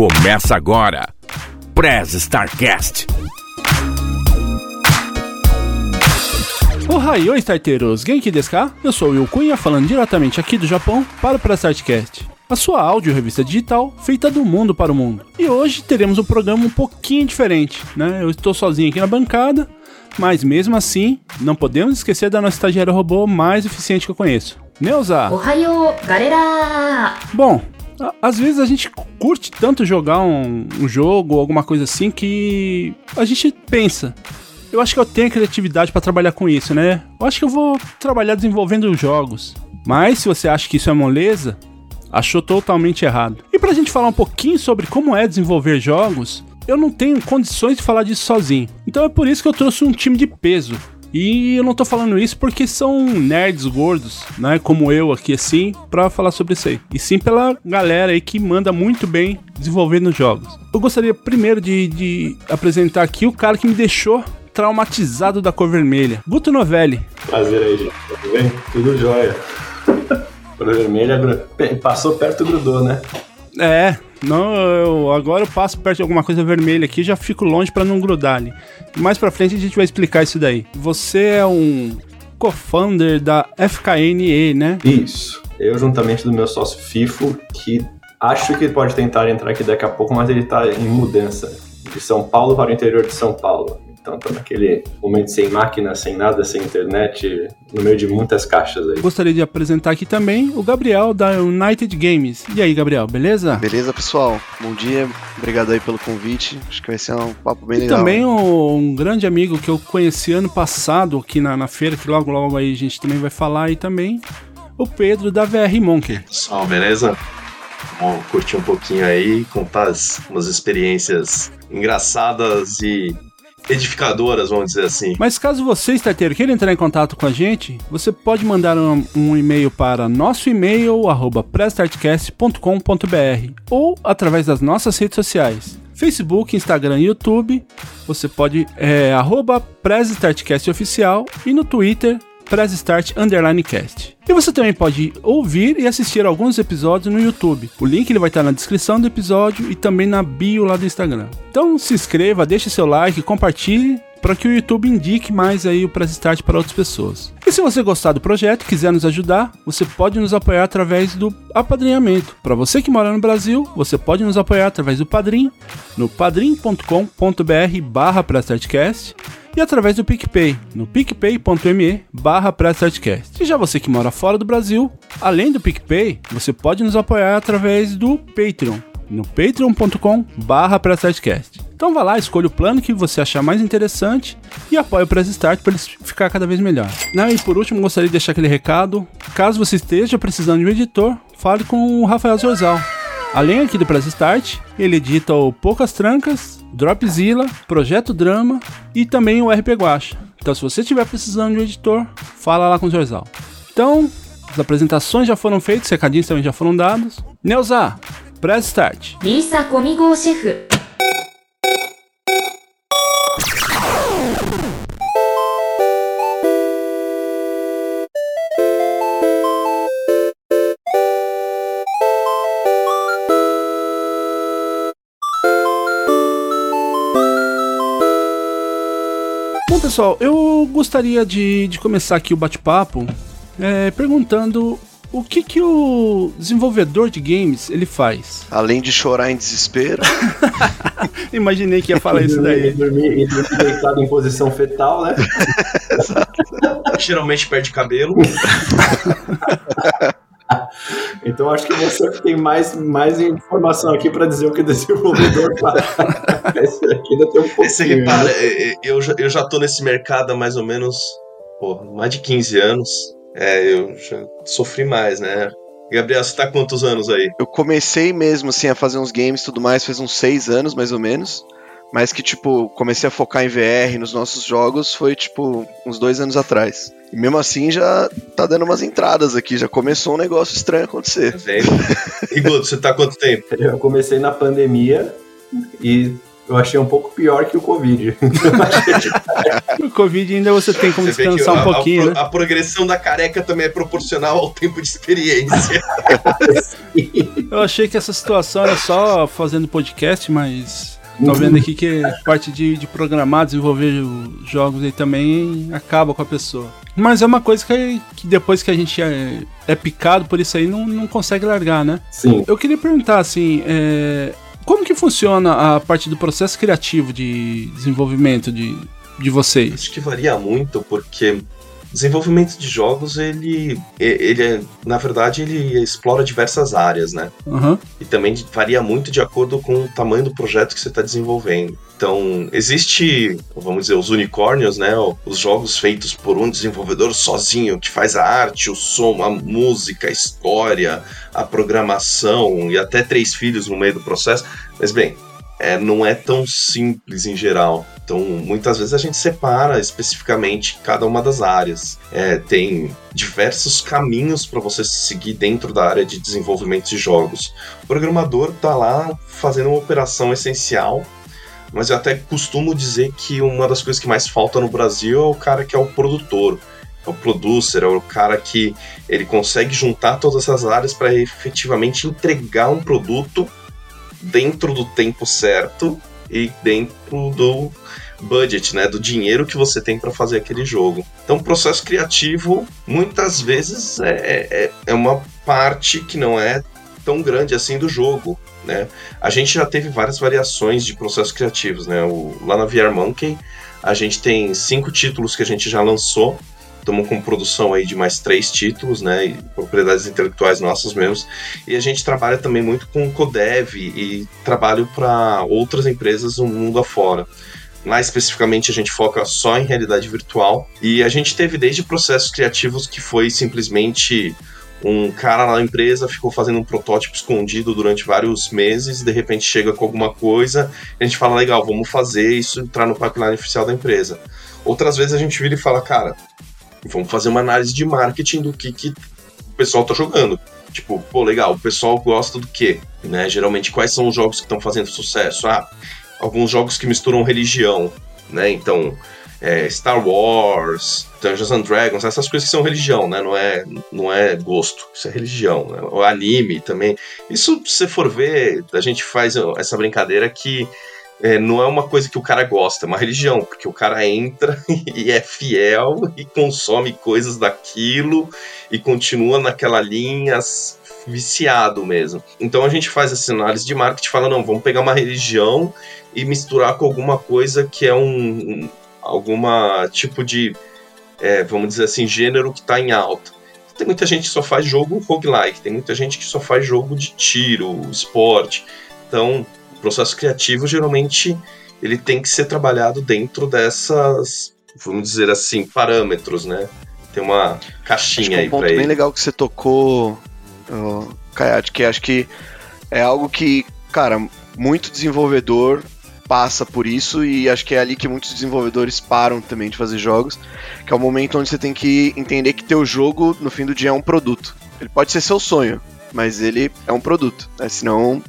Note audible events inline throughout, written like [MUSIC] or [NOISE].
Começa agora, Prez Starcast. Ohayou, starteiros! Genki desu ka? Eu sou o Will Cunha, falando diretamente aqui do Japão para o Press Startcast, a sua áudio revista digital feita do mundo para o mundo. E hoje teremos um programa um pouquinho diferente, né? Eu estou sozinho aqui na bancada, mas mesmo assim, não podemos esquecer da nossa estagiária robô mais eficiente que eu conheço, Neuza! Ohayou, galera! Bom, às vezes a gente curte tanto jogar um, um jogo ou alguma coisa assim que a gente pensa. Eu acho que eu tenho criatividade pra trabalhar com isso, né? Eu acho que eu vou trabalhar desenvolvendo jogos. Mas se você acha que isso é moleza, achou totalmente errado. E pra gente falar um pouquinho sobre como é desenvolver jogos, eu não tenho condições de falar disso sozinho. Então é por isso que eu trouxe um time de peso. E eu não tô falando isso porque são nerds gordos, né? Como eu aqui assim, pra falar sobre isso aí. E sim pela galera aí que manda muito bem desenvolvendo jogos. Eu gostaria primeiro de, de apresentar aqui o cara que me deixou traumatizado da cor vermelha. Guto Novelli. Prazer aí, gente. Tudo bem? Tudo jóia. [LAUGHS] Cor vermelha passou perto, grudou, né? É, não, eu, agora eu passo perto de alguma coisa vermelha aqui já fico longe pra não grudar ali. Mais pra frente a gente vai explicar isso daí. Você é um co-founder da FKNE, né? Isso. Eu, juntamente do meu sócio FIFO, que acho que pode tentar entrar aqui daqui a pouco, mas ele tá em mudança de São Paulo para o interior de São Paulo. Então tá naquele momento sem máquina, sem nada, sem internet, no meio de muitas caixas aí. Gostaria de apresentar aqui também o Gabriel da United Games. E aí, Gabriel, beleza? Beleza, pessoal? Bom dia, obrigado aí pelo convite. Acho que vai ser um papo bem E legal. também um, um grande amigo que eu conheci ano passado aqui na, na feira, que logo logo aí a gente também vai falar aí também, o Pedro da VR Monkey. Pessoal, beleza? Vamos curtir um pouquinho aí, contar as, umas experiências engraçadas e edificadoras, vamos dizer assim. Mas caso você, starteiro, queira entrar em contato com a gente, você pode mandar um, um e-mail para nosso e-mail, arroba prestartcast.com.br ou através das nossas redes sociais. Facebook, Instagram e YouTube, você pode, é, arroba Oficial e no Twitter, PresStart Underline Cast. E você também pode ouvir e assistir alguns episódios no YouTube. O link ele vai estar na descrição do episódio e também na bio lá do Instagram. Então se inscreva, deixe seu like, compartilhe para que o YouTube indique mais aí o Press Start para outras pessoas. E se você gostar do projeto e quiser nos ajudar, você pode nos apoiar através do apadrinhamento. Para você que mora no Brasil, você pode nos apoiar através do Padrim, no padrim.com.br barra PressStartCast e através do PicPay, no picpay.me barra. E já você que mora fora do Brasil, além do PicPay, você pode nos apoiar através do Patreon, no patreon.com barra. Então vá lá, escolha o plano que você achar mais interessante e apoie o Press Start para ele ficar cada vez melhor. Né, e por último, gostaria de deixar aquele recado: caso você esteja precisando de um editor, fale com o Rafael Zorzal. Além aqui do Press Start, ele edita o Poucas Trancas, Dropzilla, Projeto Drama e também o RP Guacha. Então se você estiver precisando de um editor, fala lá com o Zorzal. Então, as apresentações já foram feitas, os recadinhos também já foram dados. Neuza, Press Start. Lisa comigo, chefe. Pessoal, eu gostaria de, de começar aqui o bate-papo é, perguntando o que, que o desenvolvedor de games ele faz. Além de chorar em desespero, [LAUGHS] Imaginei que ia falar isso daí. dormir, e dormir deitado em posição fetal, né? [LAUGHS] Geralmente perde cabelo. [LAUGHS] Então acho que você que tem mais, mais informação aqui para dizer o que o desenvolvedor [LAUGHS] faz. Esse aqui ainda tem um pouquinho. Você repara, é, é, eu, já- eu já tô nesse mercado há mais ou menos, pô, mais de 15 anos. É, eu já sofri mais, né? Gabriel, você tá há quantos anos aí? eu comecei mesmo assim a fazer uns games e tudo mais, faz uns seis anos mais ou menos. Mas que, tipo, comecei a focar em VR nos nossos jogos foi, tipo, uns dois anos atrás. E mesmo assim já tá dando umas entradas aqui, já começou um negócio estranho a acontecer. Velho. E Guto, você tá há quanto tempo? [LAUGHS] Eu comecei na pandemia e eu achei um pouco pior que o Covid. [LAUGHS] O Covid ainda você tem como Você descansar a, um pouquinho, a, né? a progressão da careca também é proporcional ao tempo de experiência. [LAUGHS] Eu achei que essa situação era só fazendo podcast, mas tô vendo aqui que a parte de, de programar, desenvolver os jogos aí também acaba com a pessoa. Mas é uma coisa que, que depois que a gente é, é picado por isso aí, não, não consegue largar, né? Sim. Eu queria perguntar assim, é, como que funciona a parte do processo criativo de desenvolvimento de, de vocês? Acho que varia muito, porque desenvolvimento de jogos, ele, ele é, na verdade, ele explora diversas áreas, né? Aham. E também varia muito de acordo com o tamanho do projeto que você está desenvolvendo. Então, existe, vamos dizer, os unicórnios, né? Os jogos feitos por um desenvolvedor sozinho, que faz a arte, o som, a música, a história, a programação e até três filhos no meio do processo. Mas, bem, é, não é tão simples em geral. Então, muitas vezes a gente separa especificamente cada uma das áreas. É, tem diversos caminhos para você seguir dentro da área de desenvolvimento de jogos. O programador está lá fazendo uma operação essencial, mas eu até costumo dizer que uma das coisas que mais falta no Brasil é o cara que é o produtor. É o producer, é o cara que ele consegue juntar todas essas áreas para efetivamente entregar um produto dentro do tempo certo e dentro do budget, né, do dinheiro que você tem para fazer aquele jogo. Então, o processo criativo muitas vezes é, é, é uma parte que não é tão grande assim do jogo. Né? A gente já teve várias variações de processos criativos. Né? O, lá na VR Monkey, a gente tem cinco títulos que a gente já lançou. Estamos com produção aí de mais três títulos, né? E propriedades intelectuais nossas mesmos. E a gente trabalha também muito com Codev e trabalho para outras empresas no mundo afora. Lá especificamente a gente foca só em realidade virtual. E a gente teve desde processos criativos que foi simplesmente um cara lá na empresa ficou fazendo um protótipo escondido durante vários meses, de repente chega com alguma coisa, a gente fala, legal, vamos fazer isso entrar no pipeline oficial da empresa. Outras vezes a gente vira e fala, cara, vamos fazer uma análise de marketing do que, que o pessoal tá jogando. Tipo, pô, legal, o pessoal gosta do quê? Né? Geralmente, quais são os jogos que estão fazendo sucesso? Ah, alguns jogos que misturam religião, né? Então, é, Star Wars, Dungeons and Dragons, essas coisas que são religião, né? Não é, não é gosto, isso é religião. Né? O anime também. Isso, se você for ver, a gente faz essa brincadeira que é, não é uma coisa que o cara gosta, é uma religião, porque o cara entra [LAUGHS] e é fiel e consome coisas daquilo e continua naquela linha viciado mesmo. Então a gente faz essa análise de marketing e fala, não, vamos pegar uma religião e misturar com alguma coisa que é um, um alguma tipo de, é, vamos dizer assim, gênero que está em alta. Tem muita gente que só faz jogo roguelike, tem muita gente que só faz jogo de tiro, esporte. Então, o processo criativo geralmente ele tem que ser trabalhado dentro dessas, vamos dizer assim, parâmetros, né? Tem uma caixinha acho que aí um ponto bem ele. legal que você tocou, uh, Kayat, que acho que é algo que, cara, muito desenvolvedor passa por isso e acho que é ali que muitos desenvolvedores param também de fazer jogos, que é o momento onde você tem que entender que teu jogo no fim do dia é um produto. Ele pode ser seu sonho, mas ele é um produto, né? Senão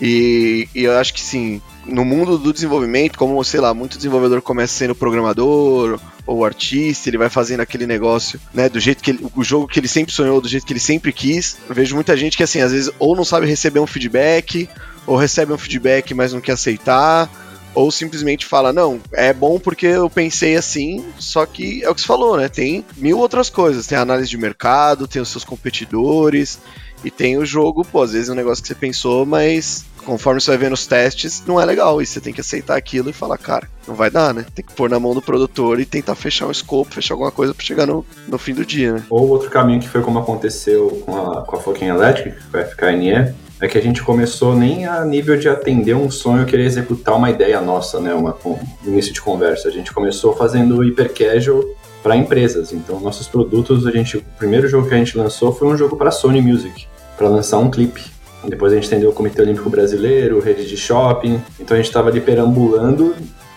e, e eu acho que sim, no mundo do desenvolvimento, como sei lá, muito desenvolvedor começa sendo programador ou artista, ele vai fazendo aquele negócio, né, do jeito que ele, o jogo que ele sempre sonhou, do jeito que ele sempre quis. Eu vejo muita gente que assim, às vezes ou não sabe receber um feedback, ou recebe um feedback, mas não quer aceitar, ou simplesmente fala, não, é bom porque eu pensei assim, só que é o que você falou, né? Tem mil outras coisas, tem análise de mercado, tem os seus competidores, e tem o jogo, pô, às vezes é um negócio que você pensou, mas conforme você vai ver nos testes, não é legal. E você tem que aceitar aquilo e falar, cara, não vai dar, né? Tem que pôr na mão do produtor e tentar fechar um escopo, fechar alguma coisa pra chegar no, no fim do dia, né? Ou outro caminho que foi como aconteceu com a, com a Fucking Electric, com a FKNE, é que a gente começou nem a nível de atender um sonho, querer executar uma ideia nossa, né? Uma, um início de conversa. A gente começou fazendo hyper casual para empresas. Então, nossos produtos, a gente, o primeiro jogo que a gente lançou foi um jogo para Sony Music, para lançar um clipe. Depois a gente entendeu o Comitê Olímpico Brasileiro, rede de shopping. Então a gente estava ali perambulando,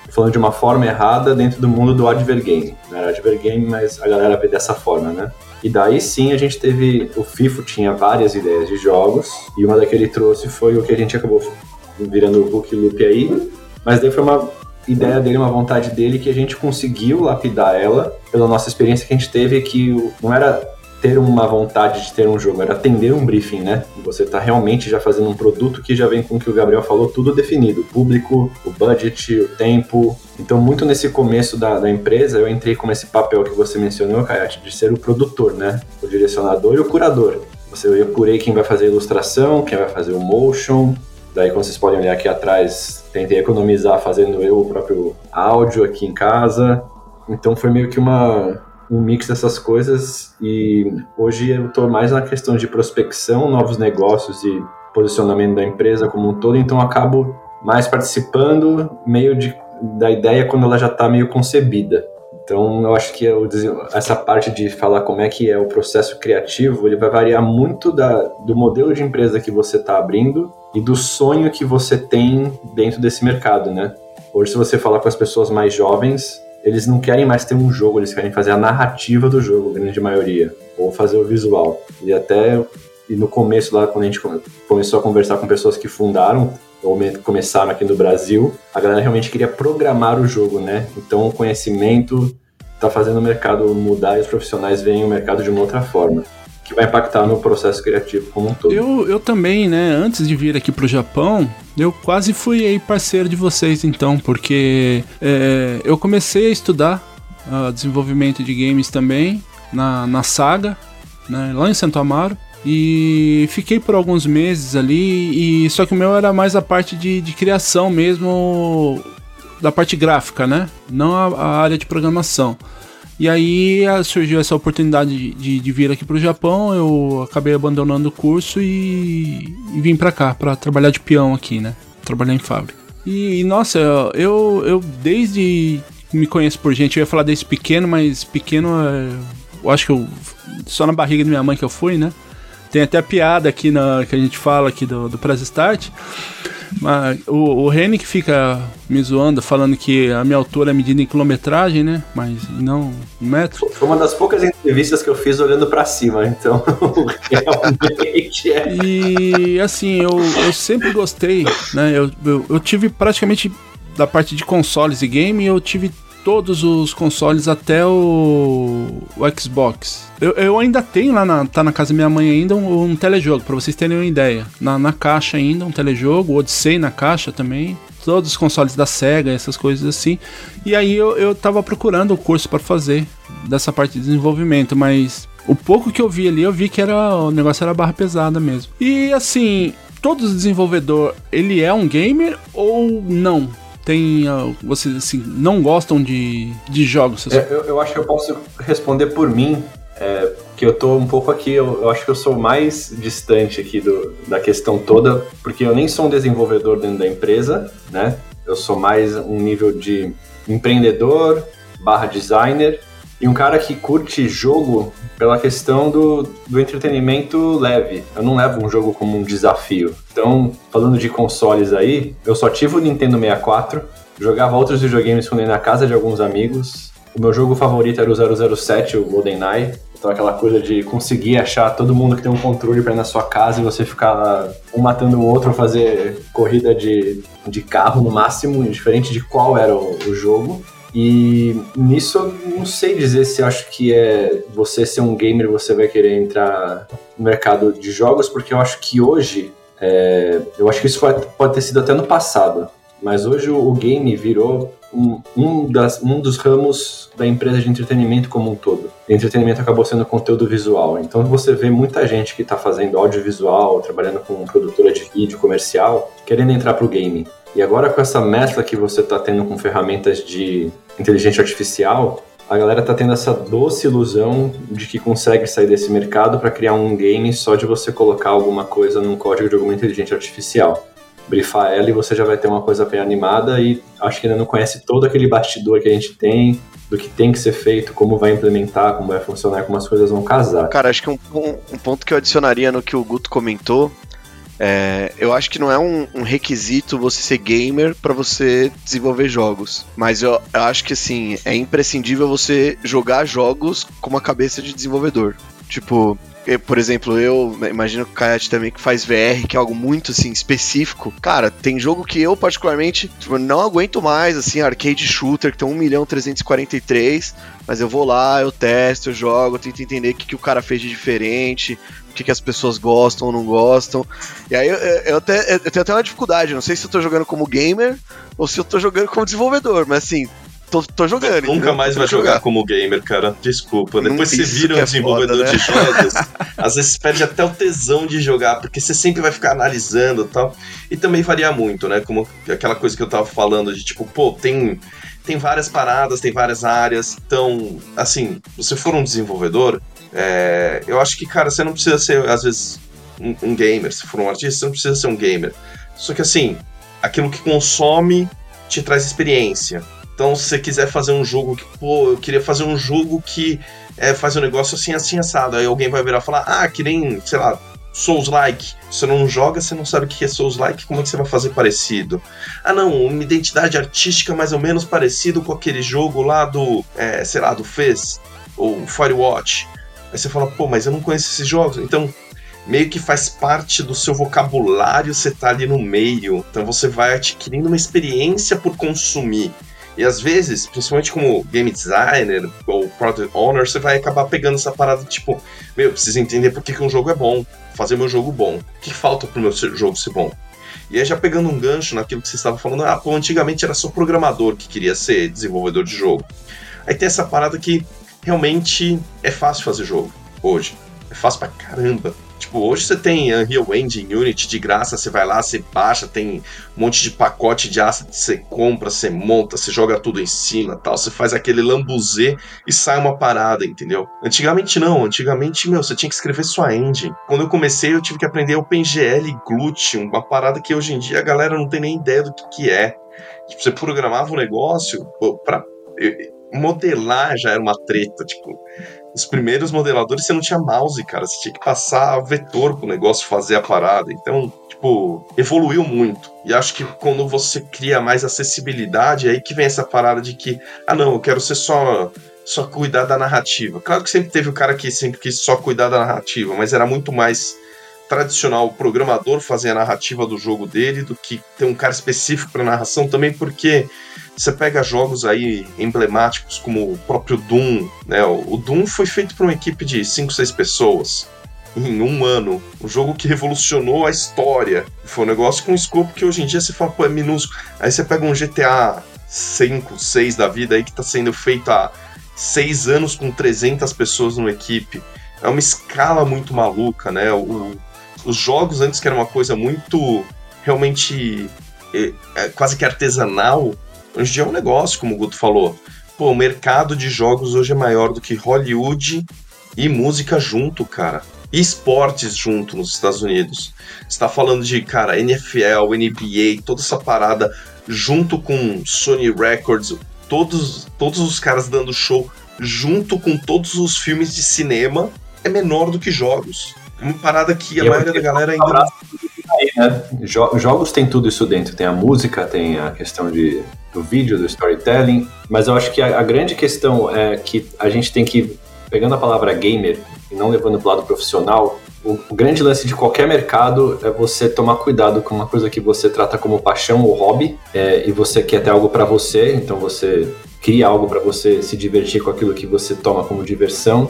falando de uma forma errada dentro do mundo do advergame. Não era advergame, mas a galera vê dessa forma, né? E daí sim a gente teve. O FIFO tinha várias ideias de jogos, e uma da que ele trouxe foi o que a gente acabou virando o Book Loop aí. Mas daí foi uma ideia dele, uma vontade dele que a gente conseguiu lapidar ela pela nossa experiência que a gente teve, que não era ter uma vontade de ter um jogo, era atender um briefing, né? Você tá realmente já fazendo um produto que já vem com o que o Gabriel falou, tudo definido. O público, o budget, o tempo. Então, muito nesse começo da, da empresa, eu entrei com esse papel que você mencionou, Kayate, de ser o produtor, né? O direcionador e o curador. Você, eu apurei quem vai fazer a ilustração, quem vai fazer o motion. Daí, como vocês podem olhar aqui atrás, tentei economizar fazendo eu o próprio áudio aqui em casa. Então, foi meio que uma, um mix dessas coisas e hoje eu estou mais na questão de prospecção, novos negócios e posicionamento da empresa como um todo, então acabo mais participando meio de, da ideia quando ela já está meio concebida. Então eu acho que eu, essa parte de falar como é que é o processo criativo, ele vai variar muito da, do modelo de empresa que você está abrindo e do sonho que você tem dentro desse mercado, né? Hoje se você falar com as pessoas mais jovens, eles não querem mais ter um jogo, eles querem fazer a narrativa do jogo, grande maioria, ou fazer o visual. E até e no começo lá, quando a gente começou a conversar com pessoas que fundaram, ou começaram aqui no Brasil, a galera realmente queria programar o jogo, né? Então o conhecimento está fazendo o mercado mudar e os profissionais veem o mercado de uma outra forma que vai impactar no processo criativo como um todo. Eu, eu também, né, antes de vir aqui pro Japão, eu quase fui aí parceiro de vocês então, porque é, eu comecei a estudar uh, desenvolvimento de games também na, na Saga, né, lá em Santo Amaro. E fiquei por alguns meses ali, e só que o meu era mais a parte de, de criação mesmo, da parte gráfica, né? Não a, a área de programação. E aí surgiu essa oportunidade de, de, vir aqui para o Japão, eu acabei abandonando o curso e, e vim para cá, para trabalhar de peão aqui, né? Trabalhar em fábrica. E, nossa, eu, eu desde me conheço por gente, eu ia falar desde pequeno, mas pequeno, é, eu acho que eu, só na barriga da minha mãe que eu fui, né? Tem até a piada aqui na, que a gente fala aqui do, do Press Start. Mas o, o Reni que fica me zoando, falando que a minha altura é medida em quilometragem, né? Mas não em metro. Foi uma das poucas entrevistas que eu fiz olhando para cima, então [LAUGHS] realmente é. E assim, eu, eu sempre gostei, né? Eu, eu, eu tive praticamente da parte de consoles e game, eu tive todos os consoles até o, o Xbox. Eu, eu, ainda tenho lá, na, tá na casa da minha mãe ainda, um, um telejogo, para vocês terem uma ideia. Na, na caixa ainda, um telejogo, Odyssey na caixa também. Todos os consoles da SEGA, essas coisas assim. E aí eu, eu tava procurando o curso para fazer dessa parte de desenvolvimento, mas o pouco que eu vi ali, eu vi que era o negócio era barra pesada mesmo. E assim, todo desenvolvedor, ele é um gamer ou não? Tem. Uh, vocês assim, não gostam de, de jogos? É, eu, eu, acho que eu posso responder por mim. É, que eu tô um pouco aqui, eu, eu, acho que eu sou mais distante aqui do, da questão toda, porque eu nem sou um desenvolvedor dentro da empresa, né? Eu sou mais um nível de empreendedor barra designer e um cara que curte jogo pela questão do, do entretenimento leve. Eu não levo um jogo como um desafio. Então, falando de consoles aí, eu só tive o Nintendo 64, jogava outros videogames quando ia na casa de alguns amigos. O meu jogo favorito era o 007, o GoldenEye. Então aquela coisa de conseguir achar todo mundo que tem um controle para ir na sua casa e você ficar um matando o outro, fazer corrida de, de carro no máximo, diferente de qual era o, o jogo. E nisso eu não sei dizer se acho que é você ser um gamer você vai querer entrar no mercado de jogos, porque eu acho que hoje, é, eu acho que isso foi, pode ter sido até no passado, mas hoje o, o game virou um, um, das, um dos ramos da empresa de entretenimento como um todo. Entretenimento acabou sendo conteúdo visual. Então você vê muita gente que está fazendo audiovisual, trabalhando com produtora de vídeo comercial, querendo entrar para o game. E agora com essa mescla que você está tendo com ferramentas de inteligência artificial, a galera está tendo essa doce ilusão de que consegue sair desse mercado para criar um game só de você colocar alguma coisa num código de alguma inteligência artificial. Brifar ela e você já vai ter uma coisa bem animada e acho que ainda não conhece todo aquele bastidor que a gente tem, do que tem que ser feito, como vai implementar, como vai funcionar, como as coisas vão casar. Cara, acho que um, um ponto que eu adicionaria no que o Guto comentou é, eu acho que não é um, um requisito você ser gamer para você desenvolver jogos. Mas eu, eu, acho que assim, é imprescindível você jogar jogos com uma cabeça de desenvolvedor. Tipo, eh, por exemplo, eu imagino que o Kayat também que faz VR, que é algo muito assim específico. Cara, tem jogo que eu particularmente tipo, não aguento mais, assim, arcade shooter que tem 1 milhão 343, mas eu vou lá, eu testo, eu jogo, eu tento entender o que, que o cara fez de diferente, o que, que as pessoas gostam ou não gostam. E aí eu, eu, até, eu tenho até uma dificuldade, não sei se eu tô jogando como gamer ou se eu tô jogando como desenvolvedor, mas assim, tô, tô jogando. Nunca mais vai jogar jogando. como gamer, cara. Desculpa. Não, Depois você vira um é desenvolvedor foda, né? de jogos, [LAUGHS] às vezes perde até o tesão de jogar, porque você sempre vai ficar analisando e tal. E também varia muito, né? Como aquela coisa que eu tava falando de tipo, pô, tem. Tem várias paradas, tem várias áreas. Então, assim, se você for um desenvolvedor, é, eu acho que, cara, você não precisa ser, às vezes, um, um gamer. Se for um artista, você não precisa ser um gamer. Só que, assim, aquilo que consome te traz experiência. Então, se você quiser fazer um jogo que, pô, eu queria fazer um jogo que é, faz um negócio assim, assim, assado. Aí alguém vai virar e falar, ah, que nem, sei lá, Souls-like. Você não joga, você não sabe o que é Souls-like, como é que você vai fazer parecido? Ah, não, uma identidade artística mais ou menos parecido com aquele jogo lá do, é, sei lá, do Fez, ou Firewatch. Aí você fala, pô, mas eu não conheço esses jogos. Então, meio que faz parte do seu vocabulário você tá ali no meio. Então você vai adquirindo uma experiência por consumir. E às vezes, principalmente como game designer ou product owner, você vai acabar pegando essa parada tipo, meu, eu preciso entender por que, que um jogo é bom, fazer meu jogo bom. O que falta pro meu jogo ser bom? E aí já pegando um gancho naquilo que você estava falando, ah, pô, antigamente era só programador que queria ser desenvolvedor de jogo. Aí tem essa parada que realmente é fácil fazer jogo hoje. É fácil pra caramba. Tipo, hoje você tem Unreal Engine, Unity de graça, você vai lá, você baixa, tem um monte de pacote de asset, você compra, você monta, você joga tudo em cima tal, você faz aquele lambuzê e sai uma parada, entendeu? Antigamente não, antigamente, meu, você tinha que escrever sua engine. Quando eu comecei, eu tive que aprender OpenGL e Glut, uma parada que hoje em dia a galera não tem nem ideia do que, que é. Tipo, você programava um negócio, pra modelar já era uma treta, tipo, os primeiros modeladores você não tinha mouse, cara. Você tinha que passar vetor pro negócio fazer a parada. Então, tipo, evoluiu muito. E acho que quando você cria mais acessibilidade, é aí que vem essa parada de que, ah, não, eu quero ser só só cuidar da narrativa. Claro que sempre teve o cara que sempre quis só cuidar da narrativa, mas era muito mais tradicional o programador fazer a narrativa do jogo dele do que ter um cara específico para narração também, porque você pega jogos aí emblemáticos como o próprio Doom, né? O Doom foi feito por uma equipe de 5, 6 pessoas em um ano. Um jogo que revolucionou a história. Foi um negócio com um escopo que hoje em dia você fala, pô, é minúsculo. Aí você pega um GTA 5, 6 da vida aí que tá sendo feito há 6 anos com 300 pessoas numa equipe. É uma escala muito maluca, né? O, os jogos antes que era uma coisa muito realmente é, é, quase que artesanal, hoje é um negócio, como o Guto falou. Pô, o mercado de jogos hoje é maior do que Hollywood e música junto, cara. E esportes junto nos Estados Unidos. Você tá falando de, cara, NFL, NBA, toda essa parada junto com Sony Records, todos, todos os caras dando show junto com todos os filmes de cinema é menor do que jogos. É uma parada que a eu maioria da galera um ainda. abraço né? Jo- jogos tem tudo isso dentro. Tem a música, tem a questão de, do vídeo, do storytelling. Mas eu acho que a, a grande questão é que a gente tem que, pegando a palavra gamer e não levando para o lado profissional, o, o grande lance de qualquer mercado é você tomar cuidado com uma coisa que você trata como paixão ou hobby é, e você quer ter algo para você, então você cria algo para você se divertir com aquilo que você toma como diversão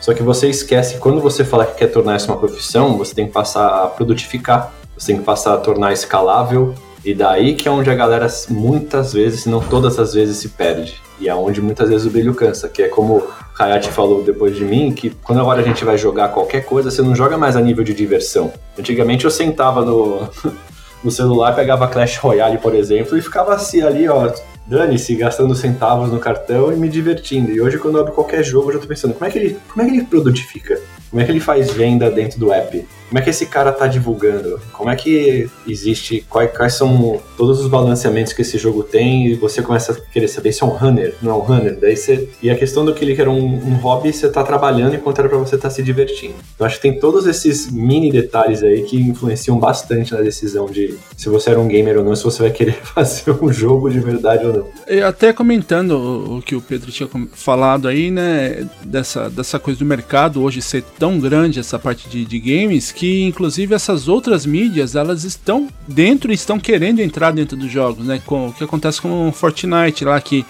só que você esquece que quando você fala que quer tornar isso uma profissão, você tem que passar a produtificar, você tem que passar a tornar escalável, e daí que é onde a galera muitas vezes, se não todas as vezes, se perde. E é onde muitas vezes o brilho cansa, que é como o falou depois de mim, que quando agora a gente vai jogar qualquer coisa, você não joga mais a nível de diversão. Antigamente eu sentava no, [LAUGHS] no celular, pegava Clash Royale, por exemplo, e ficava assim ali, ó, dane-se, gastando centavos no cartão e me divertindo. E hoje, quando eu abro qualquer jogo, eu já tô pensando, como é que ele, como é que ele produtifica? Como é que ele faz venda dentro do app? Como é que esse cara tá divulgando? Como é que existe, quais, quais são todos os balanceamentos que esse jogo tem e você começa a querer saber se é um runner, não é um runner, daí você... E a questão do que era um, um hobby, você tá trabalhando enquanto era pra você estar tá se divertindo. Eu acho que tem todos esses mini detalhes aí que influenciam bastante na decisão de se você era um gamer ou não, se você vai querer [LAUGHS] fazer um jogo de verdade ou não. E até comentando o, o que o Pedro tinha falado aí, né, dessa, dessa coisa do mercado hoje ser tão grande, essa parte de, de games, que inclusive essas outras mídias, elas estão dentro e estão querendo entrar dentro dos jogos, né, com o que acontece com o Fortnite lá, que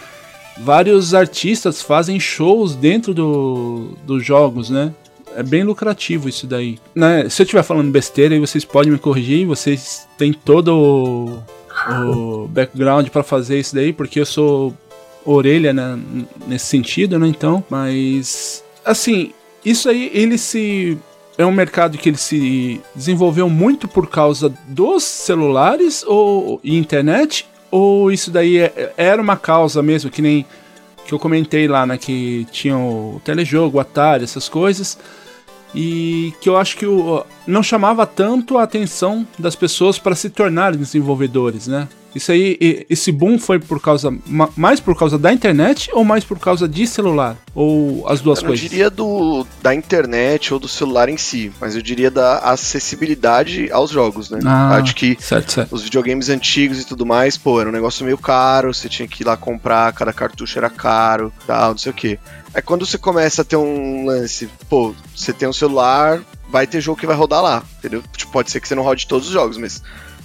vários artistas fazem shows dentro do, dos jogos, né, é bem lucrativo isso daí. Né, se eu estiver falando besteira, aí vocês podem me corrigir, vocês têm todo o, o [LAUGHS] background pra fazer isso daí, porque eu sou orelha né, nesse sentido, né? Então, mas assim, isso aí ele se é um mercado que ele se desenvolveu muito por causa dos celulares ou e internet? Ou isso daí é- era uma causa mesmo que nem que eu comentei lá, né, que tinha o telejogo, o Atari, essas coisas e que eu acho que o, não chamava tanto a atenção das pessoas para se tornarem desenvolvedores, né? Isso aí, esse boom foi por causa ma- mais por causa da internet ou mais por causa de celular ou as duas Eu coisas? diria do, da internet ou do celular em si, mas eu diria da acessibilidade aos jogos, né? Ah. Acho que Certo, certo. os videogames antigos e tudo mais, pô, era um negócio meio caro, você tinha que ir lá comprar, cada cartucho era caro, tal, não sei o quê. Aí quando você começa a ter um lance, pô, você tem um celular, vai ter jogo que vai rodar lá, entendeu? Tipo, pode ser que você não rode todos os jogos, mas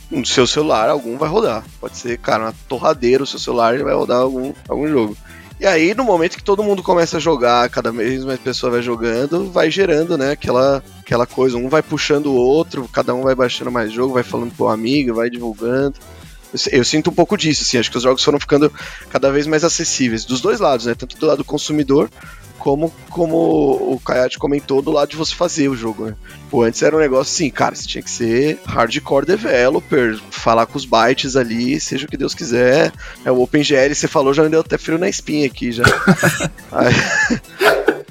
no seu celular algum vai rodar. Pode ser, cara, uma torradeira, o seu celular vai rodar algum, algum jogo. E aí, no momento que todo mundo começa a jogar, cada vez mais pessoa vai jogando, vai gerando, né, aquela, aquela coisa. Um vai puxando o outro, cada um vai baixando mais jogo, vai falando com o amigo, vai divulgando. Eu, si- eu sinto um pouco disso, assim, acho que os jogos foram ficando cada vez mais acessíveis, dos dois lados, né, tanto do lado do consumidor, como, como o Kayate comentou, do lado de você fazer o jogo, né. Pô, antes era um negócio assim, cara, você tinha que ser hardcore developer, falar com os bytes ali, seja o que Deus quiser. É, o OpenGL, você falou, já me deu até frio na espinha aqui já. [LAUGHS] aí,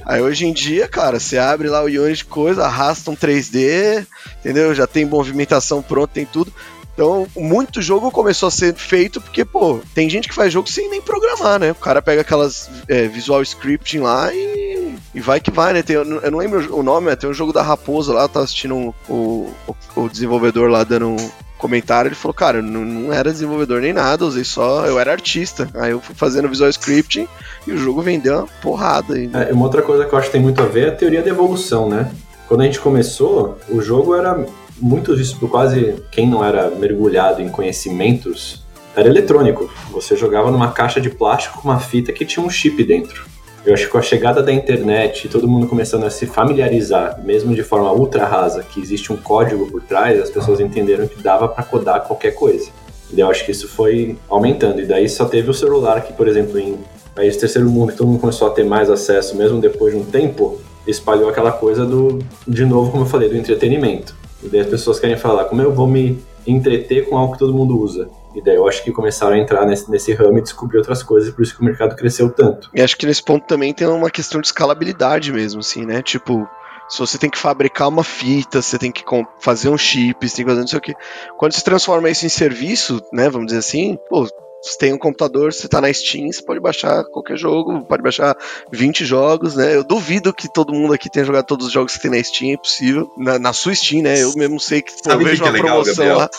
aí hoje em dia, cara, você abre lá o Unity coisa, arrasta um 3D, entendeu? Já tem movimentação pronta, tem tudo. Então, muito jogo começou a ser feito porque, pô, tem gente que faz jogo sem nem programar, né? O cara pega aquelas é, visual scripting lá e, e vai que vai, né? Tem, eu não lembro o nome, mas tem um jogo da Raposa lá, tava assistindo um- o, o, desenvolvedor lá dando um comentário, ele falou, cara, eu não, era desenvolvedor nem nada, usei só, eu era artista. Aí eu fui fazendo visual scripting e o jogo vendeu uma porrada aí. né? É, uma outra coisa que eu acho que tem muito a ver é a teoria da evolução, né? Quando a gente começou, o jogo era muito disso, quase quem não era mergulhado em conhecimentos, era eletrônico. Você jogava numa caixa de plástico com uma fita que tinha um chip dentro. Eu acho que com a chegada da internet e todo mundo começando a se familiarizar, mesmo de forma ultra rasa, que existe um código por trás, as pessoas entenderam que dava para codar qualquer coisa. E eu acho que isso foi aumentando. E daí só teve o celular que, por exemplo, em países terceiro mundo, que todo mundo começou a ter mais acesso, mesmo depois de um tempo, espalhou aquela coisa do, de novo, como eu falei, do entretenimento. E daí as pessoas querem falar, como eu vou me entreter com algo que todo mundo usa? E daí eu acho que começaram a entrar nesse, nesse ramo e descobrir outras coisas, por isso que o mercado cresceu tanto. E acho que nesse ponto também tem uma questão de escalabilidade mesmo, assim, né? Tipo, se você tem que fabricar uma fita, você tem que fazer um chip, você tem que fazer não sei o quê. Quando você transforma isso em serviço, né? Vamos dizer assim, pô, você tem um computador, você tá na Steam, você pode baixar qualquer jogo, pode baixar 20 jogos, né? Eu duvido que todo mundo aqui tenha jogado todos os jogos que tem na Steam, é impossível. Na, na sua Steam, né? Eu mesmo sei que pô, Sabe eu vejo que é uma legal, promoção Gabriel? lá.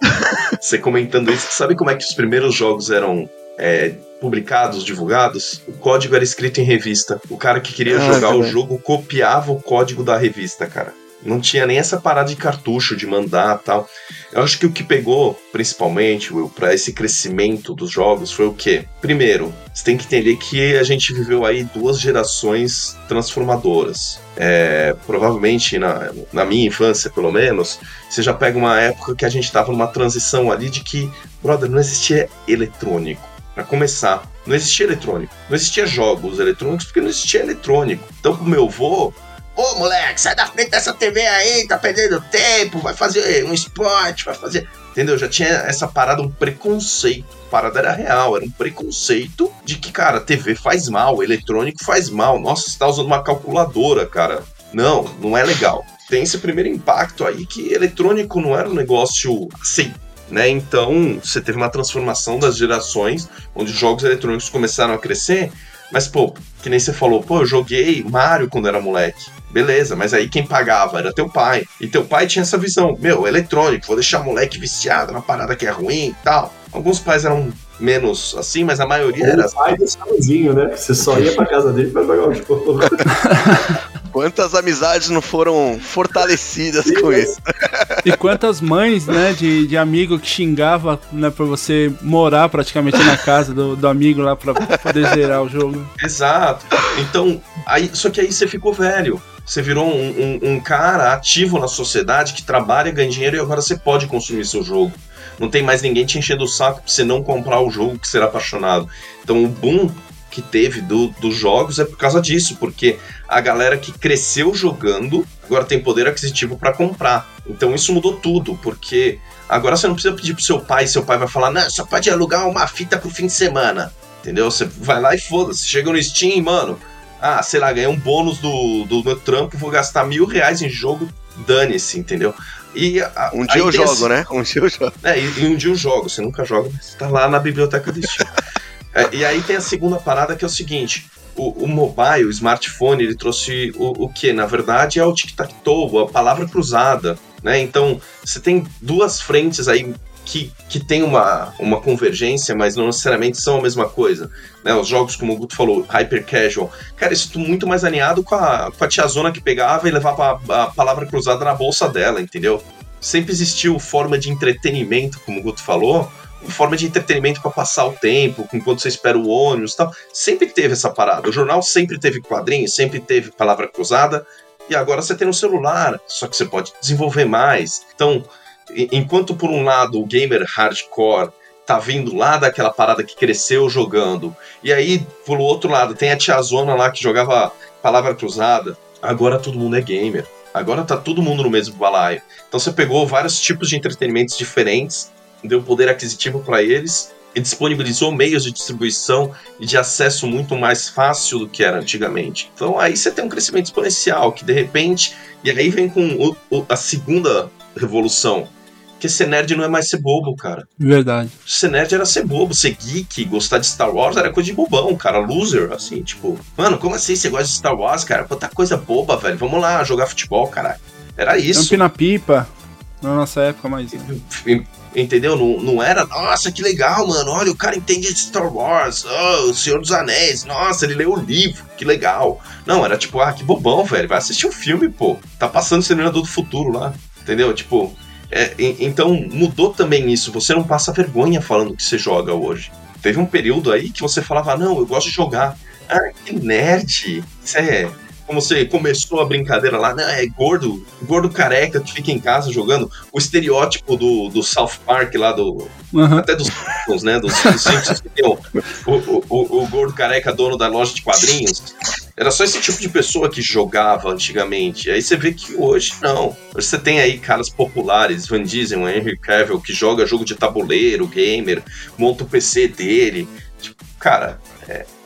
[LAUGHS] Você comentando isso, sabe como é que os primeiros jogos eram é, publicados, divulgados? O código era escrito em revista. O cara que queria Ah, jogar o jogo copiava o código da revista, cara. Não tinha nem essa parada de cartucho, de mandar tal. Eu acho que o que pegou, principalmente, pra esse crescimento dos jogos foi o quê? Primeiro, você tem que entender que a gente viveu aí duas gerações transformadoras. É, provavelmente, na, na minha infância, pelo menos, você já pega uma época que a gente tava numa transição ali de que, brother, não existia eletrônico. Pra começar, não existia eletrônico. Não existia jogos eletrônicos porque não existia eletrônico. Então, pro meu avô, Ô moleque, sai da frente dessa TV aí, tá perdendo tempo, vai fazer um esporte, vai fazer. Entendeu? Já tinha essa parada, um preconceito. A parada era real, era um preconceito de que, cara, TV faz mal, eletrônico faz mal. Nossa, você tá usando uma calculadora, cara. Não, não é legal. tem esse primeiro impacto aí que eletrônico não era um negócio assim. Né? Então, você teve uma transformação das gerações, onde os jogos eletrônicos começaram a crescer, mas, pô, que nem você falou, pô, eu joguei Mario quando era moleque. Beleza, mas aí quem pagava era teu pai. E teu pai tinha essa visão, meu, eletrônico, vou deixar o moleque viciado na parada que é ruim e tal. Alguns pais eram menos assim, mas a maioria Ou era o pai do sozinho, né? Você só ia pra casa dele pra jogar o jogo. [LAUGHS] Quantas amizades não foram fortalecidas com isso? E quantas mães, né, de, de amigo que xingava, né, pra você morar praticamente na casa do, do amigo lá pra poder zerar o jogo. Exato. Então, aí, só que aí você ficou velho. Você virou um, um- um cara ativo na sociedade que trabalha, ganha dinheiro e agora você pode consumir seu jogo. Não tem mais ninguém te enchendo o saco pra você não comprar o jogo que será apaixonado. Então o boom que teve do- dos jogos é por causa disso, porque a galera que cresceu jogando agora tem poder aquisitivo pra comprar. Então isso mudou tudo, porque agora você não precisa pedir pro seu pai, seu pai vai falar, não, só pode alugar uma fita pro fim de semana. Entendeu? Você vai lá e foda-se. Chega no Steam, mano. Ah, sei lá, ganhei um bônus do, do meu trampo, vou gastar mil reais em jogo, dane-se, entendeu? E a- Um dia eu tem jogo, esse- né? Um dia eu jogo. é, e, e um dia eu jogo. Você nunca joga, mas tá lá na biblioteca do Steam. [LAUGHS] É, e aí tem a segunda parada que é o seguinte: o, o mobile, o smartphone, ele trouxe o, o que? Na verdade, é o tic-tac-toe, a palavra cruzada. Né? Então, você tem duas frentes aí que, que tem uma, uma convergência, mas não necessariamente são a mesma coisa. Né? Os jogos, como o Guto falou, hyper casual. Cara, isso tudo muito mais alinhado com a, com a tiazona que pegava e levava a, a palavra cruzada na bolsa dela, entendeu? Sempre existiu forma de entretenimento, como o Guto falou, forma de entretenimento para passar o tempo, enquanto você espera o ônibus e tal. Sempre teve essa parada. O jornal sempre teve quadrinhos, sempre teve palavra cruzada. E agora você tem no celular, só que você pode desenvolver mais. Então, enquanto por um lado o gamer hardcore tá vindo lá daquela parada que cresceu jogando, e aí, por outro lado, tem a tiazona lá que jogava palavra cruzada, agora todo mundo é gamer. Agora tá todo mundo no mesmo balaio. Então você pegou vários tipos de entretenimentos diferentes, deu poder aquisitivo para eles e disponibilizou meios de distribuição e de acesso muito mais fácil do que era antigamente. Então aí você tem um crescimento exponencial que de repente e aí vem com o- o- a segunda revolução, que ser nerd não é mais ser bobo, cara. Verdade. Ser nerd era ser bobo, ser geek, gostar de Star Wars era coisa de bobão, cara, loser, assim, tipo, mano, como assim você gosta de Star Wars, cara? Puta coisa boba, velho. Vamos lá jogar futebol, caralho. Era isso. Empina pipa. Na nossa época, mas. Entendeu? Não, não era, nossa, que legal, mano. Olha, o cara entende de Star Wars. Oh, o Senhor dos Anéis. Nossa, ele leu o livro. Que legal. Não, era tipo, ah, que bobão, velho. Vai assistir o filme, pô. Tá passando o Exterminador do Futuro lá. Entendeu? Tipo, é, então mudou também isso. Você não passa vergonha falando que você joga hoje. Teve um período aí que você falava, não, eu gosto de jogar. Ah, que nerd. Isso é. Como você começou a brincadeira lá, não, é gordo, gordo careca que fica em casa jogando. O estereótipo do, do South Park lá, do, Aham. até dos Simpsons, né? Dos, dos Simpsons que tem o, o, o, o gordo careca, dono da loja de quadrinhos. Era só esse tipo de pessoa que jogava antigamente. Aí você vê que hoje não. Hoje você tem aí caras populares, Van Diesel, Henry Cavill, que joga jogo de tabuleiro, gamer, monta o PC dele. Tipo, cara,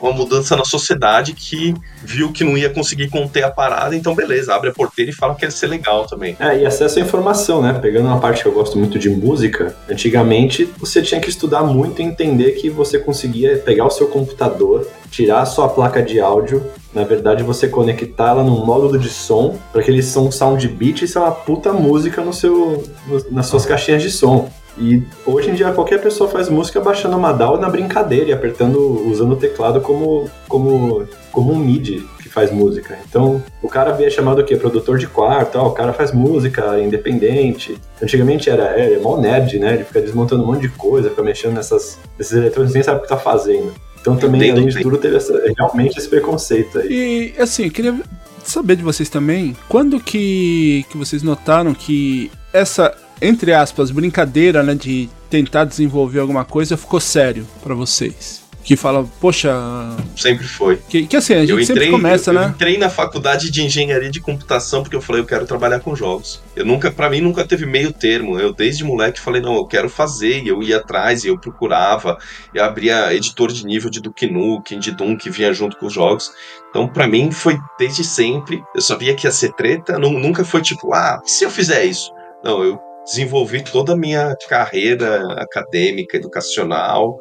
uma mudança na sociedade que viu que não ia conseguir conter a parada, então beleza, abre a porteira e fala que ia ser legal também. É, e acesso à informação, né? Pegando uma parte que eu gosto muito de música, antigamente você tinha que estudar muito e entender que você conseguia pegar o seu computador, tirar a sua placa de áudio, na verdade você conectar ela num módulo de som, para que eles são um sound beat e isso é uma puta música no seu, no- nas suas caixinhas de som. E hoje em dia qualquer pessoa faz música baixando uma DAW na brincadeira e apertando, usando o teclado como, como, como um MIDI que faz música. Então o cara via chamado o quê? Produtor de quarto, ó, o cara faz música independente. Antigamente era, é mó nerd, né? Ele fica desmontando um monte de coisa, fica mexendo nessas, nesses eletrônicos, nem sabe o que tá fazendo. Então também, Entendo, além de tudo, teve essa- realmente esse preconceito aí. E assim, eu queria saber de vocês também, quando que, que vocês notaram que essa, entre aspas, brincadeira, né, de tentar desenvolver alguma coisa ficou sério pra vocês? que fala, poxa, Sempre foi. que, que assim, a gente Eu sempre entrei, começa, eu, eu né? entrei na faculdade de engenharia de computação porque eu falei, eu quero trabalhar com jogos. Eu nunca, para mim, nunca teve meio termo. Eu desde moleque falei, não, eu quero fazer, e eu ia atrás, e eu procurava, eu abria editor de nível de Duke Nukem, de Doom que vinha junto com os jogos. Então, pra mim, foi desde sempre. Eu sabia que ia ser treta, nu- nunca foi tipo, ah, se eu fizer isso? Não, eu desenvolvi toda a minha carreira acadêmica, educacional,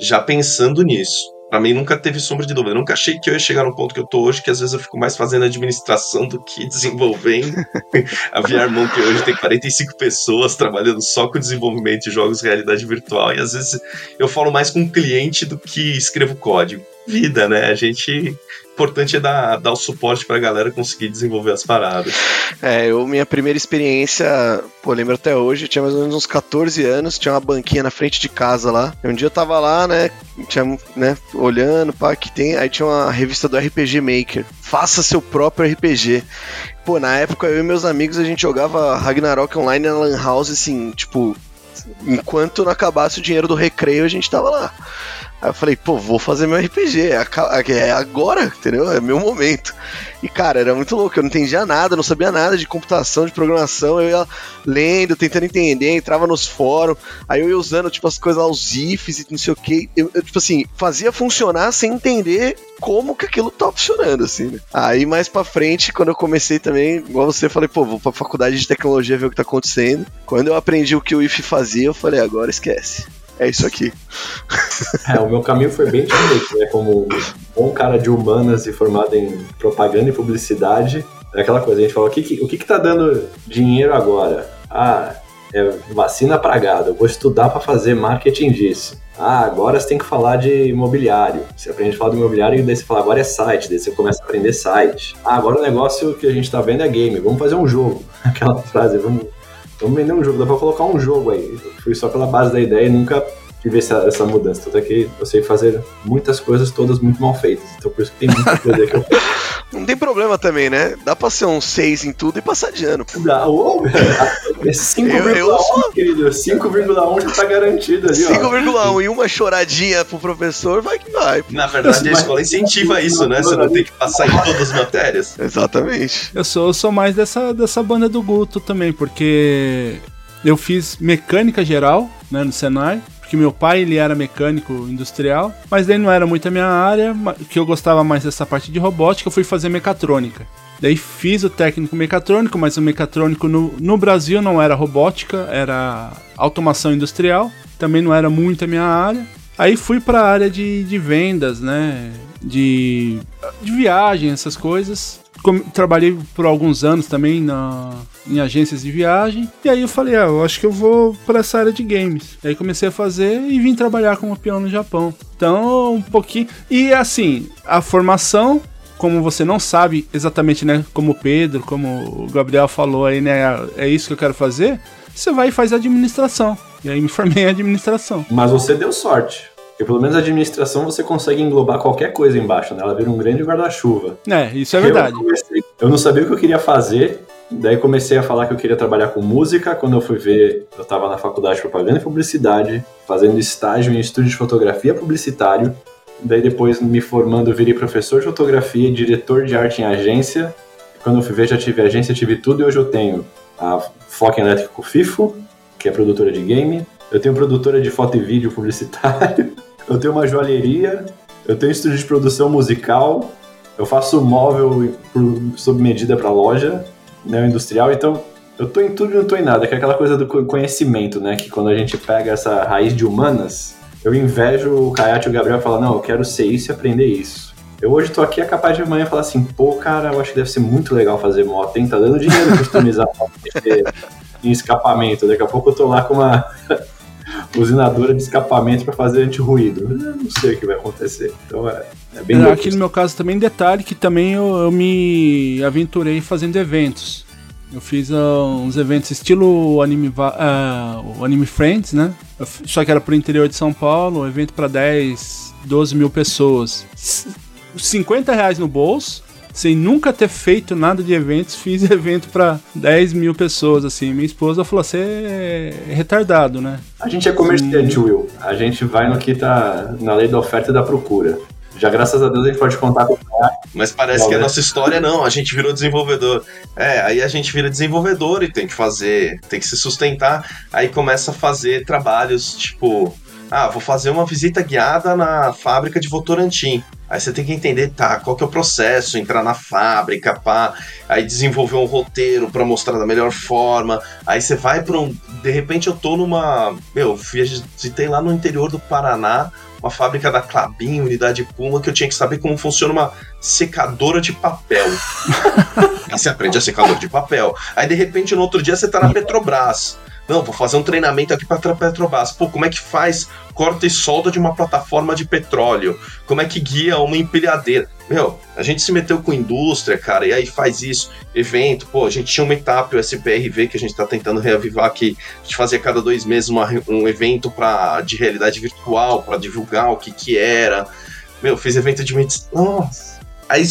já pensando nisso. Pra mim nunca teve sombra de dúvida. Eu nunca achei que eu ia chegar no ponto que eu tô hoje, que às vezes eu fico mais fazendo administração do que [LAUGHS] desenvolvendo. a VR Monkey hoje tem 45 pessoas trabalhando só com desenvolvimento de jogos de realidade virtual e às vezes eu falo mais com cliente do que escrevo código. Vida, né? A gente. Importante é dar, dar o suporte pra galera conseguir desenvolver as paradas. É, eu, minha primeira experiência, pô, lembro até hoje, tinha mais ou menos uns 14 anos, tinha uma banquinha na frente de casa lá. Um dia eu tava lá, né, tinha, né, olhando, pá, que tem, aí tinha uma revista do RPG Maker. Faça seu próprio RPG. Pô, na época eu e meus amigos a gente jogava Ragnarok online na Lan House, assim, tipo, enquanto não acabasse o dinheiro do recreio, a gente tava lá. Aí eu falei, pô, vou fazer meu RPG, é aca- é agora, entendeu? É meu momento. E cara, era muito louco, eu não entendia nada, não sabia nada de computação, de programação, eu ia lendo, tentando entender, entrava nos fóruns, aí eu ia usando, tipo, as coisas lá, os ifs e não sei o que, eu, eu, tipo assim, fazia funcionar sem entender como que aquilo tá funcionando, assim, né? Aí mais pra frente, quando eu comecei também, igual você, eu falei, pô, vou pra faculdade de tecnologia ver o que tá acontecendo. Quando eu aprendi o que o if fazia, eu falei, agora esquece. É isso aqui. É, o meu caminho foi bem diferente, né? Como bom cara de humanas e formado em propaganda e publicidade. É aquela coisa, a gente fala, o que, que- o que, que tá dando dinheiro agora? Ah, é vacina pra gado, eu vou estudar pra fazer marketing disso. Ah, agora você tem que falar de imobiliário. Você aprende a falar de imobiliário e daí você fala, agora é site, daí você começa a aprender site. Ah, agora o negócio que a gente tá vendo é game, vamos fazer um jogo. [LAUGHS] Aquela frase, vamos, vamos vender um jogo, dá pra colocar um jogo aí. Fui só pela base da ideia e nunca tive essa, essa mudança. Tanto é que eu sei fazer muitas coisas, todas muito mal feitas. Então por isso que tem muita coisa que eu [LAUGHS] Não tem problema também, né? Dá pra ser um 6 em tudo e passar de ano. Dá, ô, é 5,1, Eu- eu sou- querido. 5,1 já tá garantido ali, ó. 5,1 e uma choradinha pro professor, vai que vai. Na verdade, a escola incentiva isso, né? Você não tem que passar em todas as matérias. Exatamente. Eu sou, eu sou mais dessa, dessa banda do Guto também, porque eu fiz mecânica geral, né, no Senai, porque meu pai ele era mecânico industrial, mas daí não era muito a minha área, que eu gostava mais dessa parte de robótica, eu fui fazer mecatrônica. Daí fiz o técnico mecatrônico, mas o mecatrônico no, no Brasil não era robótica, era automação industrial, também não era muito a minha área. Aí fui para a área de, de vendas, né? De, de viagem, essas coisas. Trabalhei por alguns anos também na, em agências de viagem. E aí eu falei, ah, eu acho que eu vou para essa área de games. E aí comecei a fazer e vim trabalhar como peão no Japão. Então, um pouquinho. E assim, a formação, como você não sabe exatamente, né? Como o Pedro, como o Gabriel falou aí, né? É isso que eu quero fazer. Você vai e faz administração. E aí me formei em administração. Mas você deu sorte. Porque pelo menos a administração você consegue englobar qualquer coisa embaixo, né? Ela vira um grande guarda-chuva. É, isso é verdade. Eu, comecei- eu não sabia o que eu queria fazer, daí comecei a falar que eu queria trabalhar com música. Quando eu fui ver, eu estava na faculdade de propaganda e publicidade, fazendo estágio em estúdio de fotografia publicitário. Daí depois, me formando, virei professor de fotografia e diretor de arte em agência. Quando eu fui ver, já tive agência, tive tudo e hoje eu tenho a Foca Elétrico FIFO, que é produtora de game. Eu tenho produtora de foto e vídeo publicitário. [LAUGHS] Eu tenho uma joalheria. Eu tenho estúdio de produção musical. Eu faço móvel sob medida para loja, né, industrial. Então, eu tô em tudo e não tô em nada, que é aquela coisa do co- conhecimento, né? Que quando a gente pega essa raiz de humanas, eu invejo o Kayate e o Gabriel e falo, não, eu quero ser isso e aprender isso. Eu hoje tô aqui é capaz de amanhã falar assim, pô, cara, eu acho que deve ser muito legal fazer moto, hein? Tá dando dinheiro customizar [LAUGHS] em escapamento. Daqui a pouco eu tô lá com uma usinadora de escapamento para fazer anti-ruído. Não sei o que vai acontecer. Então é, é bem louco Aqui no meu caso também, detalhe que também eu, eu me aventurei fazendo eventos. Eu fiz ah, uns eventos estilo anime, o anime Friends, né? Só que era pro interior de São Paulo, um evento para 10, 12 mil pessoas. S- 50 reais no bolso, sem nunca ter feito nada de eventos, [LAUGHS] fiz evento pra 10 mil pessoas, assim. Minha esposa falou: você é retardado, né? A gente é comerciante, Will. A gente vai no que tá na lei da oferta e da procura. Já graças a Deus a gente pode contar com Mas parece que a nossa história não, a gente virou desenvolvedor. É, aí a gente vira desenvolvedor e tem que fazer, tem que se sustentar. Aí começa a fazer trabalhos tipo, ah, vou fazer uma visita guiada na fábrica de Votorantim. Aí você tem que entender, tá, qual que é o processo, entrar na fábrica, pá, aí desenvolver um roteiro para mostrar da melhor forma. Aí você vai para um, de repente eu tô numa, meu, visitei lá no interior do Paraná, uma fábrica da Clabin, unidade Puma, que eu tinha que saber como funciona uma secadora de papel. [LAUGHS] Aí você aprende a secadora de papel. Aí de repente no outro dia você tá na Petrobras. Não, vou fazer um treinamento aqui para Petrobras. Pô, como é que faz corta e solda de uma plataforma de petróleo? Como é que guia uma empilhadeira? Meu, a gente se meteu com indústria, cara, e aí faz isso, evento. Pô, a gente tinha uma etapa, o SPRV, que a gente está tentando reavivar aqui. A gente fazia cada dois meses uma, um evento pra, de realidade virtual para divulgar o que que era. Meu, fiz evento de medicina. Nossa. Aí,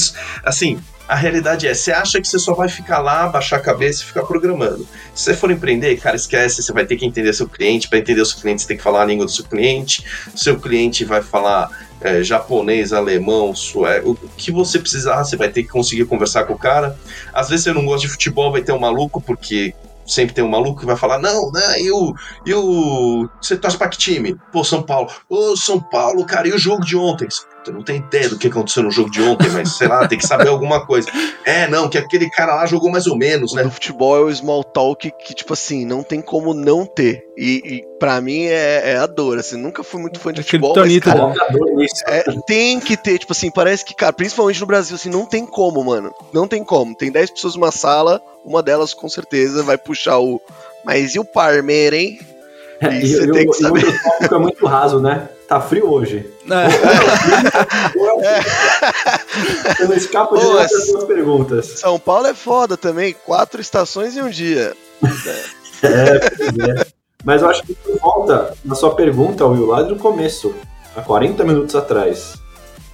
assim, a realidade é, você acha que você só vai ficar lá, baixar a cabeça e ficar programando. Se você for empreender, cara, esquece, você vai ter que entender seu cliente. Para entender o seu cliente, você tem que falar a língua do seu cliente. Seu cliente vai falar é, japonês, alemão, sueco. O que você precisar, você vai ter que conseguir conversar com o cara. Às vezes você não gosta de futebol, vai ter um maluco, porque sempre tem um maluco que vai falar, não, né, e o, e o você torce pra que time? Pô, São Paulo. Ô, São Paulo, cara, e o jogo de ontem? Não tenho ideia do que aconteceu no jogo de ontem, mas sei lá, tem que saber alguma coisa. É, não, que aquele cara lá jogou mais ou menos, né? O futebol é o small talk que, tipo assim, não tem como não ter. E, e pra mim é, é a dor, assim, nunca fui muito fã de futebol, mas, cara, é, tem que ter, tipo assim, parece que, cara, principalmente no Brasil, assim, não tem como, mano. Não tem como. Tem 10 pessoas numa sala, uma delas com certeza vai puxar o. Mas e o Parmer, hein? É, e você tem que saber. O é muito raso, né? Tá frio hoje. É. Eu não escapo de essas duas perguntas. São Paulo é foda também, quatro estações em um dia. é, é. Mas eu acho que volta na sua pergunta, Will, lá do começo, há 40 minutos atrás.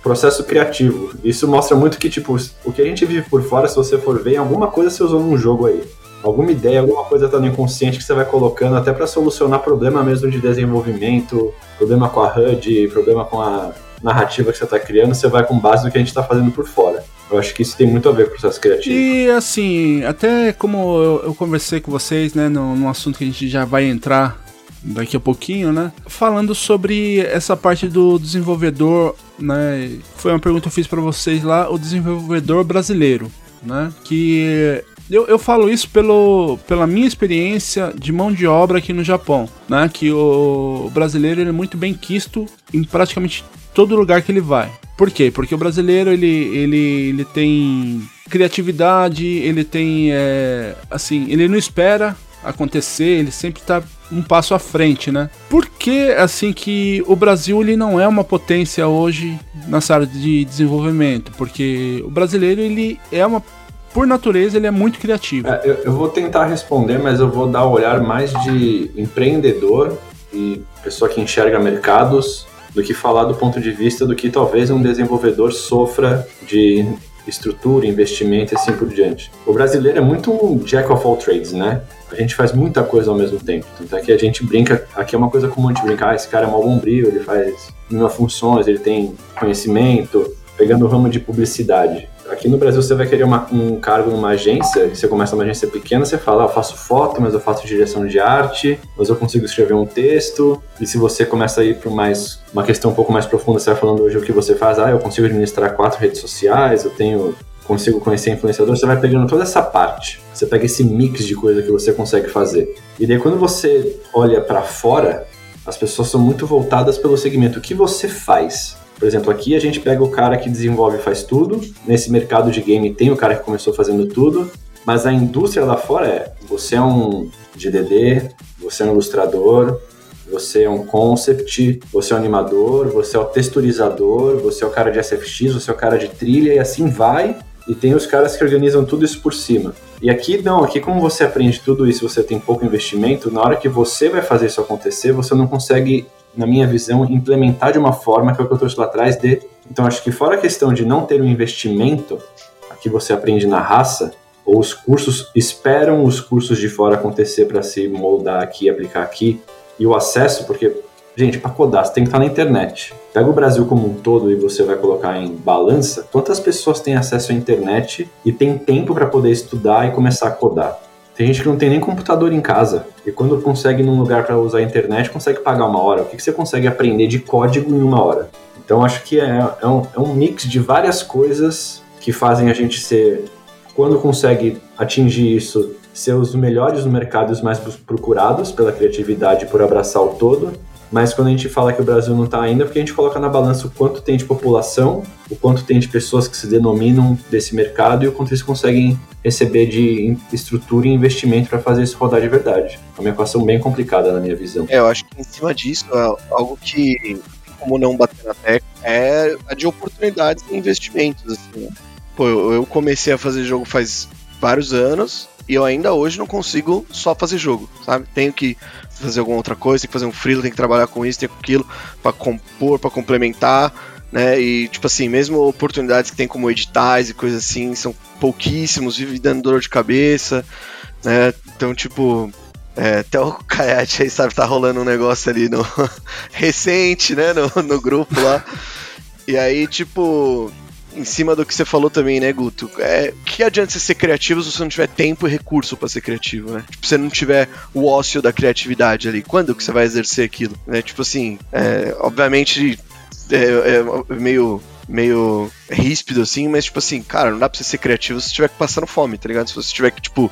Processo criativo. Isso mostra muito que, tipo, o que a gente vive por fora, se você for ver, alguma coisa você usou num jogo aí alguma ideia, alguma coisa tá no inconsciente que você vai colocando até para solucionar problema mesmo de desenvolvimento, problema com a HUD, problema com a narrativa que você está criando, você vai com base no que a gente está fazendo por fora. Eu acho que isso tem muito a ver com o processo criativo. E assim, até como eu, eu conversei com vocês, né, num, num assunto que a gente já vai entrar daqui a pouquinho, né? Falando sobre essa parte do desenvolvedor, né? Foi uma pergunta que eu fiz para vocês lá, o desenvolvedor brasileiro, né? Que eu, eu falo isso pelo, pela minha experiência de mão de obra aqui no Japão, né? Que o brasileiro é muito bem quisto em praticamente todo lugar que ele vai. Por quê? Porque o brasileiro ele, ele, ele tem criatividade, ele tem é, assim, ele não espera acontecer, ele sempre está um passo à frente, né? Por que assim que o Brasil ele não é uma potência hoje nessa área de desenvolvimento? Porque o brasileiro ele é uma por natureza, ele é muito criativo. É, eu, eu, vou tentar responder, mas eu vou dar o um olhar mais de empreendedor e pessoa que enxerga mercados do que falar do ponto de vista do que talvez um desenvolvedor sofra de estrutura, investimento e assim por diante. O brasileiro é muito um jack of all trades, né? A gente faz muita coisa ao mesmo tempo. Tanto é que a gente brinca, aqui é uma coisa comum gente brincar, ah, esse cara é mal bombril, ele faz mil funções, ele tem conhecimento, pegando o ramo de publicidade. Aqui no Brasil você vai querer uma, um cargo numa agência, você começa numa agência pequena, você fala, ah, eu faço foto, mas eu faço direção de arte, mas eu consigo escrever um texto. E se você começa a ir para mais uma questão um pouco mais profunda, você vai falando hoje o que você faz, ah, eu consigo administrar quatro redes sociais, eu tenho consigo conhecer influenciador, você vai pegando toda essa parte. Você pega esse mix de coisa que você consegue fazer. E daí quando você olha para fora, as pessoas são muito voltadas pelo segmento. O que você faz? Por exemplo, aqui a gente pega o cara que desenvolve e faz tudo. Nesse mercado de game tem o cara que começou fazendo tudo. Mas a indústria lá fora é: você é um GDD, você é um ilustrador, você é um concept, você é um animador, você é o texturizador, você é o cara de SFX, você é o cara de trilha e assim vai. E tem os caras que organizam tudo isso por cima. E aqui não, aqui como você aprende tudo isso, você tem pouco investimento, na hora que você vai fazer isso acontecer, você não consegue na minha visão, implementar de uma forma que é o que eu trouxe lá atrás de. Então, acho que fora a questão de não ter um investimento, que você aprende na raça, ou os cursos esperam os cursos de fora acontecer para se moldar aqui, aplicar aqui, e o acesso, porque, gente, para codar você tem que estar na internet. Pega o Brasil como um todo e você vai colocar em balança, quantas pessoas têm acesso à internet e tem tempo para poder estudar e começar a codar? Tem gente que não tem nem computador em casa. E quando consegue num lugar para usar a internet, consegue pagar uma hora. O que, que você consegue aprender de código em uma hora? Então acho que é, é, um, é um mix de várias coisas que fazem a gente ser, quando consegue atingir isso, ser os melhores no mercado e os mais procurados pela criatividade por abraçar o todo. Mas quando a gente fala que o Brasil não está ainda, é porque a gente coloca na balança o quanto tem de população, o quanto tem de pessoas que se denominam desse mercado e o quanto eles conseguem receber de estrutura e investimento para fazer isso rodar de verdade. É uma equação bem complicada na minha visão. É, eu acho que em cima disso, é algo que, como não bater na tecla, é a de oportunidades e investimentos. Assim, né? Pô, eu comecei a fazer jogo faz vários anos e eu ainda hoje não consigo só fazer jogo, sabe? Tenho que fazer alguma outra coisa, tem que fazer um freelo, tem que trabalhar com isso, tem com aquilo, para compor, para complementar, né? E, tipo assim, mesmo oportunidades que tem como editais e coisas assim, são pouquíssimos, vive dando dor de cabeça, né? Então, tipo, é, até o [LAUGHS] Kayate aí, sabe, tá rolando um negócio ali no [LAUGHS] recente, né, no, no grupo lá. E aí, tipo, em cima do que você falou também, né, Guto? É, que adianta você ser criativo se você não tiver tempo e recurso para ser criativo, né? Tipo, se você não tiver o ócio da criatividade ali, quando que você vai exercer aquilo? Né? Tipo assim, é, obviamente é, é meio meio ríspido assim, mas tipo assim, cara, não dá pra você ser criativo se você tiver que passando fome, tá ligado? Se você tiver que, tipo,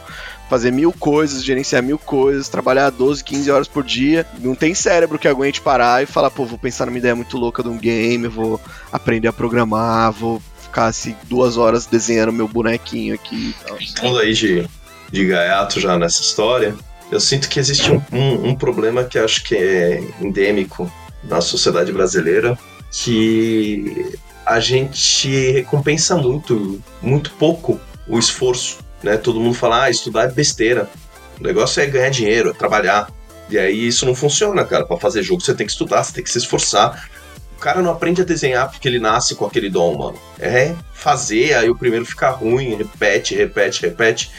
fazer mil coisas, gerenciar mil coisas, trabalhar 12, 15 horas por dia, não tem cérebro que aguente parar e falar, pô, vou pensar numa ideia muito louca de um game, vou aprender a programar, vou ficar assim duas horas desenhando meu bonequinho aqui e tal. Falando aí de, de gaiato já nessa história, eu sinto que existe um, um, um problema que acho que é endêmico na sociedade brasileira, que a gente recompensa muito, muito pouco o esforço, né? Todo mundo fala, ah, estudar é besteira. O negócio é ganhar dinheiro, é trabalhar. E aí isso não funciona, cara. Para fazer jogo você tem que estudar, você tem que se esforçar. O cara não aprende a desenhar porque ele nasce com aquele dom, mano. É fazer, aí o primeiro fica ruim, repete, repete, repete.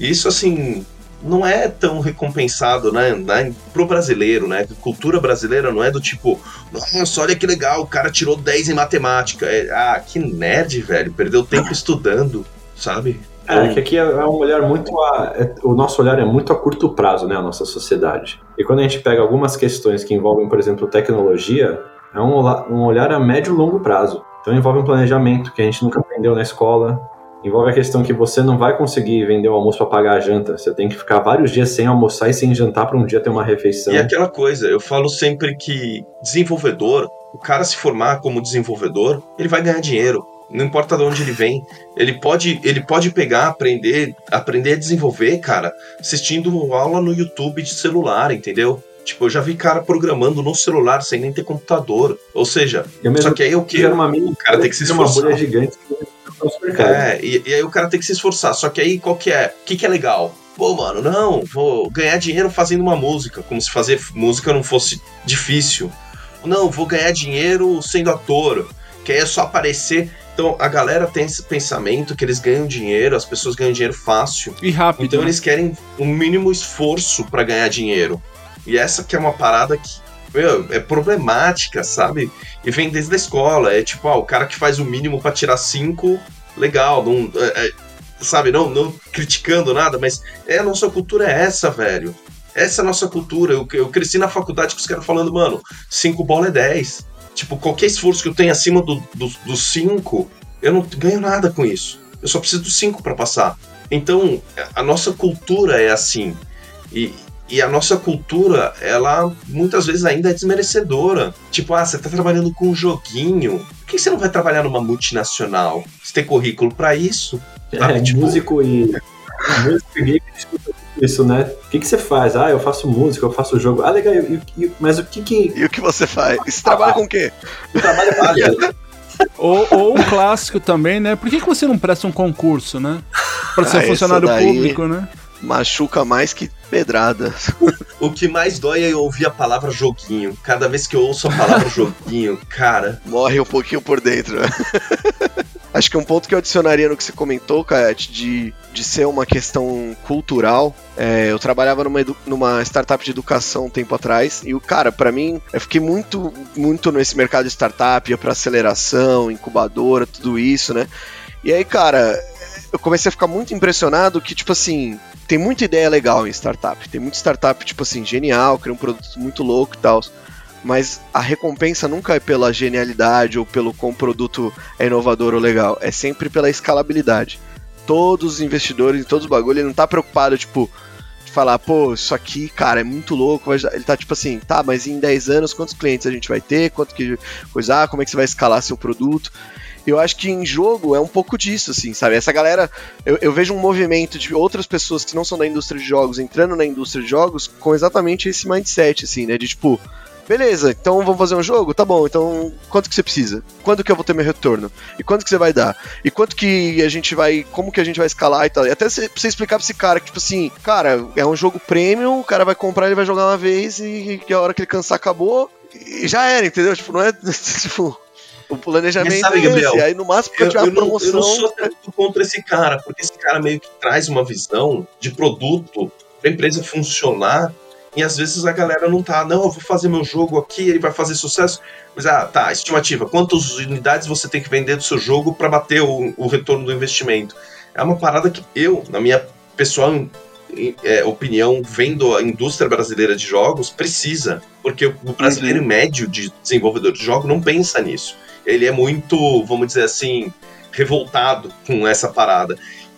Isso, assim, não é tão recompensado, né, né, pro brasileiro, né? Cultura brasileira não é do tipo, nossa, olha que legal, o cara tirou 10 em matemática. É, ah, que nerd, velho, perdeu tempo estudando, sabe? É, que aqui é, é um olhar muito a, é, o nosso olhar é muito a curto prazo, né, a nossa sociedade. E quando a gente pega algumas questões que envolvem, por exemplo, tecnologia, é um, um olhar a médio e longo prazo. Então envolve um planejamento que a gente nunca aprendeu na escola, envolve a questão que você não vai conseguir vender o almoço para pagar a janta. Você tem que ficar vários dias sem almoçar e sem jantar para um dia ter uma refeição. E aquela coisa, eu falo sempre que desenvolvedor, o cara se formar como desenvolvedor, ele vai ganhar dinheiro. Não importa de onde ele vem, ele pode, ele pode pegar, aprender, aprender a desenvolver, cara, assistindo aula no YouTube de celular, entendeu? Tipo, eu já vi cara programando no celular sem nem ter computador. Ou seja, só que aí o que? O cara tem que se esforçar. Uma bolha gigante é, e, e, aí o cara tem que se esforçar. Só que aí qual que é? O que, que é legal? Pô, mano, não, vou ganhar dinheiro fazendo uma música, como se fazer música não fosse difícil. Não, vou ganhar dinheiro sendo ator, que aí é só aparecer. Então a galera tem esse pensamento que eles ganham dinheiro, as pessoas ganham dinheiro fácil. E rápido. Então né? eles querem um mínimo esforço para ganhar dinheiro. E essa que é uma parada que meu, é problemática, sabe? E vem desde a escola. É tipo, ah, o cara que faz o mínimo para tirar cinco, legal. Não, é, é, sabe, não, não criticando nada, mas é a nossa cultura é essa, velho. Essa é a nossa cultura. Eu, eu cresci na faculdade com os caras falando, mano, cinco bola é 10. Tipo, qualquer esforço que eu tenho acima do, do, dos cinco, eu não ganho nada com isso. Eu só preciso dos cinco para passar. Então, a nossa cultura é assim. E, e a nossa cultura, ela muitas vezes ainda é desmerecedora. Tipo, ah, você tá trabalhando com um joguinho. Por que você não vai trabalhar numa multinacional? Você tem currículo para isso? É, tipo... músico e. músico e isso, né? O que, que você faz? Ah, eu faço música, eu faço jogo. Ah, legal, e, e, mas o que que. E o que você faz? Você trabalha com o quê? Eu trabalho com [LAUGHS] ou, ou o clássico também, né? Por que, que você não presta um concurso, né? Pra ser ah, funcionário daí... público, né? Machuca mais que pedrada. O que mais dói é ouvir a palavra joguinho. Cada vez que eu ouço a palavra [LAUGHS] joguinho, cara. Morre um pouquinho por dentro. [LAUGHS] Acho que um ponto que eu adicionaria no que você comentou, Kayat, de, de ser uma questão cultural. É, eu trabalhava numa, numa startup de educação um tempo atrás, e o cara, pra mim, eu fiquei muito, muito nesse mercado de startup, ia pra aceleração, incubadora, tudo isso, né? E aí, cara, eu comecei a ficar muito impressionado que, tipo assim, tem muita ideia legal em startup. Tem muita startup, tipo assim, genial, cria um produto muito louco e tal. Mas a recompensa nunca é pela genialidade ou pelo quão produto é inovador ou legal. É sempre pela escalabilidade. Todos os investidores, todos os bagulho, ele não tá preocupado, tipo, de falar, pô, isso aqui, cara, é muito louco. Ele tá tipo assim, tá, mas em 10 anos quantos clientes a gente vai ter? Quanto que coisa, ah, como é que você vai escalar seu produto? Eu acho que em jogo é um pouco disso, assim, sabe? Essa galera, eu, eu vejo um movimento de outras pessoas que não são da indústria de jogos entrando na indústria de jogos com exatamente esse mindset, assim, né? De tipo, beleza, então vamos fazer um jogo? Tá bom, então quanto que você precisa? Quando que eu vou ter meu retorno? E quanto que você vai dar? E quanto que a gente vai, como que a gente vai escalar e tal? E até você, explicar pra esse cara que, tipo assim, cara, é um jogo premium, o cara vai comprar, ele vai jogar uma vez e, e a hora que ele cansar acabou e já era, entendeu? Tipo, não é, [LAUGHS] tipo... O planejamento Mas sabe, é esse. Gabriel, Aí no máximo Eu, tiver eu uma não, eu promoção. não sou tanto contra esse cara, porque esse cara meio que traz uma visão de produto pra empresa funcionar. E às vezes a galera não tá, não, eu vou fazer meu jogo aqui, ele vai fazer sucesso. Mas, ah, tá, estimativa, quantas unidades você tem que vender do seu jogo para bater o, o retorno do investimento? É uma parada que eu, na minha pessoal é, opinião, vendo a indústria brasileira de jogos, precisa. Porque o brasileiro médio de desenvolvedor de jogos não pensa nisso. Ele é muito, vamos dizer assim, revoltado com essa parada.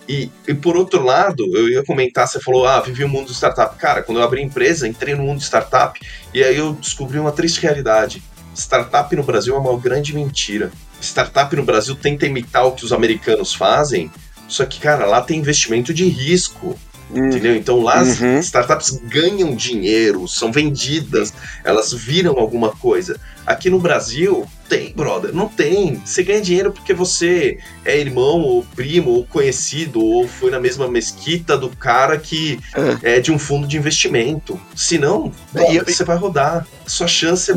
E, e por outro lado, eu ia comentar, você falou, ah, vivi o mundo do startup. Cara, quando eu abri empresa, entrei no mundo de startup e aí eu descobri uma triste realidade. Startup no Brasil é uma grande mentira. Startup no Brasil tenta imitar o que os americanos fazem, só que, cara, lá tem investimento de risco. Entendeu? Então lá as Uhum. startups ganham dinheiro, são vendidas, elas viram alguma coisa. Aqui no Brasil, tem, brother, não tem. Você ganha dinheiro porque você é irmão, ou primo, ou conhecido, ou foi na mesma mesquita do cara que é de um fundo de investimento. Senão, brother, E- você vai rodar. Sua chance é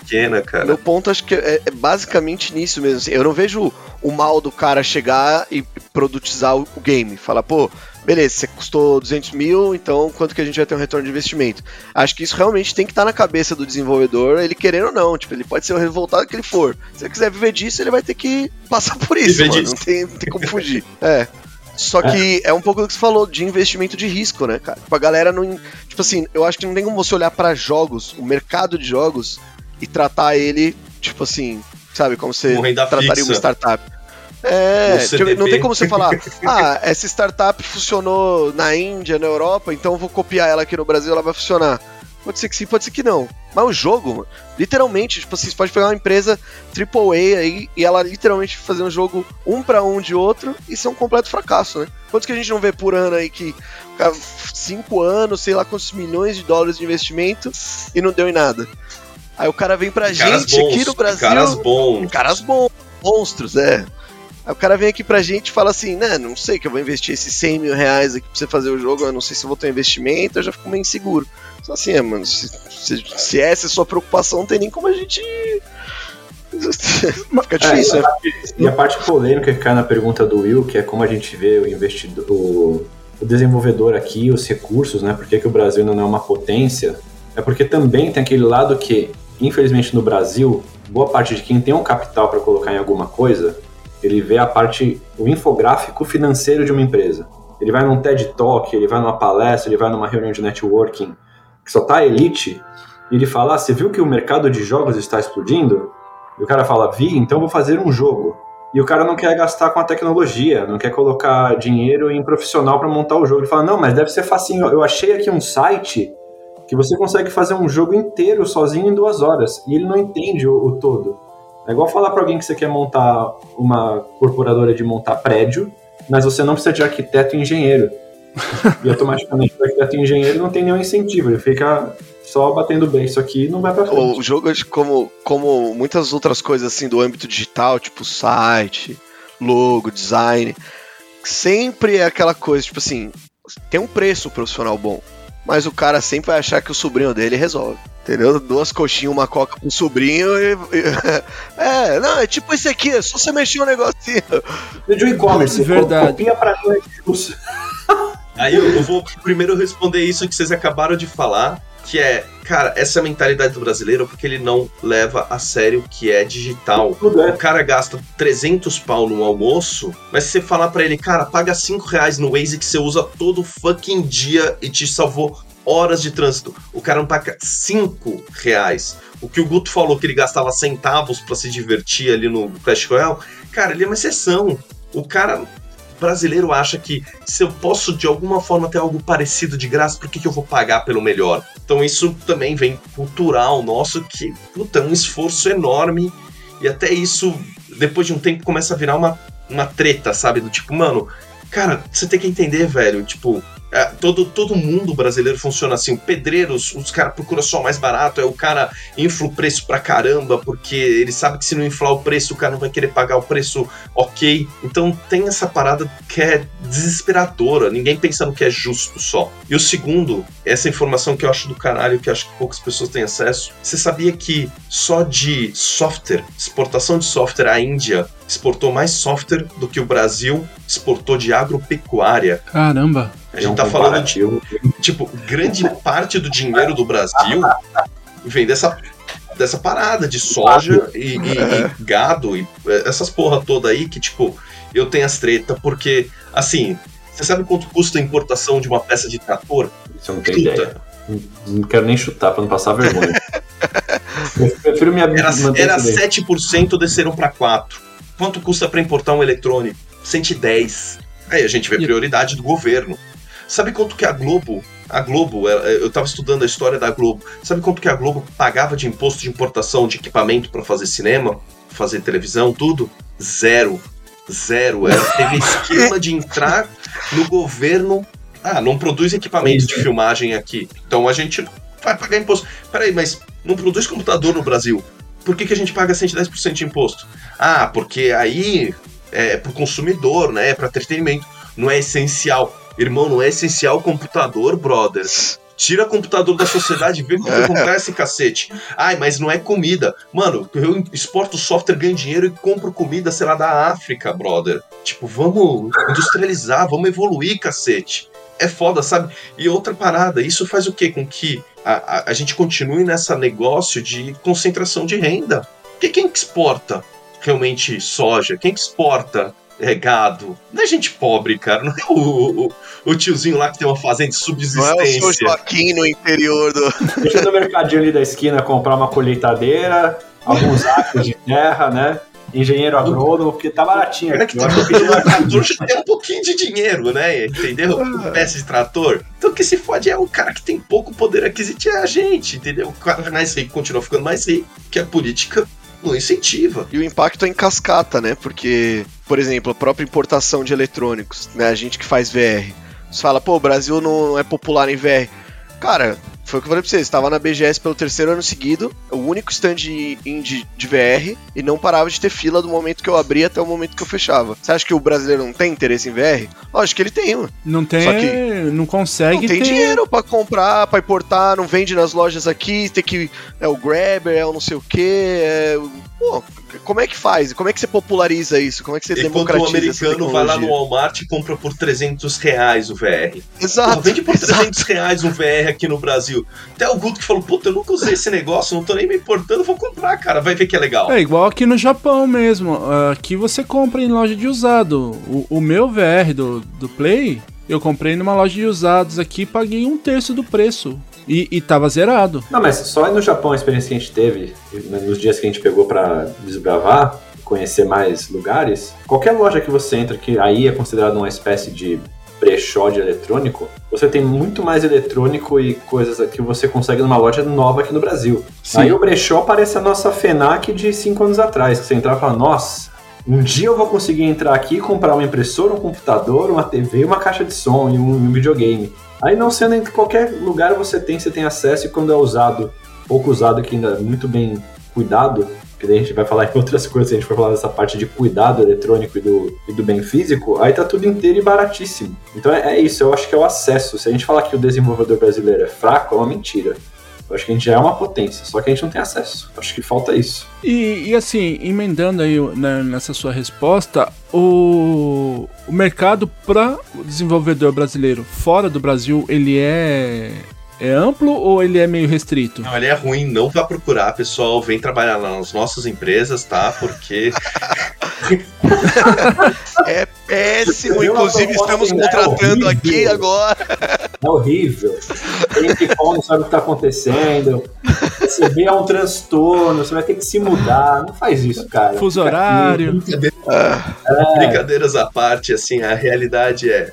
pequena, cara. Meu ponto acho que é, é basicamente nisso mesmo. assim. eu não vejo o mal do cara chegar e produtizar o, o game. Falar, pô, beleza, você custou 200 mil, então quanto que a gente vai ter um retorno de investimento? Acho que isso realmente tem que estar na cabeça do desenvolvedor, ele querendo ou não. Tipo, ele pode ser o revoltado que ele for. Se ele quiser viver disso, ele vai ter que passar por isso, Viver mano. disso. Não tem, não tem como fugir. É. Só que é um pouco do que você falou, de investimento de risco, né, cara? Tipo, a galera não. Tipo assim, eu acho que não tem como você olhar pra jogos, o mercado de jogos, e tratar ele, tipo assim, sabe, como você trataria fixa. uma startup. É, tipo, não tem como você falar, [LAUGHS] ah, essa startup funcionou na Índia, na Europa, então eu vou copiar ela aqui no Brasil, ela vai funcionar. Pode ser que sim, pode ser que não. Mas o jogo, literalmente, tipo, assim, você pode pegar uma empresa AAA aí e ela literalmente fazer um jogo um pra um de outro e ser um completo fracasso, né? Quantos que a gente não vê por ano aí que cara, cinco anos, sei lá quantos milhões de dólares de investimento e não deu em nada. Aí o cara vem pra Caras gente bons, aqui no Brasil. Caras bons. Caras bons, monstros, é. Aí o cara vem aqui pra gente e fala assim, né, não sei que eu vou investir esses 100 mil reais aqui pra você fazer o jogo, eu não sei se eu vou ter um investimento, eu já fico meio inseguro. Só assim, é, mano, se, se, se essa é a sua preocupação, não tem nem como a gente... [LAUGHS] Fica difícil, né? E a parte polêmica que cai na pergunta do Will, que é como a gente vê o investidor, o, o desenvolvedor aqui, os recursos, né? Por que, que o Brasil ainda não é uma potência? É porque também tem aquele lado que, infelizmente no Brasil, boa parte de quem tem um capital para colocar em alguma coisa, ele vê a parte, o infográfico financeiro de uma empresa. Ele vai num TED Talk, ele vai numa palestra, ele vai numa reunião de networking, que só tá a elite, e ele fala, ah, você viu que o mercado de jogos está explodindo? E o cara fala, vi, então vou fazer um jogo. E o cara não quer gastar com a tecnologia, não quer colocar dinheiro em profissional para montar o jogo. Ele fala, não, mas deve ser facinho. Eu achei aqui um site que você consegue fazer um jogo inteiro sozinho em duas horas. E ele não entende o, o todo. É igual falar para alguém que você quer montar uma corporadora de montar prédio, mas você não precisa de arquiteto e engenheiro. e automaticamente o arquiteto e engenheiro não tem nenhum incentivo, ele fica só batendo bem isso aqui não vai pra frente. O jogo, como, como muitas outras coisas assim do âmbito digital, tipo site, logo, design, sempre é aquela coisa, tipo assim, tem um preço profissional bom. mas o cara sempre vai achar que o sobrinho dele resolve. Entendeu? Duas coxinhas, uma coca pro sobrinho e. [LAUGHS] é, não, é tipo esse aqui, é só você mexer um negocinho. E de e-commerce, Verdade. copia pra nós. [LAUGHS] Aí eu, eu vou primeiro responder isso que vocês acabaram de falar, que é, cara, essa é a mentalidade do brasileiro porque ele não leva a sério o que é digital. Tudo é. O cara gasta 300 pau no almoço, mas se você falar pra ele, cara, paga 5 reais no Waze que você usa todo fucking dia e te salvou horas de trânsito. O cara não paga 5 reais. O que o Guto falou que ele gastava centavos pra se divertir ali no Clash Royale, cara, ele é uma exceção. O cara brasileiro acha que se eu posso de alguma forma ter algo parecido de graça, por que, que eu vou pagar pelo melhor? Então isso também vem cultural nosso, que puta, é um esforço enorme e até isso, depois de um tempo, começa a virar uma, uma treta, sabe? Do tipo, mano, cara, você tem que entender, velho, tipo. É, todo, todo mundo brasileiro funciona assim. O pedreiros, os caras procuram só mais barato, é o cara infla o preço pra caramba, porque ele sabe que se não inflar o preço, o cara não vai querer pagar o preço ok. Então tem essa parada que é desesperadora, ninguém pensa no que é justo só. E o segundo, essa informação que eu acho do caralho, que acho que poucas pessoas têm acesso. Você sabia que só de software, exportação de software, a Índia exportou mais software do que o Brasil exportou de agropecuária? Caramba. A gente É um tá falando de tipo, grande parte do dinheiro do Brasil vem dessa, dessa parada de soja e, e- e gado e eh, essas porra toda aí que, tipo, eu tenho as treta, porque, assim, você sabe quanto custa a importação de uma peça de trator? Isso eu não tenho Chuta. ideia. Não- quero nem chutar pra não passar vergonha. [LAUGHS] eu prefiro me Era, era isso daí. 7%, desceram pra 4%. Quanto custa pra importar um eletrônico? 110. Aí a gente vê prioridade do governo. Sabe quanto que a Globo, a Globo, ela- eu tava estudando a história da Globo. Sabe quanto que a Globo pagava de imposto de importação de equipamento pra fazer cinema, fazer televisão, tudo? Zero. Zero. Ela teve [LAUGHS] esquema de entrar no governo. Ah, não produz equipamento de filmagem aqui. Então a gente vai pagar imposto. Peraí, mas não produz computador no Brasil. Por que, que a gente paga 110% de imposto? Ah, porque aí é pro consumidor, né? É para entretenimento. Não é essencial. Irmão, não é essencial computador, brother. Tira computador da sociedade e vê como vai comprar esse cacete. Ai, mas não é comida. Mano, eu exporto software, ganho dinheiro e compro comida, sei lá, da África, brother. Tipo, vamos industrializar, vamos evoluir, cacete. É foda, sabe? E outra parada, isso faz o quê? Com que a, a, a gente continue nessa negócio de concentração de renda. Porque quem que exporta realmente soja? Quem que exporta é, gado? Não é gente pobre, cara. Não é o, o, o tiozinho lá que tem uma fazenda de Não é o subsistência. seu Joaquim no interior do. Deixa no mercadinho ali da esquina comprar uma colheitadeira, alguns acres de terra, né? Engenheiro agrônomo, porque tá baratinho Cara aqui. que Eu tem acho que pedi um uma trator já tem um pouquinho de dinheiro, né? Entendeu? Peça de trator. Então o que se fode é o cara que tem pouco poder aquisitivo, é a gente, entendeu? O cara mais rico continua ficando mais rico, que a política incentiva. E o impacto é em cascata, né? Porque, por exemplo, a própria importação de eletrônicos, né? A gente que faz VR. Você fala, pô, o Brasil não é popular em VR. Cara, foi o que eu falei pra vocês, estava na BGS pelo terceiro ano seguido, o único stand indie de VR, e não parava de ter fila do momento que eu abria até o momento que eu fechava. Você acha que o brasileiro não tem interesse em VR? Lógico que ele tem, mano. Não tem. Só que- Não consegue Não tem ter. dinheiro pra comprar, pra importar, não vende nas lojas aqui, tem que. É o Grabber, é o não sei o quê. É... Pô, como é que faz? Como é que você populariza isso? Como é que você o democratiza essa americano vai lá no? Walmart e compra por 300 reais o VR. Exato. Porra, vende por exato. 300 reais um VR aqui no Brasil. Até o Guto que falou, puta, eu nunca usei esse negócio, não tô nem me importando, vou comprar, cara, vai ver que é legal. É igual aqui no Japão mesmo. Aqui você compra em loja de usado. O, o meu VR do, do Play, eu comprei numa loja de usados aqui e paguei um terço do preço. E, e tava zerado. Não, mas só no Japão a experiência que a gente teve, né, nos dias que a gente pegou pra desbravar, conhecer mais lugares, qualquer loja que você entra, que aí é considerado uma espécie de brechó de eletrônico, você tem muito mais eletrônico e coisas que você consegue numa loja nova aqui no Brasil. Sim. Aí o brechó parece a nossa FENAC de 5 anos atrás, que você entrava e falava, nossa, um dia eu vou conseguir entrar aqui e comprar uma impressora, um computador, uma TV, uma caixa de som e um, um videogame. Aí não sendo em qualquer lugar você tem, você tem acesso e quando é usado, pouco usado, que ainda é muito bem cuidado, que daí a gente vai falar [LAUGHS] em outras coisas, a gente for falar dessa parte de cuidado eletrônico e do, e do bem físico, aí tá tudo inteiro e baratíssimo. Então é, é isso, eu acho que é o acesso. Se a gente falar que o desenvolvedor brasileiro é fraco, é uma mentira. Eu acho que a gente já é uma potência, só que a gente não tem acesso. Eu acho que falta isso. E, e assim, emendando aí né, nessa sua resposta, o, o mercado para o desenvolvedor brasileiro fora do Brasil, ele é é amplo ou ele é meio restrito? Não, ele é ruim, não vá procurar, pessoal. Vem trabalhar nas nossas empresas, tá? Porque. [LAUGHS] é péssimo, inclusive estamos contratando aqui agora. [LAUGHS] É horrível. Tem que não sabe o que tá acontecendo. Receber é um transtorno, você vai ter que se mudar. Não faz isso, cara. Fuso horário. Brincadeira, é. Brincadeiras à parte, assim, a realidade é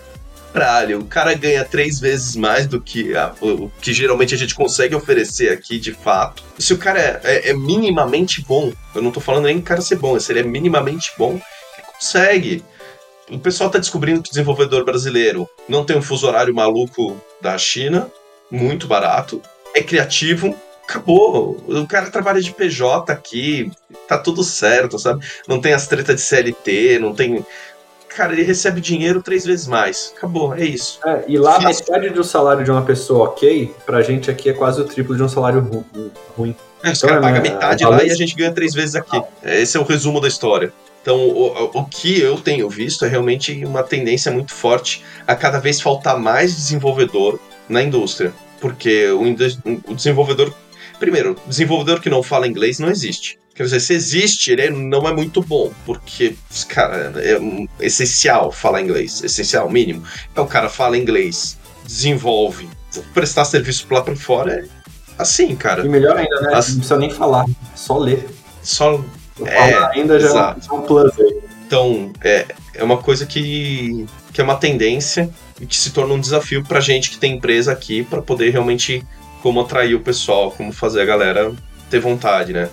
caralho, o cara ganha três vezes mais do que a, o que geralmente a gente consegue oferecer aqui, de fato. Se o cara é, é, é minimamente bom, eu não tô falando nem o cara ser bom, se ele é minimamente bom, ele consegue. O pessoal tá descobrindo que o desenvolvedor brasileiro não tem um fuso horário maluco da China, muito barato, é criativo, acabou. O cara trabalha de PJ aqui, tá tudo certo, sabe? Não tem as tretas de CLT, não tem cara, ele recebe dinheiro três vezes mais. Acabou, é isso. É, e lá, metade do salário de uma pessoa ok, pra gente aqui é quase o triplo de um salário ru ruim. É, os então, caras pagam metade lá e a gente ganha três vezes aqui. Esse é o resumo da história. Então, o, o que eu tenho visto é realmente uma tendência muito forte a cada vez faltar mais desenvolvedor na indústria. Porque o, o desenvolvedor. Primeiro, desenvolvedor que não fala inglês não existe. Quer dizer, se existe, ele não é muito bom, porque, cara, é essencial falar inglês, essencial, mínimo. Então o cara fala inglês, desenvolve, prestar serviço lá pra fora é assim, cara. E melhor ainda, né? As... Não precisa nem falar, só ler. Só. É, ainda já exato. é um plus aí. Então, é, é uma coisa que, que é uma tendência e que se torna um desafio pra gente que tem empresa aqui para poder realmente como atrair o pessoal, como fazer a galera ter vontade, né?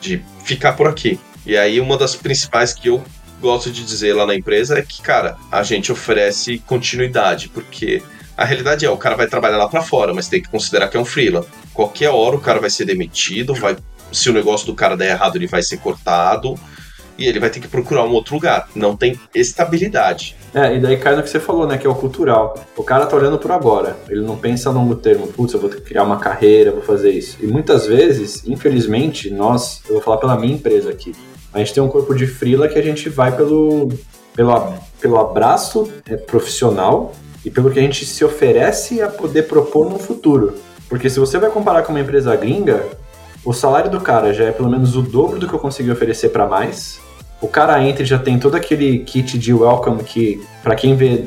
de ficar por aqui. E aí, uma das principais que eu gosto de dizer lá na empresa é que, cara, a gente oferece continuidade, porque a realidade é, o cara vai trabalhar lá para fora, mas tem que considerar que é um freela. Qualquer hora o cara vai ser demitido, vai, se o negócio do cara der errado, ele vai ser cortado e ele vai ter que procurar um outro lugar. Não tem estabilidade. É, e daí cai no que você falou, né, que é o cultural. O cara tá olhando por agora, ele não pensa a longo termo, putz, eu vou criar uma carreira, vou fazer isso. E muitas vezes, infelizmente, nós, eu vou falar pela minha empresa aqui, a gente tem um corpo de frila que a gente vai pelo, pelo, pelo abraço é, profissional e pelo que a gente se oferece a poder propor no futuro. Porque se você vai comparar com uma empresa gringa, o salário do cara já é pelo menos o dobro do que eu consegui oferecer para mais o cara entra e já tem todo aquele kit de welcome que, para quem vê,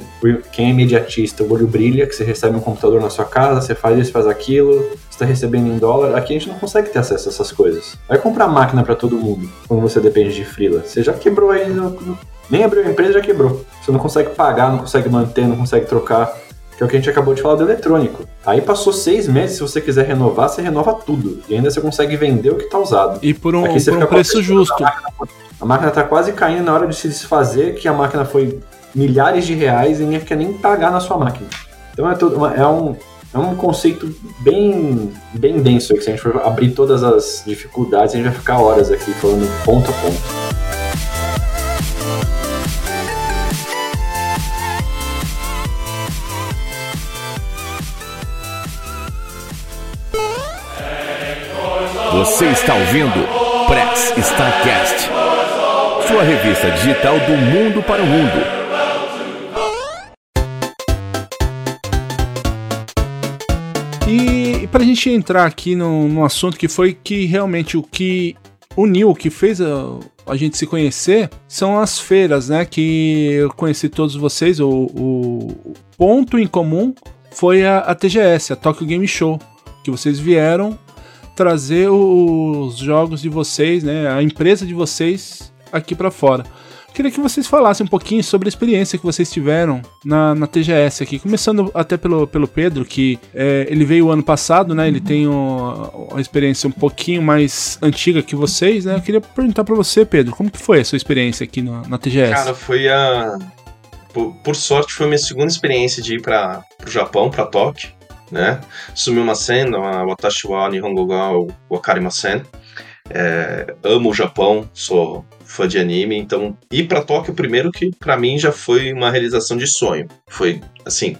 quem é imediatista, o olho brilha, que você recebe um computador na sua casa, você faz isso, faz aquilo, você está recebendo em dólar. Aqui a gente não consegue ter acesso a essas coisas. Vai comprar máquina para todo mundo quando você depende de freela. Você já quebrou aí, nem abriu a empresa, já quebrou. Você não consegue pagar, não consegue manter, não consegue trocar que é o que a gente acabou de falar do eletrônico. Aí passou seis meses, se você quiser renovar, você renova tudo. E ainda você consegue vender o que está usado. E por um, por um preço justo. A máquina está quase caindo na hora de se desfazer, que a máquina foi milhares de reais e nem quer nem pagar na sua máquina. Então é, tudo, é, um, é um conceito bem, bem denso. Que se a gente for abrir todas as dificuldades, a gente vai ficar horas aqui falando ponto a ponto. Você está ouvindo Press Starcast, sua revista digital do mundo para o mundo. E para a gente entrar aqui no, no, assunto que foi que realmente o que uniu, o que fez a, a gente se conhecer, são as feiras, né? Que eu conheci todos vocês. O, o ponto em comum foi a, a TGS, a Tokyo Game Show, que vocês vieram trazer os jogos de vocês, né, a empresa de vocês aqui para fora. Queria que vocês falassem um pouquinho sobre a experiência que vocês tiveram na, na TGS aqui. Começando até pelo, pelo Pedro, que é, ele veio ano passado, né? Ele tem uma, uma experiência um pouquinho mais antiga que vocês, né? Eu queria perguntar para você, Pedro, como que foi a sua experiência aqui na, na TGS? Cara, foi a... Por, por sorte, foi a minha segunda experiência de ir para o Japão, para Tóquio né? Sumimasen, watashi wa nihongo ga wakarimasen. É, amo o Japão, sou fã de anime, então ir para Tóquio primeiro que para mim já foi uma realização de sonho. Foi assim,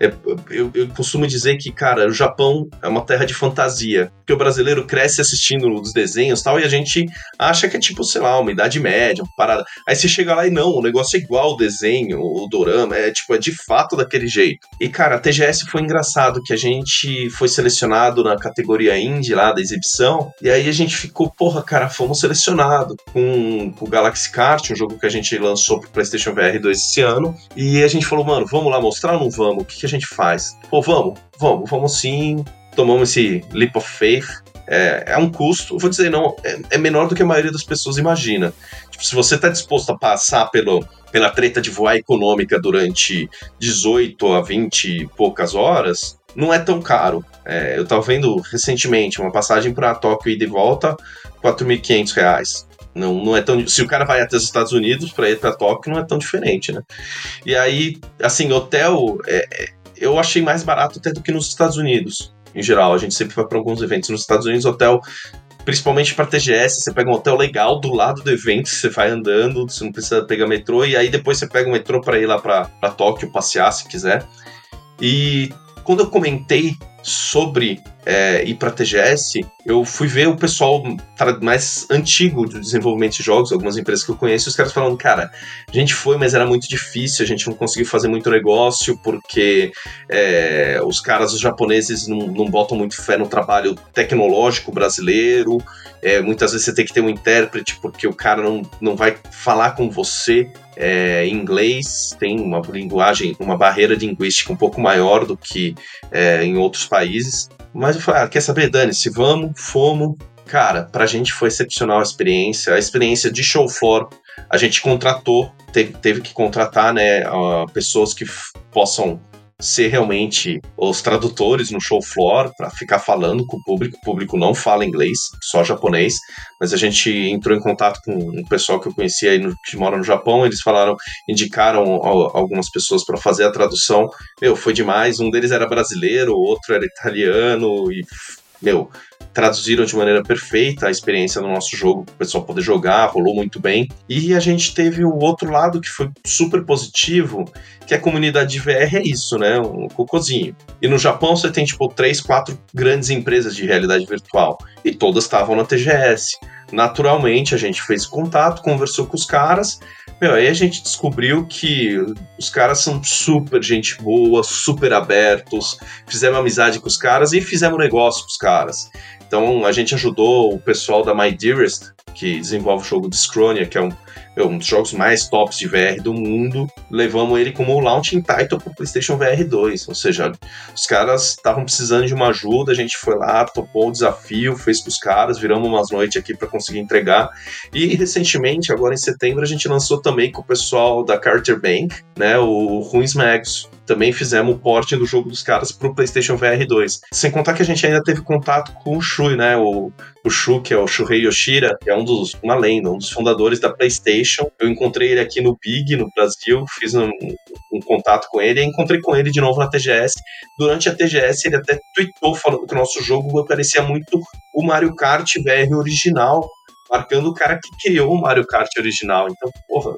é, eu, eu, costumo dizer que, cara, o Japão é uma terra de fantasia. Porque o brasileiro cresce assistindo os desenhos tal, e a gente acha que é tipo, sei lá, uma idade média, uma parada. Aí você chega lá e não, o negócio é igual o desenho, o dorama, é tipo, é de fato daquele jeito. E, cara, a TGS foi engraçado, que a gente foi selecionado na categoria indie lá da exibição, e aí a gente ficou, porra, cara, fomos selecionados com, com o Galaxy Kart, um jogo que a gente lançou pro PlayStation VR 2 esse ano, e a gente falou, mano, vamos lá mostrar ou não vamos? O que, que a gente faz? Pô, vamos, vamos, vamos sim. Tomamos esse leap of faith. É, é um custo, vou dizer, não, é, é, menor do que a maioria das pessoas imagina. Tipo, se você está disposto a passar pelo, pela treta de voar econômica durante 18 a 20 e poucas horas, não é tão caro. É, eu estava vendo recentemente uma passagem para Tóquio e de volta, R$ 4.500. Não, não é tão. Se o cara vai até os Estados Unidos para ir para Tóquio, não é tão diferente, né? E aí, assim, hotel, é, é, eu achei mais barato até do que nos Estados Unidos, em geral. A gente sempre vai para alguns eventos nos Estados Unidos, hotel principalmente para TGS, você pega um hotel legal do lado do evento, você vai andando, você não precisa pegar metrô, e aí depois você pega o metrô para ir lá para Tóquio passear se quiser. E quando eu comentei sobre é, ir para TGS, eu fui ver o pessoal mais antigo do desenvolvimento de jogos, algumas empresas que eu conheço, os caras falando, cara, a gente foi, mas era muito difícil, a gente não conseguiu fazer muito negócio, porque é, os caras, os japoneses, não, não botam muito fé no trabalho tecnológico brasileiro, é, muitas vezes você tem que ter um intérprete, porque o cara não, não vai falar com você é, inglês, tem uma linguagem, uma barreira linguística um pouco maior do que é, em outros países. Mas eu falei, ah, quer saber, Dani, se vamos, fomos. Cara, pra gente foi excepcional a experiência. A experiência de show floor, a gente contratou, teve, que contratar, né, pessoas que possam ser realmente os tradutores no show floor para ficar falando com o público. O público não fala inglês, só japonês, mas a gente entrou em contato com um pessoal que eu conhecia aí no, que mora no Japão. Eles falaram, indicaram algumas pessoas para fazer a tradução. Meu, foi demais. Um deles era brasileiro, o outro era italiano e meu, traduziram de maneira perfeita a experiência do nosso jogo, o pessoal poder jogar, rolou muito bem. E a gente teve o outro lado que foi super positivo, que a comunidade de VR é isso, né? Um cocôzinho. E no Japão você tem, tipo, três, quatro grandes empresas de realidade virtual. E todas estavam na TGS. Naturalmente, a gente fez contato, conversou com os caras. Meu, aí a gente descobriu que os caras são super gente boa, super abertos. Fizemos amizade com os caras e fizemos negócio com os caras. Então a gente ajudou o pessoal da My Dearest, que desenvolve o jogo de Scronia, que é um, é um dos jogos mais tops de VR do mundo. Levamos ele como launching title para o PlayStation VR 2. Ou seja, os caras estavam precisando de uma ajuda, a gente foi lá, topou o desafio, fez com os caras, viramos umas noites aqui para conseguir entregar. E recentemente, agora em setembro, a gente lançou também com o pessoal da Carter Bank, né, o Ruins Magus também fizemos o porte do jogo dos caras pro PlayStation VR 2. Sem contar que a gente ainda teve contato com o Shui, né? O, o Shu, que é o Shuhei Yoshida, que é um dos, uma lenda, um dos fundadores da PlayStation. Eu encontrei ele aqui no Big, no Brasil, fiz um, um contato com ele e encontrei com ele de novo na TGS. Durante a TGS, ele até tweetou falando que o nosso jogo parecia muito o Mario Kart VR original, marcando o cara que criou o Mario Kart original. Então, porra,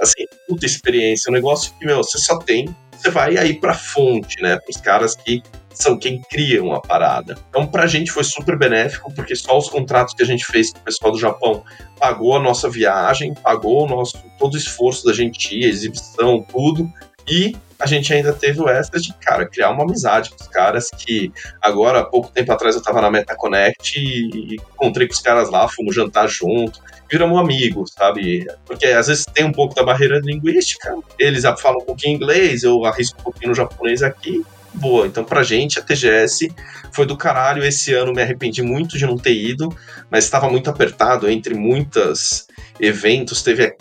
assim, puta experiência, um negócio que, meu, você só tem você vai aí para a fonte, né? Para os caras que são quem criam a parada. Então, para a gente foi super benéfico, porque só os contratos que a gente fez com o pessoal do Japão pagou a nossa viagem, pagou o nosso, todo o esforço da gente ir, exibição, tudo. E a gente ainda teve o extra de, cara, criar uma amizade com os caras que agora, há pouco tempo atrás, eu tava na MetaConnect e encontrei com os caras lá, fomos jantar junto viramos amigos, sabe? Porque às vezes tem um pouco da barreira linguística, eles falam um pouquinho inglês, eu arrisco um pouquinho no japonês aqui, boa. Então, pra gente, a TGS foi do caralho. Esse ano me arrependi muito de não ter ido, mas estava muito apertado entre muitos eventos. Teve a,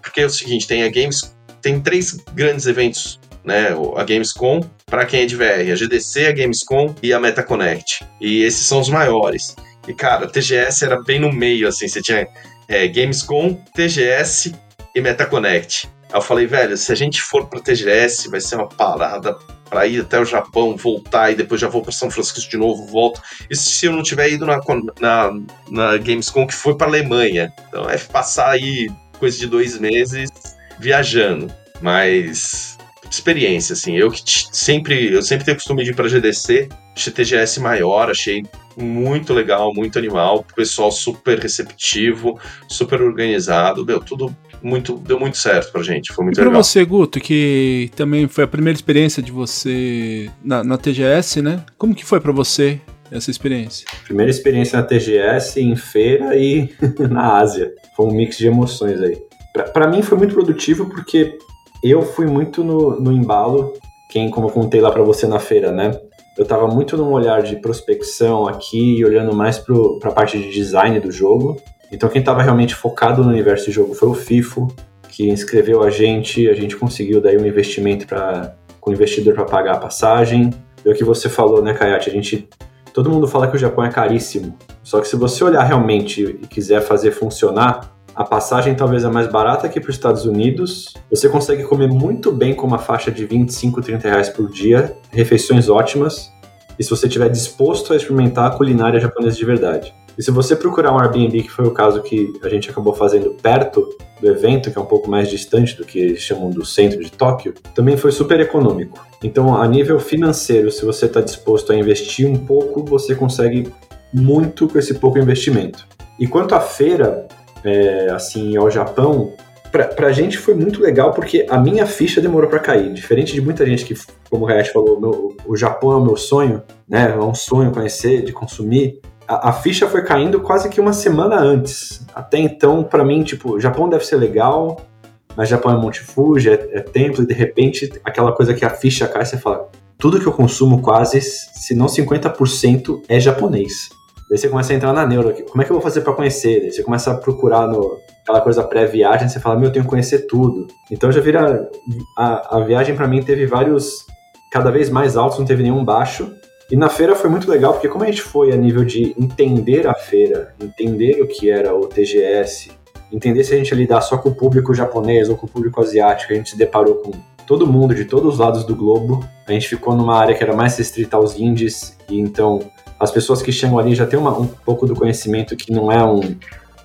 porque é o seguinte, tem a Games, tem três grandes eventos, né? A Gamescom, para quem é de VR, a GDC, a Gamescom e a MetaConnect. E esses são os maiores. E, cara, a TGS era bem no meio, assim, você tinha é, Gamescom, TGS e MetaConnect. Eu falei, velho, se a gente for pra TGS, vai ser uma parada para ir até o Japão, voltar e depois já vou para São Francisco de novo, volto. Isso se eu não tiver ido na, na, na Gamescom, que foi para Alemanha. Então é passar aí coisa de dois meses viajando. Mas experiência, assim. Eu que sempre, eu sempre tenho costume de ir para GDC, GTGS maior, achei muito legal, muito animal, pessoal super receptivo, super organizado, meu, tudo muito, deu muito certo pra gente, foi muito e pra legal. você, Guto, que também foi a primeira experiência de você na, na TGS, né? Como que foi para você essa experiência? Primeira experiência na TGS, em feira e [LAUGHS] na Ásia. Foi um mix de emoções aí. Para mim foi muito produtivo porque eu fui muito no, no embalo, quem, como eu contei lá para você na feira, né? Eu tava muito num olhar de prospecção aqui e olhando mais para a parte de design do jogo. Então quem estava realmente focado no universo de jogo foi o FIFO, que inscreveu a gente, a gente conseguiu daí um investimento para com o investidor para pagar a passagem. É o que você falou, né, Kayati? A gente todo mundo fala que o Japão é caríssimo. Só que se você olhar realmente e quiser fazer funcionar, a passagem talvez é mais barata que para os Estados Unidos. Você consegue comer muito bem com uma faixa de 25, 30 reais por dia, refeições ótimas. E se você estiver disposto a experimentar a culinária japonesa de verdade. E se você procurar um Airbnb, que foi o caso que a gente acabou fazendo perto do evento, que é um pouco mais distante do que eles chamam do centro de Tóquio, também foi super econômico. Então, a nível financeiro, se você está disposto a investir um pouco, você consegue muito com esse pouco investimento. E quanto à feira, é, assim, ao Japão, pra, pra gente foi muito legal porque a minha ficha demorou para cair. Diferente de muita gente que, como o Hayashi falou, meu, o Japão é o meu sonho, né? É um sonho conhecer, de consumir a, a, ficha foi caindo quase que uma semana antes. Até então, para mim, tipo, Japão deve ser legal, mas Japão é Monte Fuji, é, é templo, e de repente, aquela coisa que a ficha cai, você fala, tudo que eu consumo quase, se não 50%, é japonês. Daí você começa a entrar na neuro, como é que eu vou fazer para conhecer? Daí você começa a procurar no, aquela coisa pré-viagem, você fala, meu, eu tenho que conhecer tudo. Então já vira, a, a viagem para mim teve vários, cada vez mais altos, não teve nenhum baixo, e na feira foi muito legal, porque como a gente foi a nível de entender a feira, entender o que era o TGS, entender se a gente ia lidar só com o público japonês ou com o público asiático, a gente se deparou com todo mundo de todos os lados do globo. A gente ficou numa área que era mais restrita aos indies, e então as pessoas que chegam ali já têm uma, um pouco do conhecimento que não é um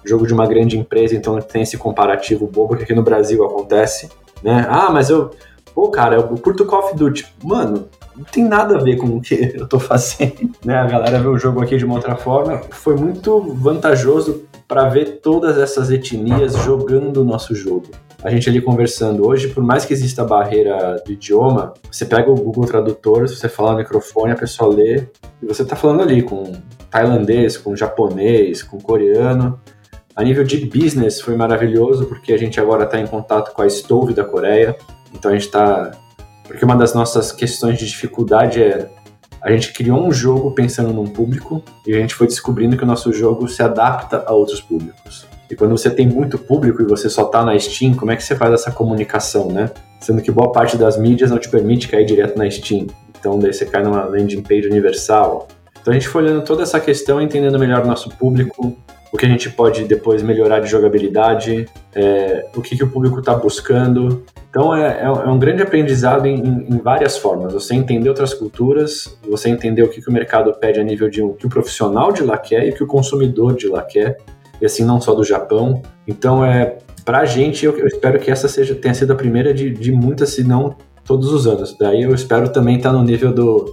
jogo de uma grande empresa, então tem esse comparativo bobo que aqui no Brasil acontece, né? Ah, mas eu, pô, cara, eu curto Call of Duty. Mano, não tem nada a ver com o que eu tô fazendo, [LAUGHS] né? A galera vê o jogo aqui de uma outra forma. Foi muito vantajoso para ver todas essas etnias jogando o nosso jogo. A gente ali conversando. Hoje, por mais que exista a barreira do idioma, você pega o Google Tradutor, você fala no microfone, a pessoa lê, e você tá falando ali com tailandês, com japonês, com coreano. A nível de business foi maravilhoso, porque a gente agora está em contato com a Stove da Coreia, então a gente está porque uma das nossas questões de dificuldade é a gente criou um jogo pensando num público e a gente foi descobrindo que o nosso jogo se adapta a outros públicos. E quando você tem muito público e você só tá na Steam, como é que você faz essa comunicação, né? Sendo que boa parte das mídias não te permite cair direto na Steam. Então daí você cai numa landing page universal. Então a gente foi olhando toda essa questão, entendendo melhor o nosso público, o que a gente pode depois melhorar de jogabilidade, é, o que, que o público está buscando. Então é, é, é, um grande aprendizado em, em, várias formas. Você entender outras culturas, você entender o que, que o mercado pede a nível de o que o profissional de lá quer e o que o consumidor de lá quer, e assim não só do Japão. Então é para a gente, eu, eu, espero que essa seja tenha sido a primeira de, de muitas, se não todos os anos. Daí eu espero também estar tá no nível do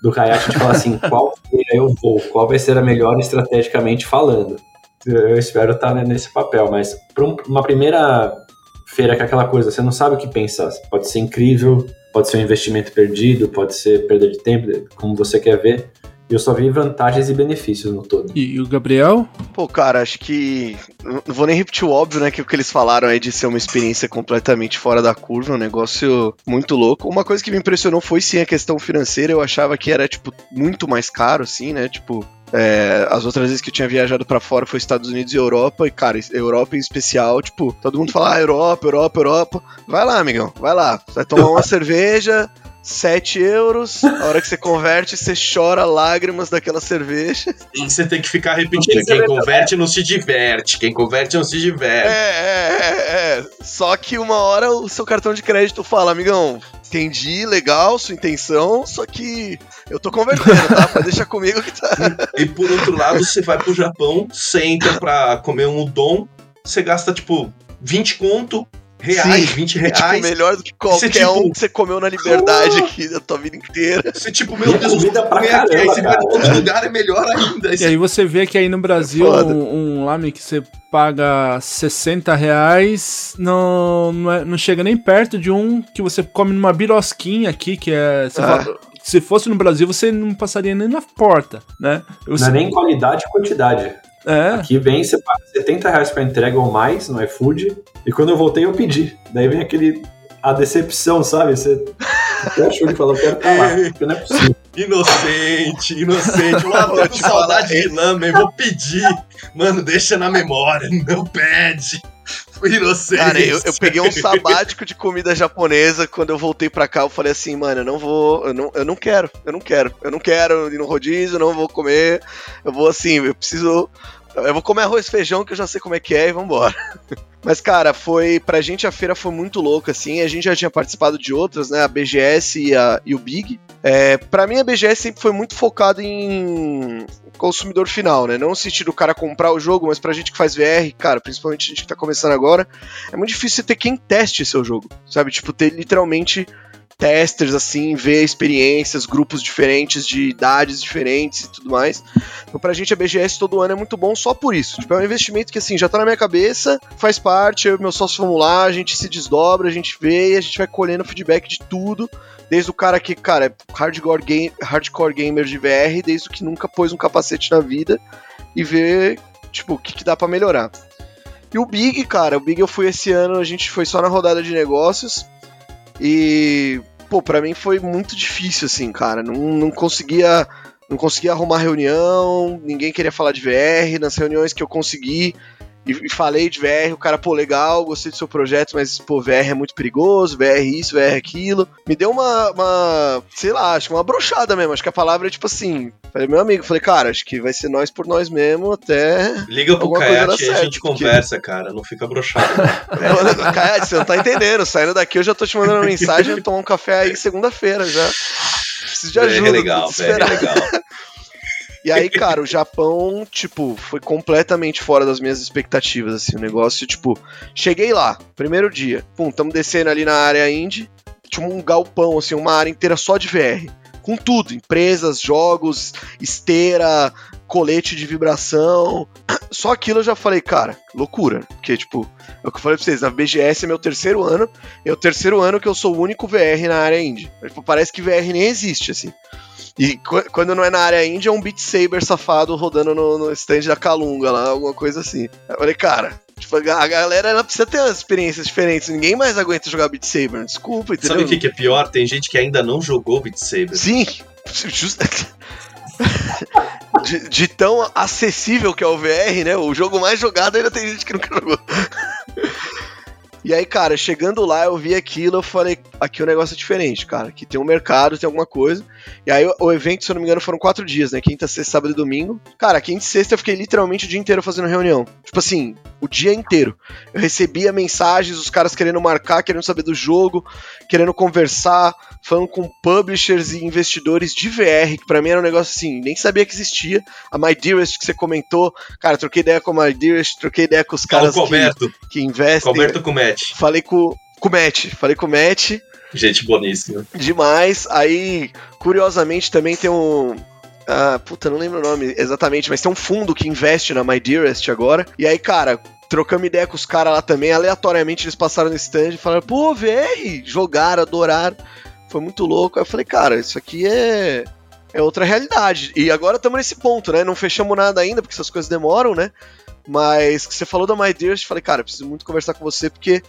do Hayashi de falar assim, [LAUGHS] qual eu vou, qual vai ser a melhor estrategicamente falando eu espero estar nesse papel, mas para uma primeira feira que é aquela coisa, você não sabe o que pensar. Pode ser incrível, pode ser um investimento perdido, pode ser perda de tempo, como você quer ver. E eu só vi vantagens e benefícios no todo. E, o Gabriel? Pô, cara, acho que. Não vou nem repetir o óbvio, né? Que o que eles falaram aí de ser uma experiência completamente fora da curva, um negócio muito louco. Uma coisa que me impressionou foi sim a questão financeira. Eu achava que era, tipo, muito mais caro, assim, né? Tipo, é, as outras vezes que eu tinha viajado para fora foi Estados Unidos e Europa, e cara, Europa em especial, tipo, todo mundo fala, ah, Europa, Europa, Europa. Vai lá, amigão, vai lá. Vai tomar uma [LAUGHS] cerveja, 7 euros. A hora que você converte, você chora lágrimas daquela cerveja. E você tem que ficar repetindo: quem converte não se diverte, quem converte não se diverte. É, é, é, é. Só que uma hora o seu cartão de crédito fala, amigão, entendi, legal, sua intenção, só que eu tô convertendo, tá? Pode deixar comigo que tá. E por outro lado, você vai pro Japão, você entra pra comer um udon, você gasta tipo 20 conto, reais, Sim, 20 É, tipo, reais. melhor do que qualquer Você, tipo, um que você comeu na liberdade aqui da tua vida inteira. Você, tipo, meu Deus, eu comida pra comer aqui. Aí caramba, você vai pra outro lugar, é melhor ainda. E aí você vê que aí no Brasil É um, um lamen que você paga 60 reais não, não, é- não chega nem perto de um que você come numa birosquinha aqui, que é. você Ah. fala- se fosse no Brasil, você não passaria nem na porta, né? Eu Não é nem qualidade e quantidade. É, Aqui vem, você paga 70 reais pra entrega ou mais no iFood. E quando eu voltei, eu pedi. Daí vem aquele. A decepção, sabe? Você [LAUGHS] até achou que falou, quero estar lá. Porque não é possível. Inocente, inocente. Lá, [LAUGHS] tô com saudade de lamen, vou pedir. Mano, deixa na memória, não pede. Inocente. Cara, eu, eu peguei um sabático de comida japonesa. Quando eu voltei pra cá, eu falei assim, mano, eu não vou. Eu não, eu não quero, eu não quero. Eu não quero ir no rodízio, eu não vou comer. Eu vou assim, eu preciso. Eu vou comer arroz e feijão, que eu já sei como é que é, e vambora. [LAUGHS] Mas, cara, foi. Pra gente a feira foi muito louca, assim. A gente já tinha participado de outras, né? A BGS e, a, e o Big. É, pra mim, a BGS sempre foi muito focada em consumidor final, né? Não no sentido do cara comprar o jogo, mas pra gente que faz VR, cara, principalmente a gente que tá começando agora, é muito difícil ter quem teste seu jogo, sabe? Tipo, ter literalmente testers, assim, ver experiências, grupos diferentes, de idades diferentes e tudo mais. Então, pra gente, a BGS todo ano é muito bom só por isso. Tipo, é um investimento que, assim, já tá na minha cabeça, faz parte, eu e meu sócio vamos lá, a gente se desdobra, a gente vê e a gente vai colhendo feedback de tudo. Desde o cara que, cara, é hardcore, game, hardcore gamer de VR, desde o que nunca pôs um capacete na vida e ver, tipo, o que, que dá pra melhorar. E o Big, cara, o Big eu fui esse ano, a gente foi só na rodada de negócios. E, pô, pra mim foi muito difícil, assim, cara. Não, não conseguia. Não conseguia arrumar reunião, ninguém queria falar de VR. Nas reuniões que eu consegui e, falei de VR, o cara, pô, legal, gostei do seu projeto, mas, pô, VR é muito perigoso, VR isso, VR aquilo. Me deu uma, uma sei lá, acho que uma brochada mesmo. Acho que a palavra é tipo assim. Falei, meu amigo, falei, cara, acho que vai ser nós por nós mesmo até. Liga pro Alguma coisa dá Kayat e a gente porque- conversa, cara. Não fica broxado. Mano, Cara, você não tá entendendo. Saindo daqui, eu já tô te mandando uma mensagem eu tomar um café aí segunda-feira já. Preciso de ajuda. é legal, é [LAUGHS] legal. E aí, cara, o Japão, tipo, foi completamente fora das minhas expectativas, assim, o negócio, tipo, cheguei lá, primeiro dia, pum, tamo descendo ali na área indie, tinha um galpão, assim, uma área inteira só de VR, com tudo, empresas, jogos, esteira, colete de vibração, [COUGHS] só aquilo eu já falei, cara, loucura, porque, tipo, é o que eu falei pra vocês, na BGS é meu terceiro ano, é o terceiro ano que eu sou o único VR na área indie, tipo, parece que VR nem existe, assim. E qu- quando não é na área indie, é um Beat Saber safado rodando no, no stand da Calunga lá, alguma coisa assim. Eu falei, cara, tipo, a ga- a galera ela precisa ter experiências diferentes. Ninguém mais aguenta jogar Beat Saber, desculpa, entendeu? Sabe o que, que é pior? Tem gente que ainda não jogou Beat Saber. Sim, just... [LAUGHS] de, de tão acessível que é o VR, né? O jogo mais jogado ainda tem gente que nunca jogou. [LAUGHS] E aí, cara, chegando lá, eu vi aquilo, eu falei, aqui o negócio é diferente, cara. Aqui tem um mercado, tem alguma coisa. E aí, o- evento, se eu não me engano, foram quatro dias, né? Quinta, sexta, sábado e domingo. Cara, quinta e sexta eu fiquei literalmente o dia inteiro fazendo reunião. Tipo assim, o dia inteiro. Eu recebia mensagens, os caras querendo marcar, querendo saber do jogo, querendo conversar, falando com publishers e investidores de VR, que pra mim era um negócio assim, nem sabia que existia. A My Dearest que você comentou, cara, troquei ideia com a My Dearest, troquei ideia com os caras que, que investem. Alberto com o. Falei com, com o Matt, falei com o Matt, Gente boníssima. demais. Aí, curiosamente, também tem um. Ah, puta, não lembro o nome exatamente, mas tem um fundo que investe na My Dearest agora. E aí, cara, trocamos ideia com os caras lá também. Aleatoriamente eles passaram no stand e falaram: pô, VR, jogaram, adoraram. Foi muito louco. Aí eu falei: cara, isso aqui é. É outra realidade. E agora estamos nesse ponto, né? Não fechamos nada ainda, porque essas coisas demoram, né? Mas que você falou da My Dearest, eu falei, cara, preciso muito conversar com você, porque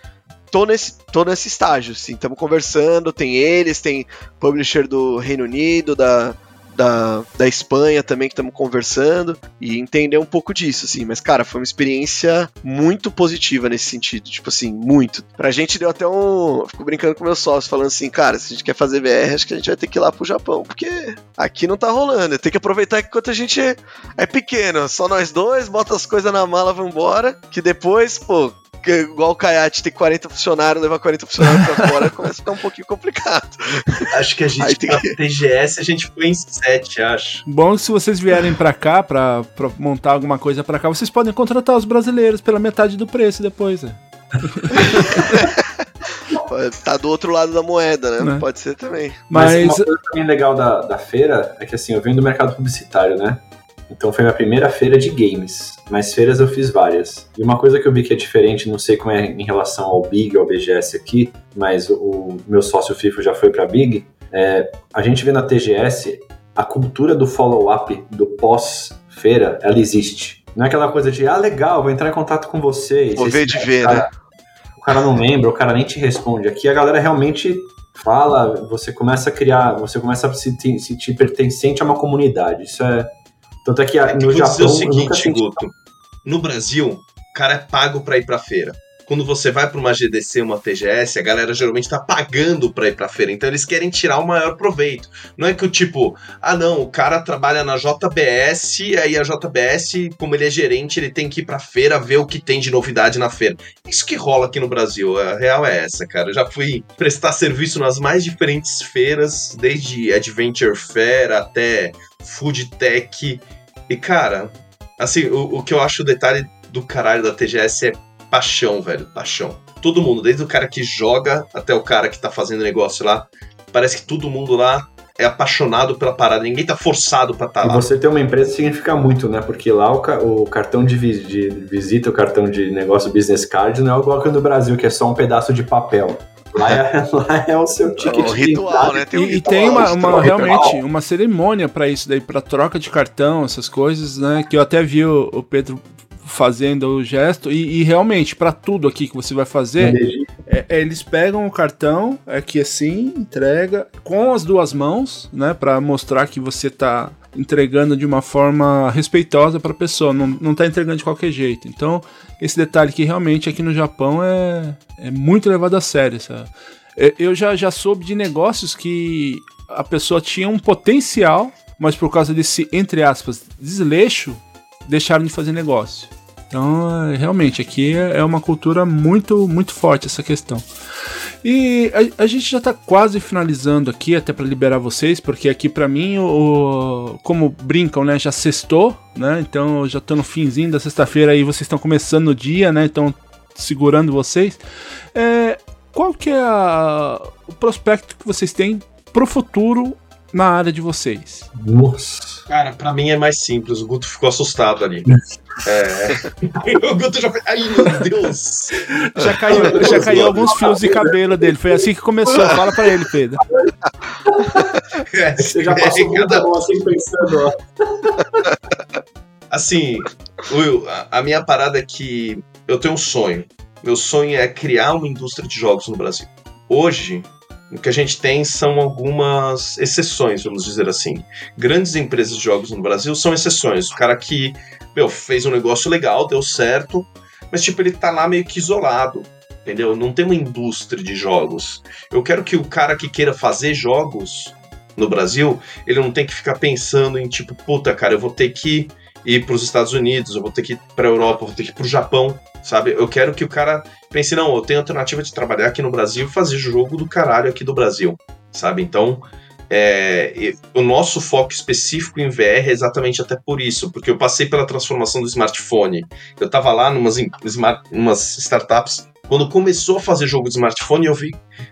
tô nesse, tô nesse estágio, assim, estamos conversando, tem eles, tem publisher do Reino Unido, da, da, da Espanha também que estamos conversando, e entender um pouco disso, assim, mas, cara, foi uma experiência muito positiva nesse sentido, tipo assim, muito. Pra gente deu até um, fico brincando com meus sócios, falando assim, cara, se a gente quer fazer VR, acho que a gente vai ter que ir lá pro Japão, porque aqui não tá rolando, tem que aproveitar que enquanto a gente é, é pequeno, só nós dois, bota as coisas na mala, vambora, que depois, pô, igual o Kayate tem 40 funcionários, levar 40 funcionários pra fora, [LAUGHS] começa a ficar um pouquinho complicado. Acho que a gente, tem que- TGS, a gente foi em 7, acho. Bom, se vocês vierem pra cá pra, pra montar alguma coisa pra cá, vocês podem contratar os brasileiros pela metade do preço depois. Né? Tá do outro lado da moeda, né? Né? Pode ser também. Mas, Mas, uma coisa também legal da, da feira é que assim, eu venho do mercado publicitário, né? Então foi minha primeira feira de games, mas feiras eu fiz várias. E uma coisa que eu vi que é diferente, não sei como é em relação ao Big, ao BGS aqui, mas o, o meu sócio FIFO já foi pra Big, é, a gente vê na TGS a cultura do follow-up, do pós-feira, ela existe. Não é aquela coisa de, ah, legal, vou entrar em contato com você. e Vou ver de ver, né? o cara não lembra, o cara nem te responde. Aqui a galera realmente fala, você começa a criar, você começa a se se sentir pertencente a uma comunidade. Isso é. Tanto é que no vou dizer Japão. o seguinte, Guto. No Brasil, o cara é pago pra ir pra feira. Quando você vai pra uma GDC, uma TGS, a galera geralmente tá pagando pra ir pra feira. Então eles querem tirar o maior proveito. Não é que o tipo, ah não, o cara trabalha na JBS, aí a JBS, como ele é gerente, ele tem que ir pra feira ver o que tem de novidade na feira. Isso que rola aqui no Brasil. A real é essa, cara. Eu já fui prestar serviço nas mais diferentes feiras, desde Adventure Fair até Food Tech. E, cara, assim, o, o que eu acho o detalhe do caralho da TGS é paixão, velho. Paixão. Todo mundo, desde o cara que joga até o cara que tá fazendo negócio lá, parece que todo mundo lá é apaixonado pela parada. Ninguém tá forçado pra estar E lá. você ter uma empresa significa muito, né? Porque lá o, ca- o cartão de, vi- de visita, o cartão de negócio business card não é igual que no Brasil, que é só um pedaço de papel. Lá é, [LAUGHS] lá é o seu É ticket um de ritual, né? Tem um e, ritual, tem uma, uma- um realmente uma cerimônia pra isso daí, pra troca de cartão, essas coisas, né? Que eu até vi o, o Pedro fazendo o gesto e, e realmente pra tudo aqui que você vai fazer, é- é, eles pegam o cartão aqui assim, entrega com as duas mãos, né, Pra mostrar que você tá entregando de uma forma respeitosa pra pessoa, não, não tá entregando de qualquer jeito. Então, esse detalhe que realmente aqui no Japão é, é muito levado a sério, sabe? É, Eu já, já soube de negócios que a pessoa tinha um potencial, mas por causa desse, entre aspas, desleixo, deixaram de fazer negócio. Então, é, realmente, aqui é é uma cultura muito, muito forte essa questão. E a, a gente já tá quase finalizando aqui, até para liberar vocês, porque aqui para mim, o, como brincam, né, já sextou, né? Então já tô no finzinho da sexta-feira aí, vocês estão começando o dia, né? Então segurando vocês. É, qual que é a- o prospecto que vocês têm pro futuro na área de vocês? Nossa. Cara, pra mim é mais simples. O Guto ficou assustado ali. É. [LAUGHS] o Guto já foi. Ai, meu Deus! Já caiu, já caiu alguns fios de cabelo dele. Foi assim que começou. Fala pra ele, Pedro. É, Você já passou cada- muita mão assim pensando, ó. Assim, Will, a, a minha parada é que eu tenho um sonho. Meu sonho é criar uma indústria de jogos no Brasil. Hoje, o que a gente tem são algumas exceções, vamos dizer assim. Grandes empresas de jogos no Brasil são exceções. O cara que, meu, fez um negócio legal, deu certo, mas tipo, ele tá lá meio que isolado. Entendeu? Não tem uma indústria de jogos. Eu quero que o cara que queira fazer jogos no Brasil, ele não tem que ficar pensando em tipo, puta, cara, eu vou ter que ir para os Estados Unidos, eu vou ter que ir para a Europa, eu vou ter que ir para o Japão, sabe? Eu quero que o cara pense, não, eu tenho alternativa de trabalhar aqui no Brasil e fazer jogo do caralho aqui do Brasil, sabe? Então, é, o nosso foco específico em VR é exatamente até por isso, porque eu passei pela transformação do smartphone. Eu tava lá em- numas startups, quando começou a fazer jogo de smartphone, eu vi,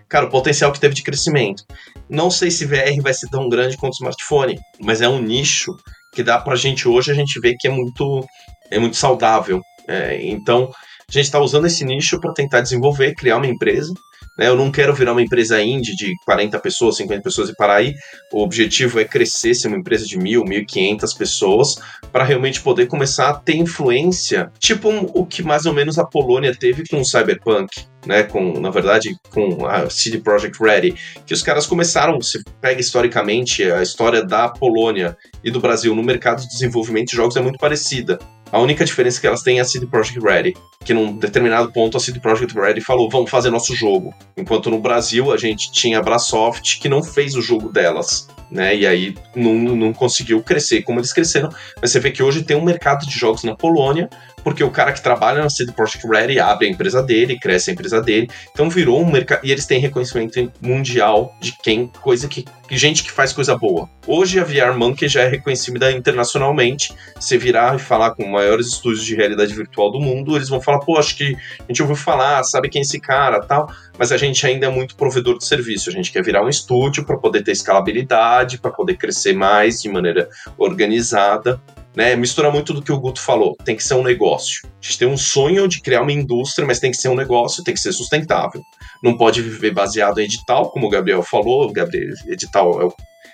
cara, o potencial que teve de crescimento. Não sei se VR vai ser tão grande quanto o smartphone, mas é um nicho que dá pra gente hoje, a gente vê que é muito, é muito saudável. É, então, a gente está usando esse nicho para tentar desenvolver, criar uma empresa. Né? Eu não quero virar uma empresa indie de 40 pessoas, 50 pessoas e parar aí. O objetivo é crescer, ser uma empresa de 1.000, 1.500 pessoas, para realmente poder começar a ter influência, tipo um- o que mais ou menos a Polônia teve com o Cyberpunk. Né, com, na verdade, com a CD Projekt Ready, que os caras começaram, se pega historicamente a história da Polônia e do Brasil no mercado de desenvolvimento de jogos é muito parecida. A única diferença é que elas têm é a CD Projekt Ready, que num determinado ponto a CD Projekt Ready falou, vamos fazer nosso jogo. Enquanto no Brasil a gente tinha a Brasoft, que não fez o jogo delas, né? E aí não, não conseguiu crescer como eles cresceram. Mas você vê que hoje tem um mercado de jogos na Polônia, porque o cara que trabalha na CD Projekt Ready abre a empresa dele, cresce a empresa dele. Então virou um mercado. E eles têm reconhecimento mundial de quem, coisa que. gente que faz coisa boa. Hoje a VR Monkey já é reconhecida internacionalmente. Você virar e falar com maiores estúdios de realidade virtual do mundo, eles vão falar, pô, acho que a gente ouviu falar, sabe quem é esse cara tal. Mas a gente ainda é muito provedor de serviço. A gente quer virar um estúdio para poder ter escalabilidade, para poder crescer mais de maneira organizada né? Mistura muito do que o Guto falou. Tem que ser um negócio. A gente tem um sonho de criar uma indústria, mas tem que ser um negócio, tem que ser sustentável. Não pode viver baseado em edital, como o Gabriel falou. O Gabriel, edital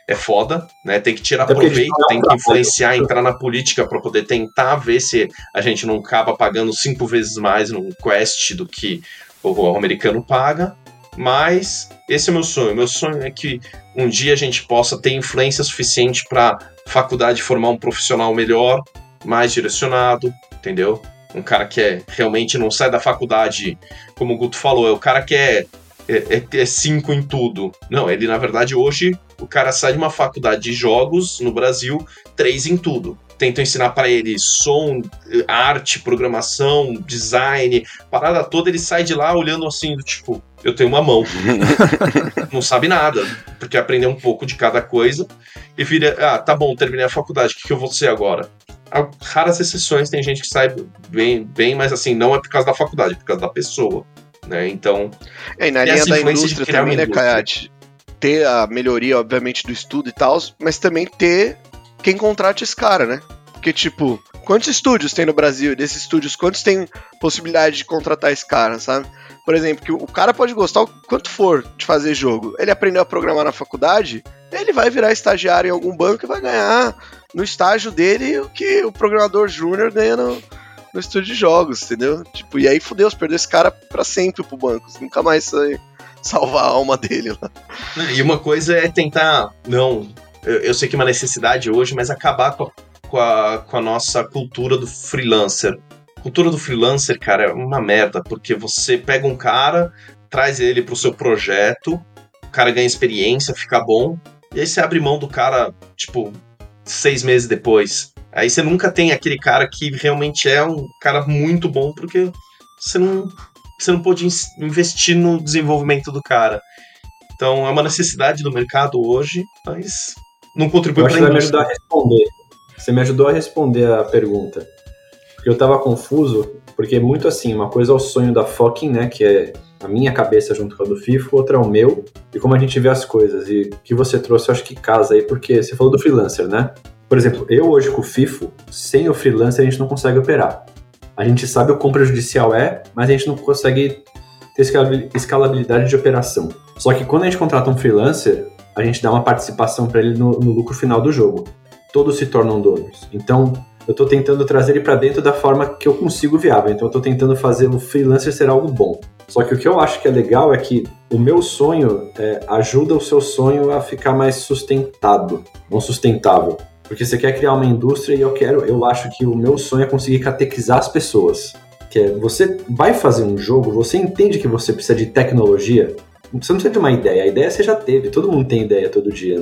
é, é foda, né? Tem que tirar proveito, tem que influenciar, entrar na política para poder tentar ver se a gente não acaba pagando cinco vezes mais no Quest do que o americano paga. Mas esse é meu sonho. Meu sonho é que um dia a gente possa ter influência suficiente para faculdade formar um profissional melhor, mais direcionado, entendeu? Um cara que é realmente não sai da faculdade, como o Guto falou, é o cara que é, é, é, é cinco em tudo. Não, ele na verdade hoje o cara sai de uma faculdade de jogos no Brasil, três em tudo tentam ensinar para ele som, arte, programação, design, parada toda, ele sai de lá olhando assim, do tipo, eu tenho uma mão. [LAUGHS] não sabe nada, porque aprendeu um pouco de cada coisa e vira, ah, tá bom, terminei a faculdade, o que, que eu vou ser agora? Há raras exceções, tem gente que sai bem, bem, mas assim, não é por causa da faculdade, é por causa da pessoa. Né? Então. É, e na linha da indústria também, né? Ter a melhoria, obviamente, do estudo e tal, mas também ter quem contrate esse cara, né? Porque, tipo, quantos estúdios tem no Brasil? E desses estúdios, quantos tem possibilidade de contratar esse cara, sabe? Por exemplo, que o cara pode gostar o quanto for de fazer jogo. Ele aprendeu a programar na faculdade, ele vai virar estagiário em algum banco e vai ganhar no estágio dele o que o programador júnior ganha no, no estúdio de jogos, entendeu? Tipo, e aí fudeu, perdeu esse cara para sempre pro banco. Nunca mais vai salvar a alma dele lá. E uma coisa é tentar, não, eu, eu sei que é uma necessidade hoje, mas acabar com a, com a, com a nossa cultura do freelancer cultura do freelancer, cara, é uma merda, porque você pega um cara, traz ele pro seu projeto, o cara ganha experiência, fica bom, e aí você abre mão do cara, tipo, seis meses depois. Aí você nunca tem aquele cara que realmente é um cara muito bom, porque você não, você não pode investir no desenvolvimento do cara. Então é uma necessidade do mercado hoje, mas não contribui para a indústria. Você me ajudou a responder. Você me ajudou a responder a pergunta. Porque eu tava confuso, porque é muito assim, uma coisa é o sonho da fucking, né, que é a minha cabeça junto com a do FIFO, outra é o meu, e como a gente vê as coisas. E o que você trouxe, eu acho que casa aí, porque você falou do freelancer, né? Por exemplo, eu hoje com o FIFO, sem o freelancer a gente não consegue operar. A gente sabe o quão prejudicial é, mas a gente não consegue ter escalabilidade de operação. Só que quando a gente contrata um freelancer, a gente dá uma participação para ele no, no lucro final do jogo. Todos se tornam donos. Então, eu estou tentando trazer ele para dentro da forma que eu consigo viável. Então eu estou tentando fazer o freelancer ser algo bom. Só que o que eu acho que é legal é que o meu sonho é, ajuda o seu sonho a ficar mais sustentado, não sustentável. Porque você quer criar uma indústria e eu quero, eu acho que o meu sonho é conseguir catequizar as pessoas. Que é, você vai fazer um jogo, você entende que você precisa de tecnologia, você não precisa de uma ideia, a ideia você já teve, todo mundo tem ideia todo dia.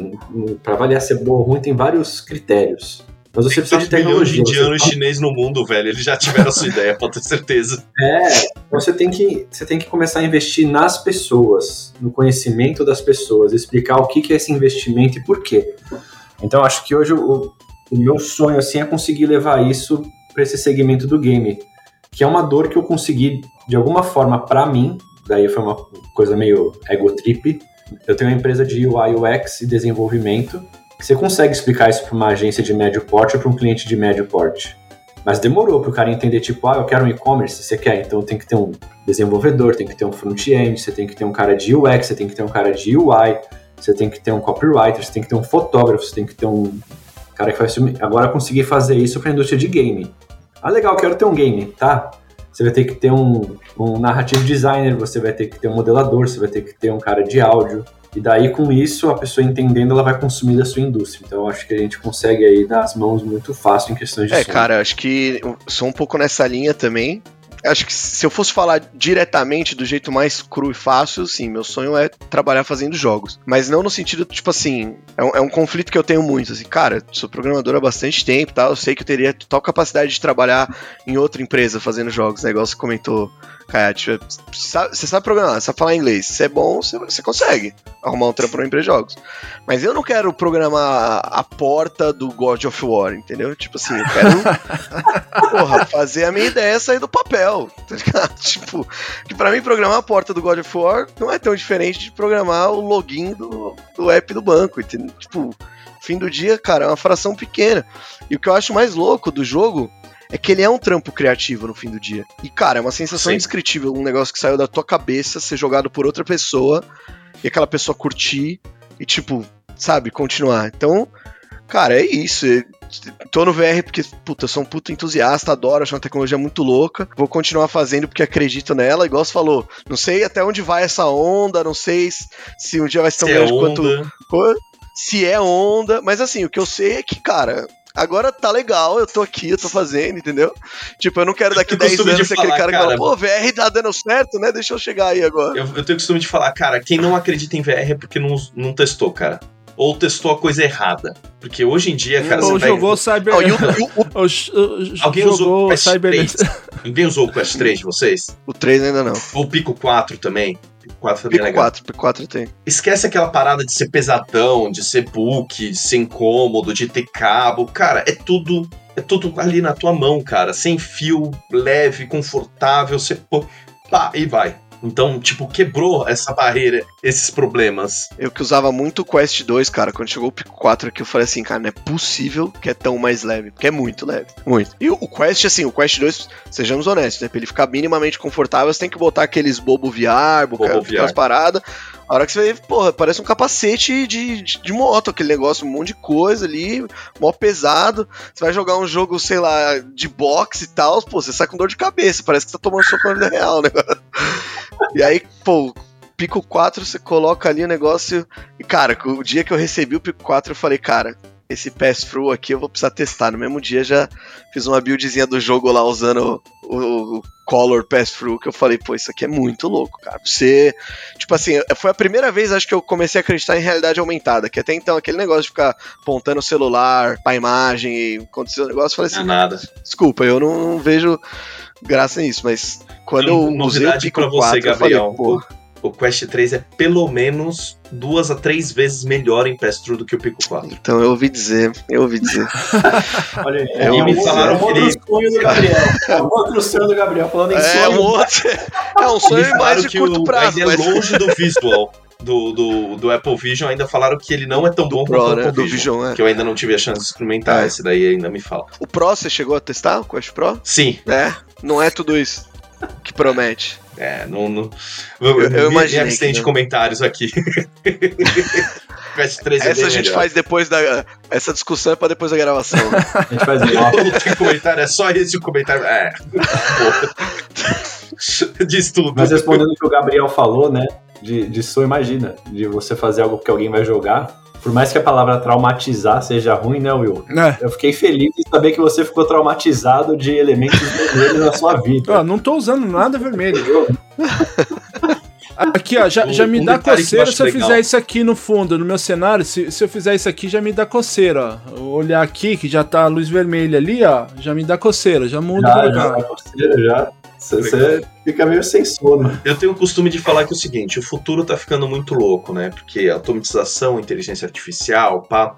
Para avaliar se é boa ou ruim, tem vários critérios. Mas você precisa de tecnologia. de indianos você... chinês no mundo, velho. Eles já tiveram a sua ideia, pode ter certeza. É, você tem, que, você tem que começar a investir nas pessoas, no conhecimento das pessoas, explicar o que é esse investimento e por quê. Então, acho que hoje o, o meu sonho assim, é conseguir levar isso para esse segmento do game, que é uma dor que eu consegui, de alguma forma, para mim, daí foi uma coisa meio ego trip. Eu tenho uma empresa de UI, UX e desenvolvimento, você consegue explicar isso para uma agência de médio porte ou para um cliente de médio porte. Mas demorou para o cara entender, tipo, ah, eu quero um e-commerce, você quer, então tem que ter um desenvolvedor, tem que ter um front-end, você tem que ter um cara de UX, você tem que ter um cara de UI, você tem que ter um copywriter, você tem que ter um fotógrafo, você tem que ter um cara que faz filme. Agora conseguir fazer isso para a indústria de game. Ah, legal, quero ter um game, tá? Você vai ter que ter um, um narrative designer, você vai ter que ter um modelador, você vai ter que ter um cara de áudio, E daí, com isso, a pessoa entendendo, ela vai consumir da sua indústria. Então, eu acho que a gente consegue aí dar as mãos muito fácil em questões de É, som. cara, acho que sou um pouco nessa linha também. Acho que se eu fosse falar diretamente do jeito mais cru e fácil, sim, meu sonho é trabalhar fazendo jogos. Mas não no sentido, tipo assim, é um, é um conflito que eu tenho muito. Assim, cara, sou programador há bastante tempo, tá? Eu sei que eu teria total capacidade de trabalhar em outra empresa fazendo jogos, né? Igual você comentou, Kayat. Você sabe programar, você sabe falar inglês. Se é bom, você, você consegue arrumar um trampo numa empresa de jogos. Mas eu não quero programar a porta do God of War, entendeu? Tipo assim, eu quero [LAUGHS] porra, fazer a minha ideia sair do papel, tá ligado? [LAUGHS] Tipo, que pra mim programar a porta do God of War não é tão diferente de programar o login do, do app do banco, entendeu? Tipo, fim do dia, cara, é uma fração pequena. E o que eu acho mais louco do jogo é que ele é um trampo criativo no fim do dia. E, cara, é uma sensação Sim. indescritível, um negócio que saiu da tua cabeça, ser jogado por outra pessoa, e aquela pessoa curtir, e, tipo, sabe, continuar. Então, cara, é isso. Tô no VR porque, puta, sou um puto entusiasta, adoro, acho uma tecnologia muito louca. Vou continuar fazendo porque acredito nela, igual você falou. Não sei até onde vai essa onda, não sei se- um dia vai ser tão Se é grande quanto onda. Pô, se é onda, mas assim, o que eu sei é que, cara, agora tá legal, eu tô aqui, eu tô fazendo, entendeu? Tipo, eu não quero daqui Eu 10 costumo anos ser aquele falar, cara que fala, cara, pô, VR tá dando certo, né? Deixa eu chegar aí agora. Eu, eu tenho costume de falar, cara, quem não acredita em VR é porque não, não testou, cara. Ou testou a coisa errada. Porque hoje em dia, cara, Ou você pega- jogou Cyber... Não, [LAUGHS] o, Ou Alguém usou o Quest Cyber... 3? [LAUGHS] Ninguém usou o Quest 3 de vocês? o 3 ainda não. Ou o Pico 4 também? Pico 4 também é Pico legal. 4, Pico 4 tem. Esquece aquela parada de ser pesadão, de ser book, de ser incômodo, de ter cabo. Cara, é tudo. É tudo ali na tua mão, cara. Sem fio, leve, confortável. Você pô, pá, e vai. Então, tipo, quebrou essa barreira, esses problemas. Eu que usava muito o Quest 2, cara, quando chegou o Pico 4 aqui, eu falei assim, cara, não é possível que é tão mais leve, porque é muito leve, muito. E o, Quest, assim, o Quest 2, sejamos honestos, né, pra ele ficar minimamente confortável, você tem que botar aqueles bobo VR, bobo aquelas VR. paradas, a hora que você vê, porra, parece um capacete de, de, de moto, aquele negócio, um monte de coisa ali, mó pesado, você vai jogar um jogo, sei lá, de boxe e tal, pô, você sai com dor de cabeça, parece que tá tomando soco na vida real, negócio. [LAUGHS] E aí, pô, Pico 4, você coloca ali o negócio. E, cara, o dia que eu recebi o Pico 4, eu falei, cara, esse pass-through aqui eu vou precisar testar. No mesmo dia já fiz uma buildzinha do jogo lá usando o, o Color Pass-through, que eu falei, pô, isso aqui é muito louco, cara. Você. Tipo assim, foi a primeira vez, acho que eu comecei a acreditar em realidade aumentada. Que até então, aquele negócio de ficar apontando o celular pra imagem e acontecer o negócio, eu falei Não é assim, nada. desculpa, eu não, não vejo graça nisso, mas quando eu usei o Pico você, 4, eu falei, Gabriel. pô, O Quest 3 é pelo menos duas a três vezes melhor em pass-through do que o Pico 4. Então eu ouvi dizer, eu ouvi dizer. [LAUGHS] Olha, É, é, um, me falaram é um que outro ele- sonho do Gabriel. É um outro sonho do Gabriel, falando em É sonho. um outro. É um sonho mais de que curto o, prazo, ainda mas é longe do visual [LAUGHS] do, do, do Apple Vision. Ainda falaram que ele não é tão bom do Pro, quanto o né? Apple Do Vision. Vision, é. Que eu ainda não tive a chance de experimentar. É. Esse daí ainda me fala. O Pro, você chegou a testar? O Quest Pro? Sim, É, não é tudo isso que promete. É, não. não Eu- eu me- me imaginei abstém de não. comentários aqui. Quest 3 é Essa a gente melhor. faz depois da. Essa discussão é pra depois da gravação. A gente faz igual. [LAUGHS] Não tem comentário, é só esse o comentário. É. [LAUGHS] Diz tudo. Mas respondendo o que o Gabriel falou, né? De, de sonho, imagina, de você fazer algo que alguém vai jogar. Por mais que a palavra traumatizar seja ruim, né, Will? É. Eu fiquei feliz de saber que você ficou traumatizado de elementos vermelhos na sua vida. Ó, não tô usando nada vermelho. [LAUGHS] Aqui, ó, já, Um- já me um dá coceira se eu legal. fizer isso aqui no fundo, no meu cenário. Se, se eu fizer isso aqui, já me dá coceira, ó. Olhar aqui, que já tá a luz vermelha ali, ó, já me dá coceira, já muda o Já, já, lugar. tá coceira, já. Você, fica meio sem sono. Eu tenho o costume de falar que é o seguinte, o futuro tá ficando muito louco, né? Porque automatização, inteligência artificial, pá.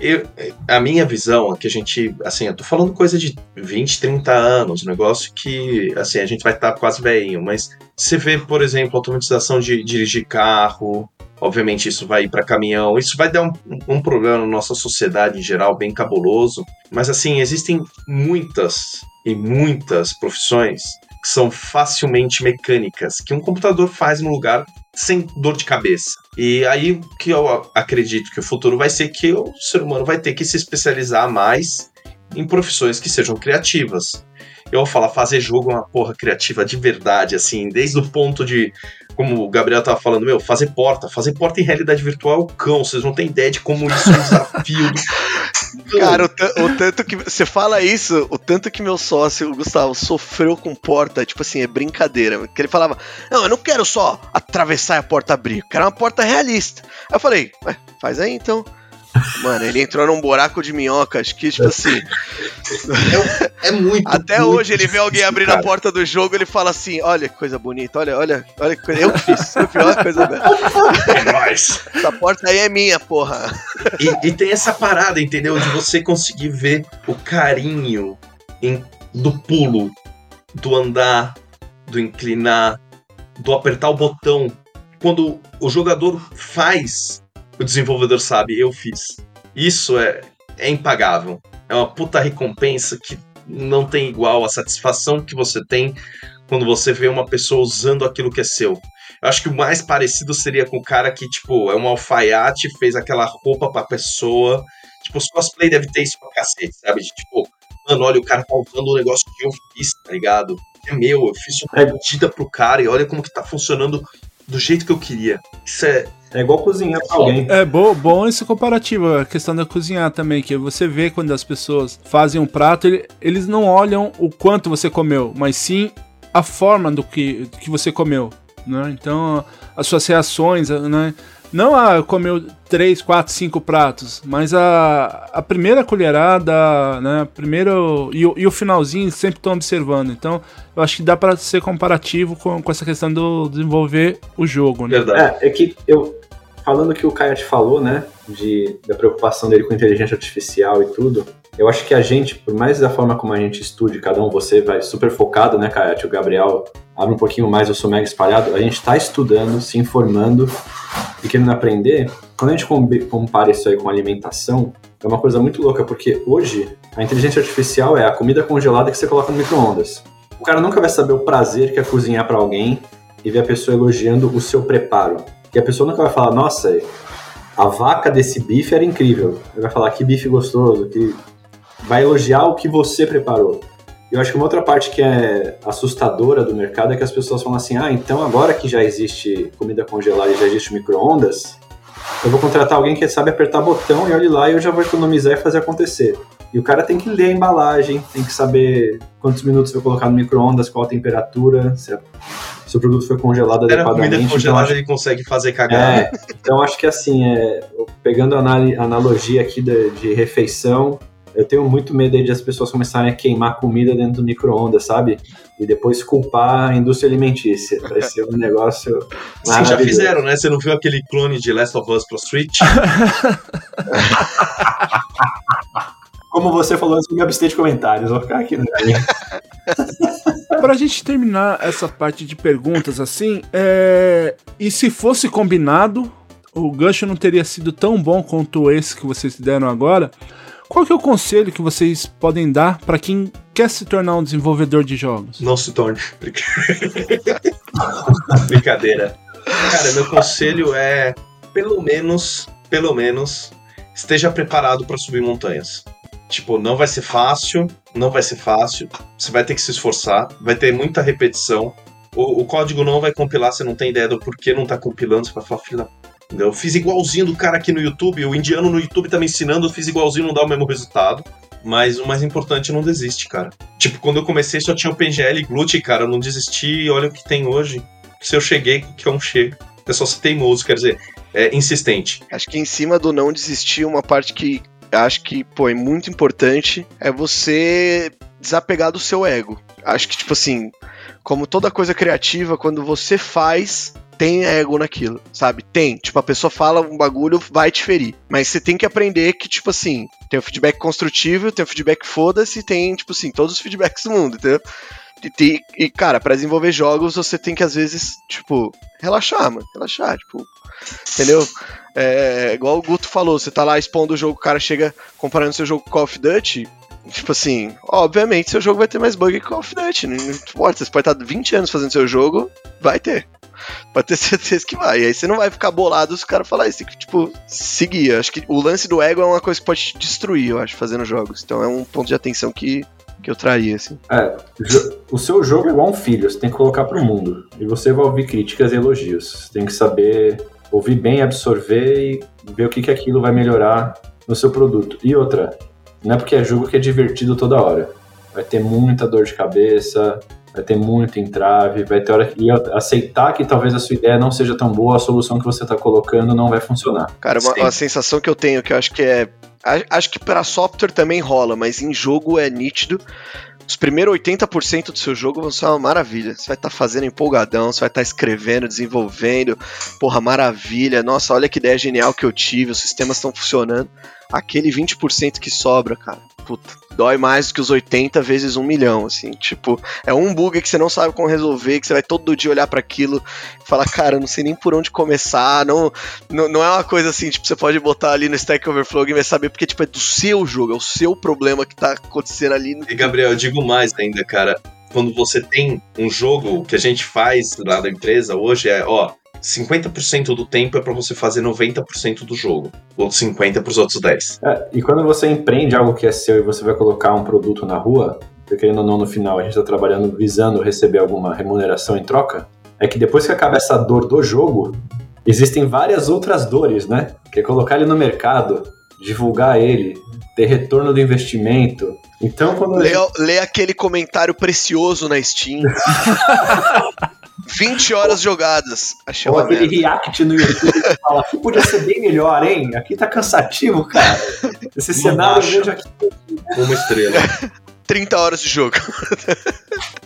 Eu, a minha visão é que a gente, assim, eu tô falando coisa de 20, 30 anos, um negócio que, assim, a gente vai estar quase velhinho, mas você vê, por exemplo, automatização de dirigir carro, obviamente isso vai ir para caminhão, isso vai dar um, um problema na nossa sociedade em geral, bem cabuloso, mas assim, existem muitas e muitas profissões que são facilmente mecânicas, que um computador faz no lugar sem dor de cabeça. E aí o que eu acredito que o futuro vai ser que o ser humano vai ter que se especializar mais em profissões que sejam criativas. Eu vou falar, fazer jogo é uma porra criativa de verdade, assim, desde o ponto de como o Gabriel tava falando, meu, fazer porta. Fazer porta em realidade virtual é o cão. Vocês não têm ideia de como isso é um desafio. [LAUGHS] Cara, o, o tanto que. Você fala isso, o tanto que meu sócio, o Gustavo, sofreu com porta, tipo assim, é brincadeira. Que ele falava: Não, eu não quero só atravessar a porta abrir, eu quero uma porta realista. Aí eu falei: Ué, faz aí então. Mano, ele entrou num buraco de minhoca, acho que, tipo assim. é muito. Até muito hoje ele vê alguém abrindo cara. a porta do jogo, ele fala assim: Olha que coisa bonita, olha, olha, olha que coisa. Eu que fiz, eu fiz, olha que coisa bela. É nóis. Essa porta aí é minha, porra. E, e tem essa parada, entendeu? De você conseguir ver o carinho em- do pulo, do andar, do inclinar, do apertar o botão. Quando o jogador faz, o desenvolvedor sabe, eu fiz. Isso é, é impagável. É uma puta recompensa que não tem igual a satisfação que você tem quando você vê uma pessoa usando aquilo que é seu. Eu acho que o mais parecido seria com o cara que, tipo, é um alfaiate, fez aquela roupa pra pessoa. Tipo, os cosplay deve ter isso pra cacete, sabe? De, tipo, mano, olha, o cara tá usando um negócio que eu fiz, tá ligado? É meu, eu fiz uma É. medida pro cara e olha como que tá funcionando do jeito que eu queria. Isso é. É igual cozinhar pra alguém. É bom, bom esse comparativo, a questão da cozinhar também, que você vê quando as pessoas fazem um prato, ele- eles não olham o quanto você comeu, mas sim a forma do que, que você comeu, né? Então, as suas reações, né? Não a comeu três, quatro, cinco pratos, mas a, a primeira colherada, né? Primeiro e, o- e o finalzinho sempre estão observando. Então, eu acho que dá para ser comparativo com, com essa questão do desenvolver o jogo, né? Verdade. É, é que eu. Falando o que o Kayat falou, né? De, da preocupação dele com inteligência artificial e tudo. Eu acho que a gente, por mais da forma como a gente estude, cada um, você vai super focado, né, Kayat? O Gabriel abre um pouquinho mais, eu sou mega espalhado. A gente tá estudando, se informando e querendo aprender. Quando a gente compara isso aí com alimentação, é uma coisa muito louca, porque hoje a inteligência artificial é a comida congelada que você coloca no micro-ondas. O cara nunca vai saber o prazer que é cozinhar pra alguém e ver a pessoa elogiando o seu preparo. E a pessoa nunca vai falar, nossa, a vaca desse bife era incrível. Ele vai falar que bife gostoso, que vai elogiar o que você preparou. Eu acho que uma outra parte que é assustadora do mercado é que as pessoas falam assim: ah, então agora que já existe comida congelada e já existe micro-ondas, eu vou contratar alguém que sabe apertar botão e olhe lá e eu já vou economizar e fazer acontecer. E o cara tem que ler a embalagem, tem que saber quantos minutos vai colocar no micro-ondas, qual a temperatura, se, a- se o produto foi congelado Era adequadamente. comida Então, congelada, acho- ele consegue fazer cagada. é, então acho que assim, é, pegando a analogia aqui de, de refeição, eu tenho muito medo aí de as pessoas começarem a queimar comida dentro do micro-ondas, sabe? E depois culpar a indústria alimentícia. Vai ser um negócio. [LAUGHS] Sim, já fizeram, né? Você não viu aquele clone de Last of Us pro Switch? [LAUGHS] Como você falou antes, eu me abster de comentários, vou ficar aqui no [LAUGHS] Pra gente terminar essa parte de perguntas assim, é... e se fosse combinado, o gancho não teria sido tão bom quanto esse que vocês deram agora. Qual que é o conselho que vocês podem dar pra quem quer se tornar um desenvolvedor de jogos? Não se torne. [LAUGHS] Brincadeira. Cara, meu conselho é, pelo menos, pelo menos, esteja preparado para subir montanhas. Tipo, não vai ser fácil, não vai ser fácil. Você vai ter que se esforçar, vai ter muita repetição. O, o código não vai compilar, você não tem ideia do porquê não tá compilando, você vai falar, filho da Eu fiz igualzinho do cara aqui no YouTube, o indiano no YouTube tá me ensinando, eu fiz igualzinho, não dá o mesmo resultado. Mas o mais importante, não desiste, cara. Tipo, quando eu comecei só tinha o PGL e Glut, cara, eu não desisti olha o que tem hoje. Se eu cheguei, que é um chego. É só ser teimoso, quer dizer, é insistente. Acho que em cima do não desistir, uma parte que acho que, pô, é muito importante é você desapegar do seu ego. Acho que, tipo assim, como toda coisa criativa, quando você faz, tem ego naquilo, sabe? Tem. Tipo, a pessoa fala um bagulho, vai te ferir. Mas você tem que aprender que, tipo assim, tem o feedback construtivo, tem o feedback foda-se, tem, tipo assim, todos os feedbacks do mundo, entendeu? E, e, cara, pra desenvolver jogos, você tem que, às vezes, tipo, relaxar, mano. Relaxar, tipo. Entendeu? É, igual o Guto falou, você tá lá expondo o jogo, o cara chega comparando seu jogo com Call of Duty. Tipo assim, obviamente seu jogo vai ter mais bug que Call of Duty. Não importa, você pode estar 20 anos fazendo seu jogo, vai ter. Pode ter [LAUGHS] certeza que vai. E aí você não vai ficar bolado se o cara falar isso. Tem que, tipo, seguir. Eu Acho que o lance do ego é uma coisa que pode te destruir, eu acho, fazendo jogos. Então é um ponto de atenção que que eu traria, assim. É, o seu jogo é igual um filho, você tem que colocar pro mundo. E você vai ouvir críticas e elogios. Você tem que saber ouvir bem, absorver e ver o que, que aquilo vai melhorar no seu produto. E outra, não é porque é jogo que é divertido toda hora. Vai ter muita dor de cabeça, vai ter muito entrave, vai ter hora que e aceitar que talvez a sua ideia não seja tão boa, a solução que você está colocando não vai funcionar. Cara, uma, uma sensação que eu tenho, que eu acho que é. Acho que para software também rola, mas em jogo é nítido. Os primeiros 80% do seu jogo vão ser uma maravilha. Você vai estar fazendo empolgadão, você vai estar escrevendo, desenvolvendo. Porra, maravilha. Nossa, olha que ideia genial que eu tive, os sistemas estão funcionando. Aquele 20% que sobra, cara, puta, dói mais do que os 80 vezes um milhão, assim. Tipo, é um bug que você não sabe como resolver, que você vai todo dia olhar para aquilo e falar, cara, não sei nem por onde começar, não, não, não é uma coisa assim, tipo, você pode botar ali no Stack Overflow e vai saber, porque, tipo, é do seu jogo, é o seu problema que tá acontecendo ali. E Gabriel, eu digo mais ainda, cara. Quando você tem um jogo que a gente faz lá da empresa hoje é, ó, 50% do tempo é pra você fazer 90% do jogo. Outros 50 pros outros 10. É, e quando você empreende algo que é seu e você vai colocar um produto na rua, porque querendo ou não, no final a gente está trabalhando visando receber alguma remuneração em troca, é que depois que acaba essa dor do jogo, existem várias outras dores, né? Que é colocar ele no mercado, divulgar ele, ter retorno do investimento. Então, quando Lê, gente- lê aquele comentário precioso na Steam. [LAUGHS] 20 horas jogadas. Achei ou uma aquele merda. react no YouTube que fala, aqui podia ser bem melhor, hein? Aqui tá cansativo, cara. Esse Não cenário eu vejo aqui. Uma estrela. [LAUGHS] 30 horas de jogo.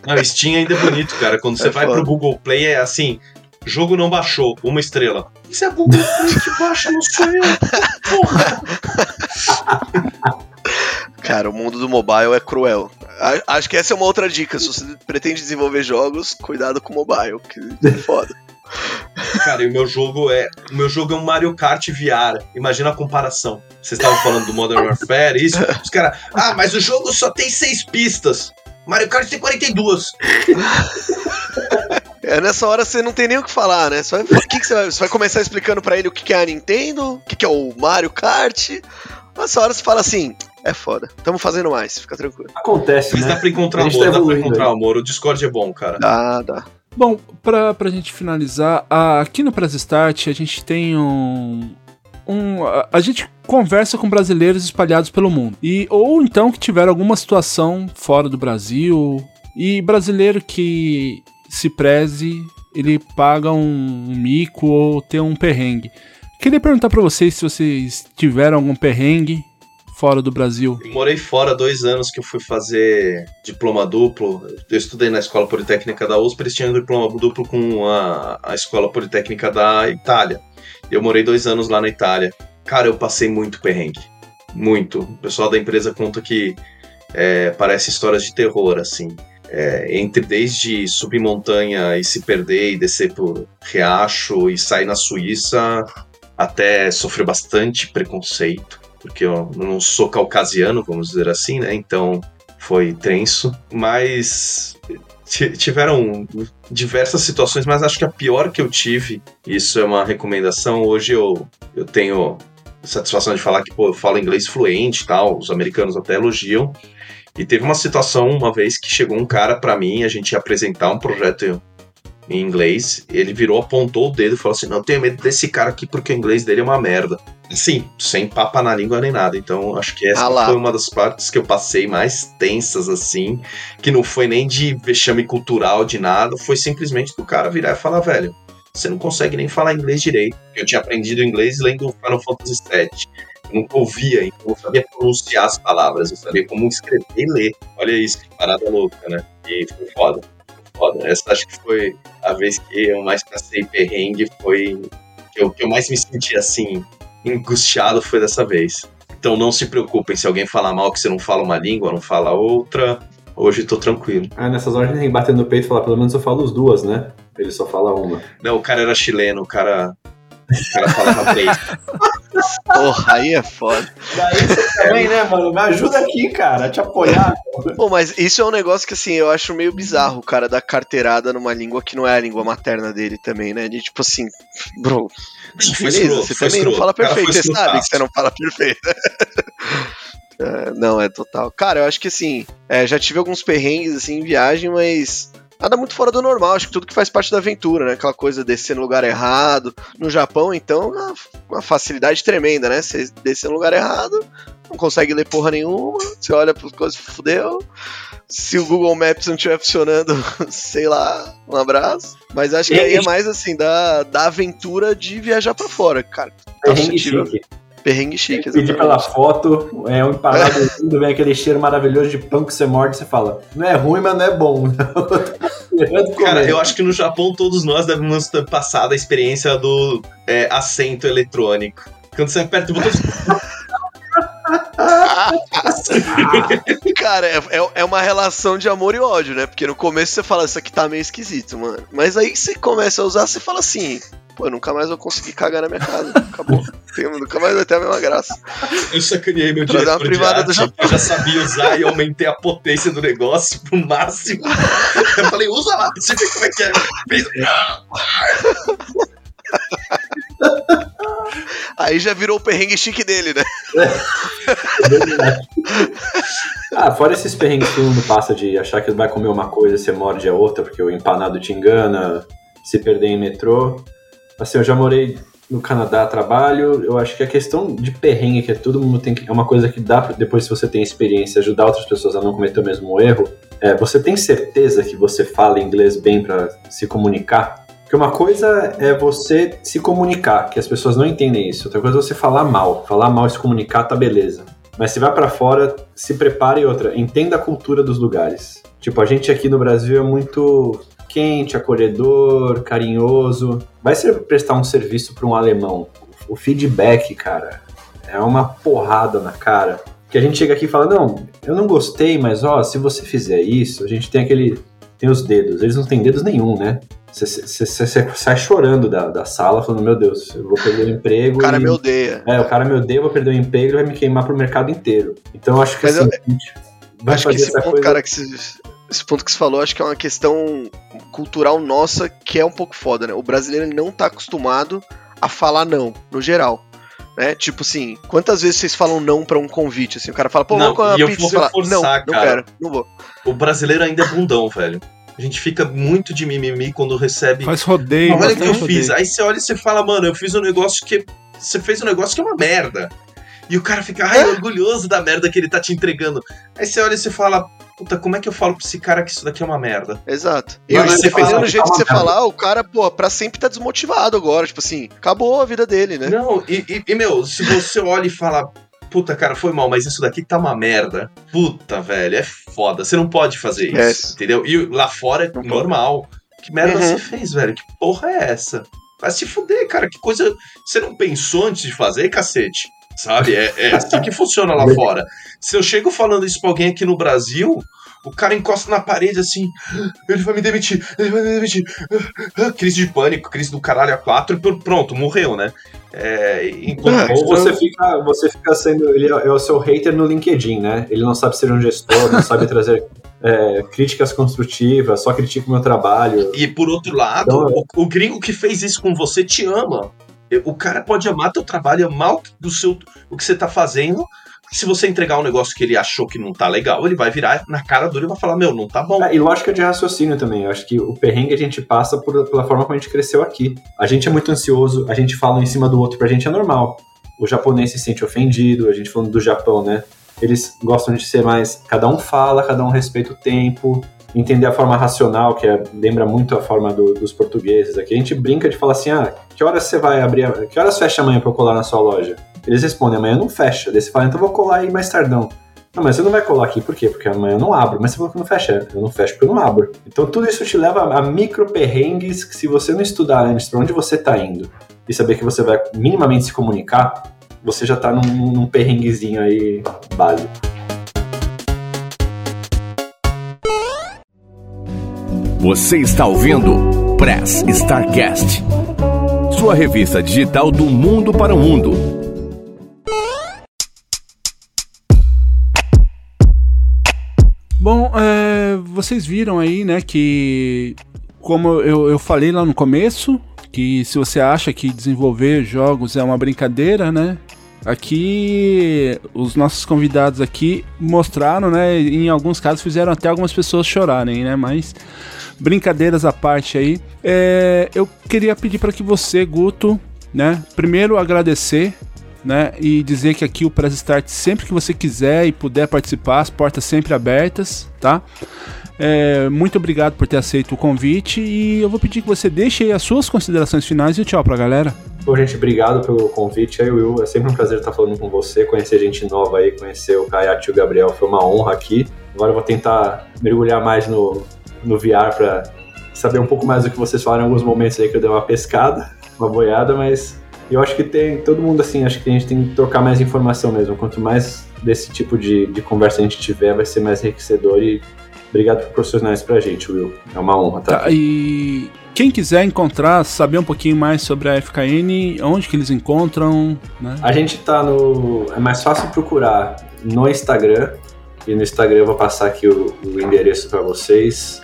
Não, Steam ainda é bonito, cara. Quando você É vai foda. pro Google Play, é assim: jogo não baixou, uma estrela. Isso é Google Play que baixa, não sou [LAUGHS] eu. Porra. [LAUGHS] Cara, o mundo do mobile é cruel. A- Acho que essa é uma outra dica. Se você pretende desenvolver jogos, cuidado com o mobile, que é foda. Cara, e o meu jogo é. O meu jogo é um Mario Kart VR. Imagina a comparação. Vocês estavam falando do Modern Warfare, isso. Os caras. Ah, mas o jogo só tem seis pistas. Mario Kart tem 42. É nessa hora você não tem nem o que falar, né? Você vai, o que que você, vai, você vai começar explicando pra ele o que que é a Nintendo, o que que é o Mario Kart. Nessa hora você fala assim: é foda, tamo fazendo mais, fica tranquilo. Acontece, Mas dá né? pra encontrar A gente amor, tá dá pra encontrar aí. amor. O Discord é bom, cara. Dá, dá. Bom, pra, pra gente finalizar, a- aqui no Press Start a gente tem um. um a, a gente conversa com brasileiros espalhados pelo mundo. E, ou então que tiveram alguma situação fora do Brasil. E brasileiro que se preze, ele paga um mico ou tem um perrengue. Queria perguntar pra vocês se vocês tiveram algum perrengue fora do Brasil. Eu morei fora dois anos que eu fui fazer diploma duplo. Eu estudei na Escola Politécnica da USP, eles tinham diploma duplo com a, a Escola Politécnica da Itália. Eu morei dois anos lá na Itália. Cara, eu passei muito perrengue. Muito. O pessoal da empresa conta que é, parece histórias de terror, assim. É, entre desde subir montanha e se perder e descer por riacho e sair na Suíça, até sofrer bastante preconceito porque eu não sou caucasiano, vamos dizer assim, né? Então foi tenso, mas ti- tiveram diversas situações, mas acho que a pior que eu tive, isso é uma recomendação, hoje eu, eu tenho satisfação de falar que pô, eu falo inglês fluente tal, os americanos até elogiam. E teve uma situação uma vez que chegou um cara pra mim, a gente ia apresentar um projeto em inglês, ele virou, apontou o dedo e falou assim: Não, tenho medo desse cara aqui porque o inglês dele é uma merda. Sim, sem papa na língua nem nada. Então, acho que essa Ah foi uma das partes que eu passei mais tensas, assim, que não foi nem de vexame cultural, de nada, foi simplesmente do cara virar e falar, velho, você não consegue nem falar inglês direito. Eu tinha aprendido inglês lendo Final Fantasy VII. Eu nunca ouvia, então eu não sabia pronunciar as palavras, eu sabia como escrever e ler. Olha isso, que parada louca, né? E foi foda. Foda. Essa acho que foi a vez que eu mais passei perrengue, foi que eu, que eu mais me senti assim, angustiado foi dessa vez. Então não se preocupem se alguém falar mal que você não fala uma língua, não fala outra. Hoje tô tranquilo. Ah, nessas horas tem que bater no peito e falar, pelo menos eu falo as duas, né? Ele só fala uma. Não, o cara era chileno, o cara. O cara falava três. Porra, aí é foda. Daí você também, né, mano? Me ajuda aqui, cara, a te apoiar. Pô, mas isso é um negócio que, assim, eu acho meio bizarro, o cara dar carteirada numa língua que não é a língua materna dele também, né? De tipo assim, bro, Foi beleza, escroto, você foi também não fala perfeito, você sabe que você não fala perfeito. [LAUGHS] É, não, é total. Cara, eu acho que assim, é, já tive alguns perrengues assim em viagem, mas nada muito fora do normal. Acho que tudo que faz parte da aventura, né? Aquela coisa de descer no lugar errado. No Japão, então, uma, facilidade tremenda, né? Você descer no lugar errado, não consegue ler porra nenhuma, você olha para as coisas, fudeu. Se o Google Maps não estiver funcionando, [LAUGHS] sei lá, um abraço. Mas acho que aí é mais assim, da, da aventura de viajar para fora, cara. Chique. Perrengue chique, Pedir exatamente. pela foto, é um empanado [LAUGHS] lindo, vem aquele cheiro maravilhoso de pão que você morde e você fala, não é ruim, mas não é bom. [LAUGHS] Cara, eu acho que no Japão todos nós devemos ter passado a experiência do é, assento eletrônico. Quando você aperta o botão. [LAUGHS] Cara, é, é- é uma relação de amor e ódio, né? Porque no começo você fala, isso aqui tá meio esquisito, mano. Mas aí você começa a usar, você fala assim, pô, eu nunca mais vou conseguir cagar na minha casa. [LAUGHS] Acabou. Tem- nunca mais vai ter a mesma graça. Eu sacaneei meu uma diretor de privada do arte, Japão. eu já sabia usar e aumentei a potência do negócio pro máximo. [LAUGHS] Eu falei, usa lá, você vê como é que é. Aí já virou o perrengue chique dele, né? [LAUGHS] ah, fora esses perrengues que todo mundo passa de achar que vai comer uma coisa e você morde a outra, porque o empanado te engana, se perder em metrô. Assim, eu já morei no Canadá trabalho, eu acho que a questão de perrengue, que é todo mundo tem que. É uma coisa que dá, depois se você tem experiência, ajudar outras pessoas a não cometer o mesmo erro. É, você tem certeza que você fala inglês bem para se comunicar? Porque uma coisa é você se comunicar, que as pessoas não entendem isso. Outra coisa é você falar mal. Falar mal e se comunicar tá beleza. Mas se vai pra fora, se prepare outra, entenda a cultura dos lugares. Tipo, a gente aqui no Brasil é muito quente, acolhedor, carinhoso. Vai ser prestar um serviço para um alemão. O feedback, cara, é uma porrada na cara. Que a gente chega aqui e fala: "Não, eu não gostei, mas ó, se você fizer isso, a gente tem aquele tem os dedos. Eles não têm dedos nenhum, né? Você- sai chorando da, da sala, falando: Meu Deus, eu vou perder o emprego. O cara e- me odeia. é, o cara me odeia, eu vou perder o emprego, ele vai me queimar pro mercado inteiro. Então eu acho que Mas assim, vai acho que esse ponto, coisa. cara, que você, esse ponto que você falou, acho que é uma questão cultural nossa que é um pouco foda, né? O brasileiro ele não tá acostumado a falar não, no geral. Né? Tipo assim, quantas vezes vocês falam não pra um convite? Assim, o cara fala, pô, Não, vamos comer uma e eu pizza. vou Você fala, reforçar, não, não cara. quero, não vou. O brasileiro ainda é bundão, velho. A gente fica muito de mimimi quando recebe. Faz rodeio. Olha o que eu bastante fiz. rodeio. Aí você olha e você fala, mano, eu fiz um negócio que. Você fez um negócio que é uma merda. E o cara fica, ai, orgulhoso da merda que ele tá te entregando. Aí você olha e você fala, puta, como é que eu falo pra esse cara que isso daqui é uma merda? Exato. E dependendo do jeito que você falar, o cara, pô, pra sempre tá desmotivado agora. Tipo assim, acabou a vida dele, né? Não, e, e- e, meu, se você [LAUGHS] olha e fala, puta, cara, foi mal, mas isso daqui tá uma merda. Puta, velho, é foda. Você não pode fazer isso, É. entendeu? E lá fora é Não pode. normal. Que merda Uhum. você fez, velho? Que porra é essa? Vai se fuder, cara. Que coisa. Você não pensou antes de fazer, cacete? Sabe? É, é assim que funciona lá fora. Se eu chego falando isso pra alguém aqui no Brasil, o cara encosta na parede assim, ele vai me demitir, ele vai me demitir. Ah, Crise de pânico, crise do caralho a quatro, e pr- pronto, morreu, né? É, enquanto Ou isso, você fica, você fica sendo. Ele é é o seu hater no LinkedIn, né? Ele não sabe ser um gestor, não sabe trazer [LAUGHS] é, críticas construtivas, só critica o meu trabalho. E por outro lado, Então, o, o gringo que fez isso com você te ama. O cara pode amar teu trabalho, amar o, do seu, o que você tá fazendo. Se você entregar um negócio que ele achou que não tá legal, ele vai virar na cara dura e vai falar: Meu, não tá bom. É, e lógica de raciocínio também. Eu acho que o perrengue a gente passa por- pela forma como a gente cresceu aqui. A gente é muito ansioso, a gente fala em cima do outro, pra gente é normal. O japonês se sente ofendido, a gente falando do Japão, né? Eles gostam de ser mais. Cada um fala, cada um respeita o tempo, entender a forma racional, que é- lembra muito a forma do- dos portugueses aqui. A gente brinca de falar assim: ah, que horas você vai abrir? a- Que horas fecha amanhã pra eu colar na sua loja? Eles respondem: amanhã não fecha. Daí você fala: então vou colar aí mais tardão. Não, mas você não vai colar aqui, por quê? Porque amanhã eu não abro. Mas você falou que não fecha. Eu não fecho porque eu não abro. Então tudo isso te leva a micro perrengues que se você não estudar antes pra onde você tá indo e saber que você vai minimamente se comunicar, você já tá num, num perrenguezinho aí básico. Você está ouvindo Press Starcast, sua revista digital do mundo para o mundo. Bom, é, vocês viram aí, né, que como eu, eu falei lá no começo, que se você acha que desenvolver jogos é uma brincadeira, né, aqui os nossos convidados aqui mostraram, né? Em alguns casos fizeram até algumas pessoas chorarem, né? Mas brincadeiras à parte aí, é, eu queria pedir para que você, Guto, né? Primeiro agradecer né? E dizer que aqui o Press Start, sempre que você quiser e puder participar, as portas sempre abertas, tá? É, muito obrigado por ter aceito o convite e eu vou pedir que você deixe aí as suas considerações finais e tchau pra galera. Bom, gente, obrigado pelo convite aí, Will. É sempre um prazer estar falando com você, conhecer gente nova aí, conhecer o Kayati e o Gabriel. Foi uma honra aqui. Agora eu vou tentar mergulhar mais no, no VR para saber um pouco mais do que vocês falaram em alguns momentos aí que eu dei uma pescada, uma boiada, mas eu acho que tem todo mundo assim, acho que a gente tem que trocar mais informação mesmo. Quanto mais desse tipo de, de conversa a gente tiver, vai ser mais enriquecedor e obrigado por proporcionar pra gente, Will. É uma honra, tá? tá e quem quiser encontrar, saber um pouquinho mais sobre a FKN, onde que eles encontram, né? A gente tá no... é mais fácil procurar no Instagram, e no Instagram eu vou passar aqui o, o endereço para vocês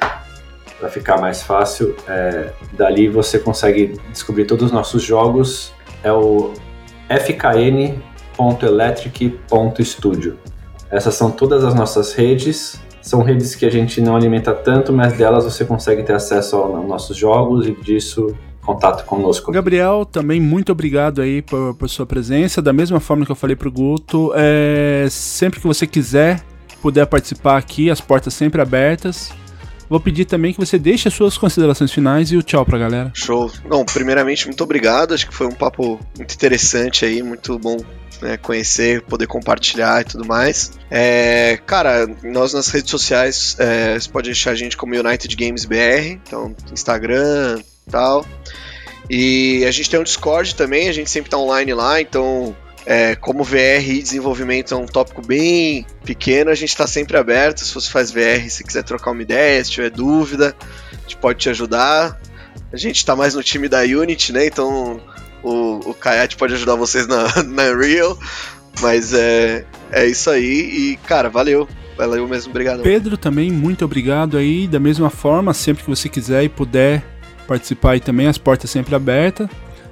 para ficar mais fácil. É, dali você consegue descobrir todos os nossos jogos. É o fkn.electric.studio. Essas são todas as nossas redes. São redes que a gente não alimenta tanto, mas delas você consegue ter acesso aos nossos jogos e disso contato conosco. Gabriel, também muito obrigado aí por, por sua presença. Da mesma forma que eu falei pro Guto, é, sempre que você quiser, puder participar aqui, as portas sempre abertas. Vou pedir também que você deixe as suas considerações finais e o tchau pra galera. Show. Não, primeiramente, muito obrigado. Acho que foi um papo muito interessante aí, muito bom né, conhecer, poder compartilhar e tudo mais. É, cara, nós nas redes sociais, é, você pode achar a gente como United Games BR, então Instagram e tal. E a gente tem um Discord também, a gente sempre tá online lá, então é, como VR e desenvolvimento é um tópico bem pequeno, a gente está sempre aberto. Se você faz VR, se quiser trocar uma ideia, se tiver dúvida, a gente pode te ajudar. A gente está mais no time da Unity, né? Então o, o pode ajudar vocês na, [LAUGHS] na Unreal. Mas é, é isso aí e, cara, valeu. Valeu mesmo, obrigado. Pedro, também, muito obrigado aí. Da mesma forma, sempre que você quiser e puder participar aí também, as portas sempre abertas.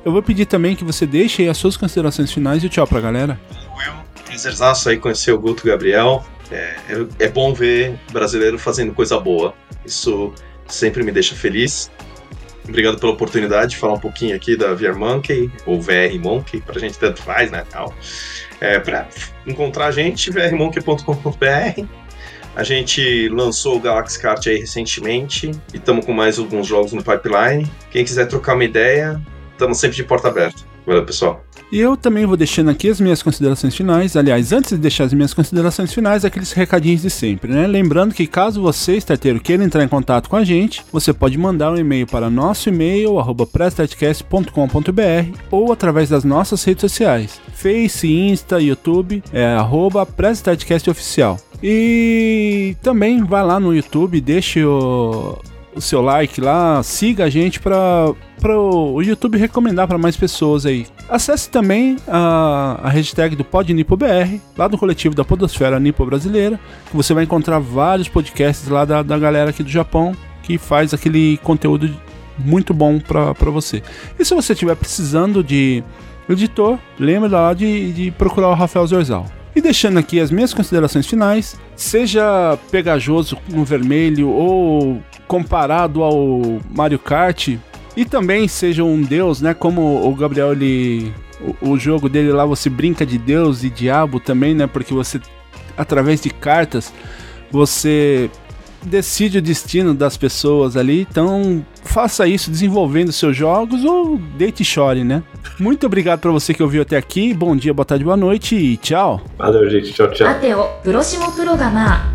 Eu vou pedir também que você deixe aí as suas considerações finais e tchau pra galera. Will, prazerzaço aí conhecer o Guto Gabriel. É, é, bom ver brasileiro fazendo coisa boa. Isso sempre me deixa feliz. Obrigado pela oportunidade de falar um pouquinho aqui da VR Monkey, ou VR Monkey, pra gente tanto faz, né? Tal. É, pra encontrar a gente, vrmonkey.com.br. A gente lançou o Galaxy Kart aí recentemente e estamos com mais alguns jogos no pipeline. Quem quiser trocar uma ideia, estamos sempre de porta aberta. Valeu, pessoal. E eu também vou deixando aqui as minhas considerações finais. Aliás, antes de deixar as minhas considerações finais, aqueles recadinhos de sempre, né? Lembrando que caso você, starteiro, queira entrar em contato com a gente, você pode mandar um e-mail para nosso e-mail, arroba ou através das nossas redes sociais, Face, Insta, YouTube, é arroba. E também vai lá no YouTube, deixe o o seu like lá, siga a gente para o YouTube recomendar para mais pessoas aí. Acesse também a, a hashtag do PodNipoBR, lá do coletivo da Podosfera Nipo Brasileira, que você vai encontrar vários podcasts lá da, da galera aqui do Japão que faz aquele conteúdo muito bom para você. E se você estiver precisando de editor, lembre lá de, de procurar o Rafael Zorzal. E deixando aqui as minhas considerações finais, seja pegajoso no vermelho ou comparado ao Mario Kart e também seja um deus, né? Como o Gabriel ele o, o, jogo dele lá você brinca de deus e diabo também, né? Porque você através de cartas você decide o destino das pessoas ali. Então, faça isso desenvolvendo seus jogos ou deite e chore, né? Muito obrigado para você que ouviu até aqui. Bom dia, boa tarde, boa noite e tchau. Valeu, gente. Tchau, tchau. Até o próximo programa.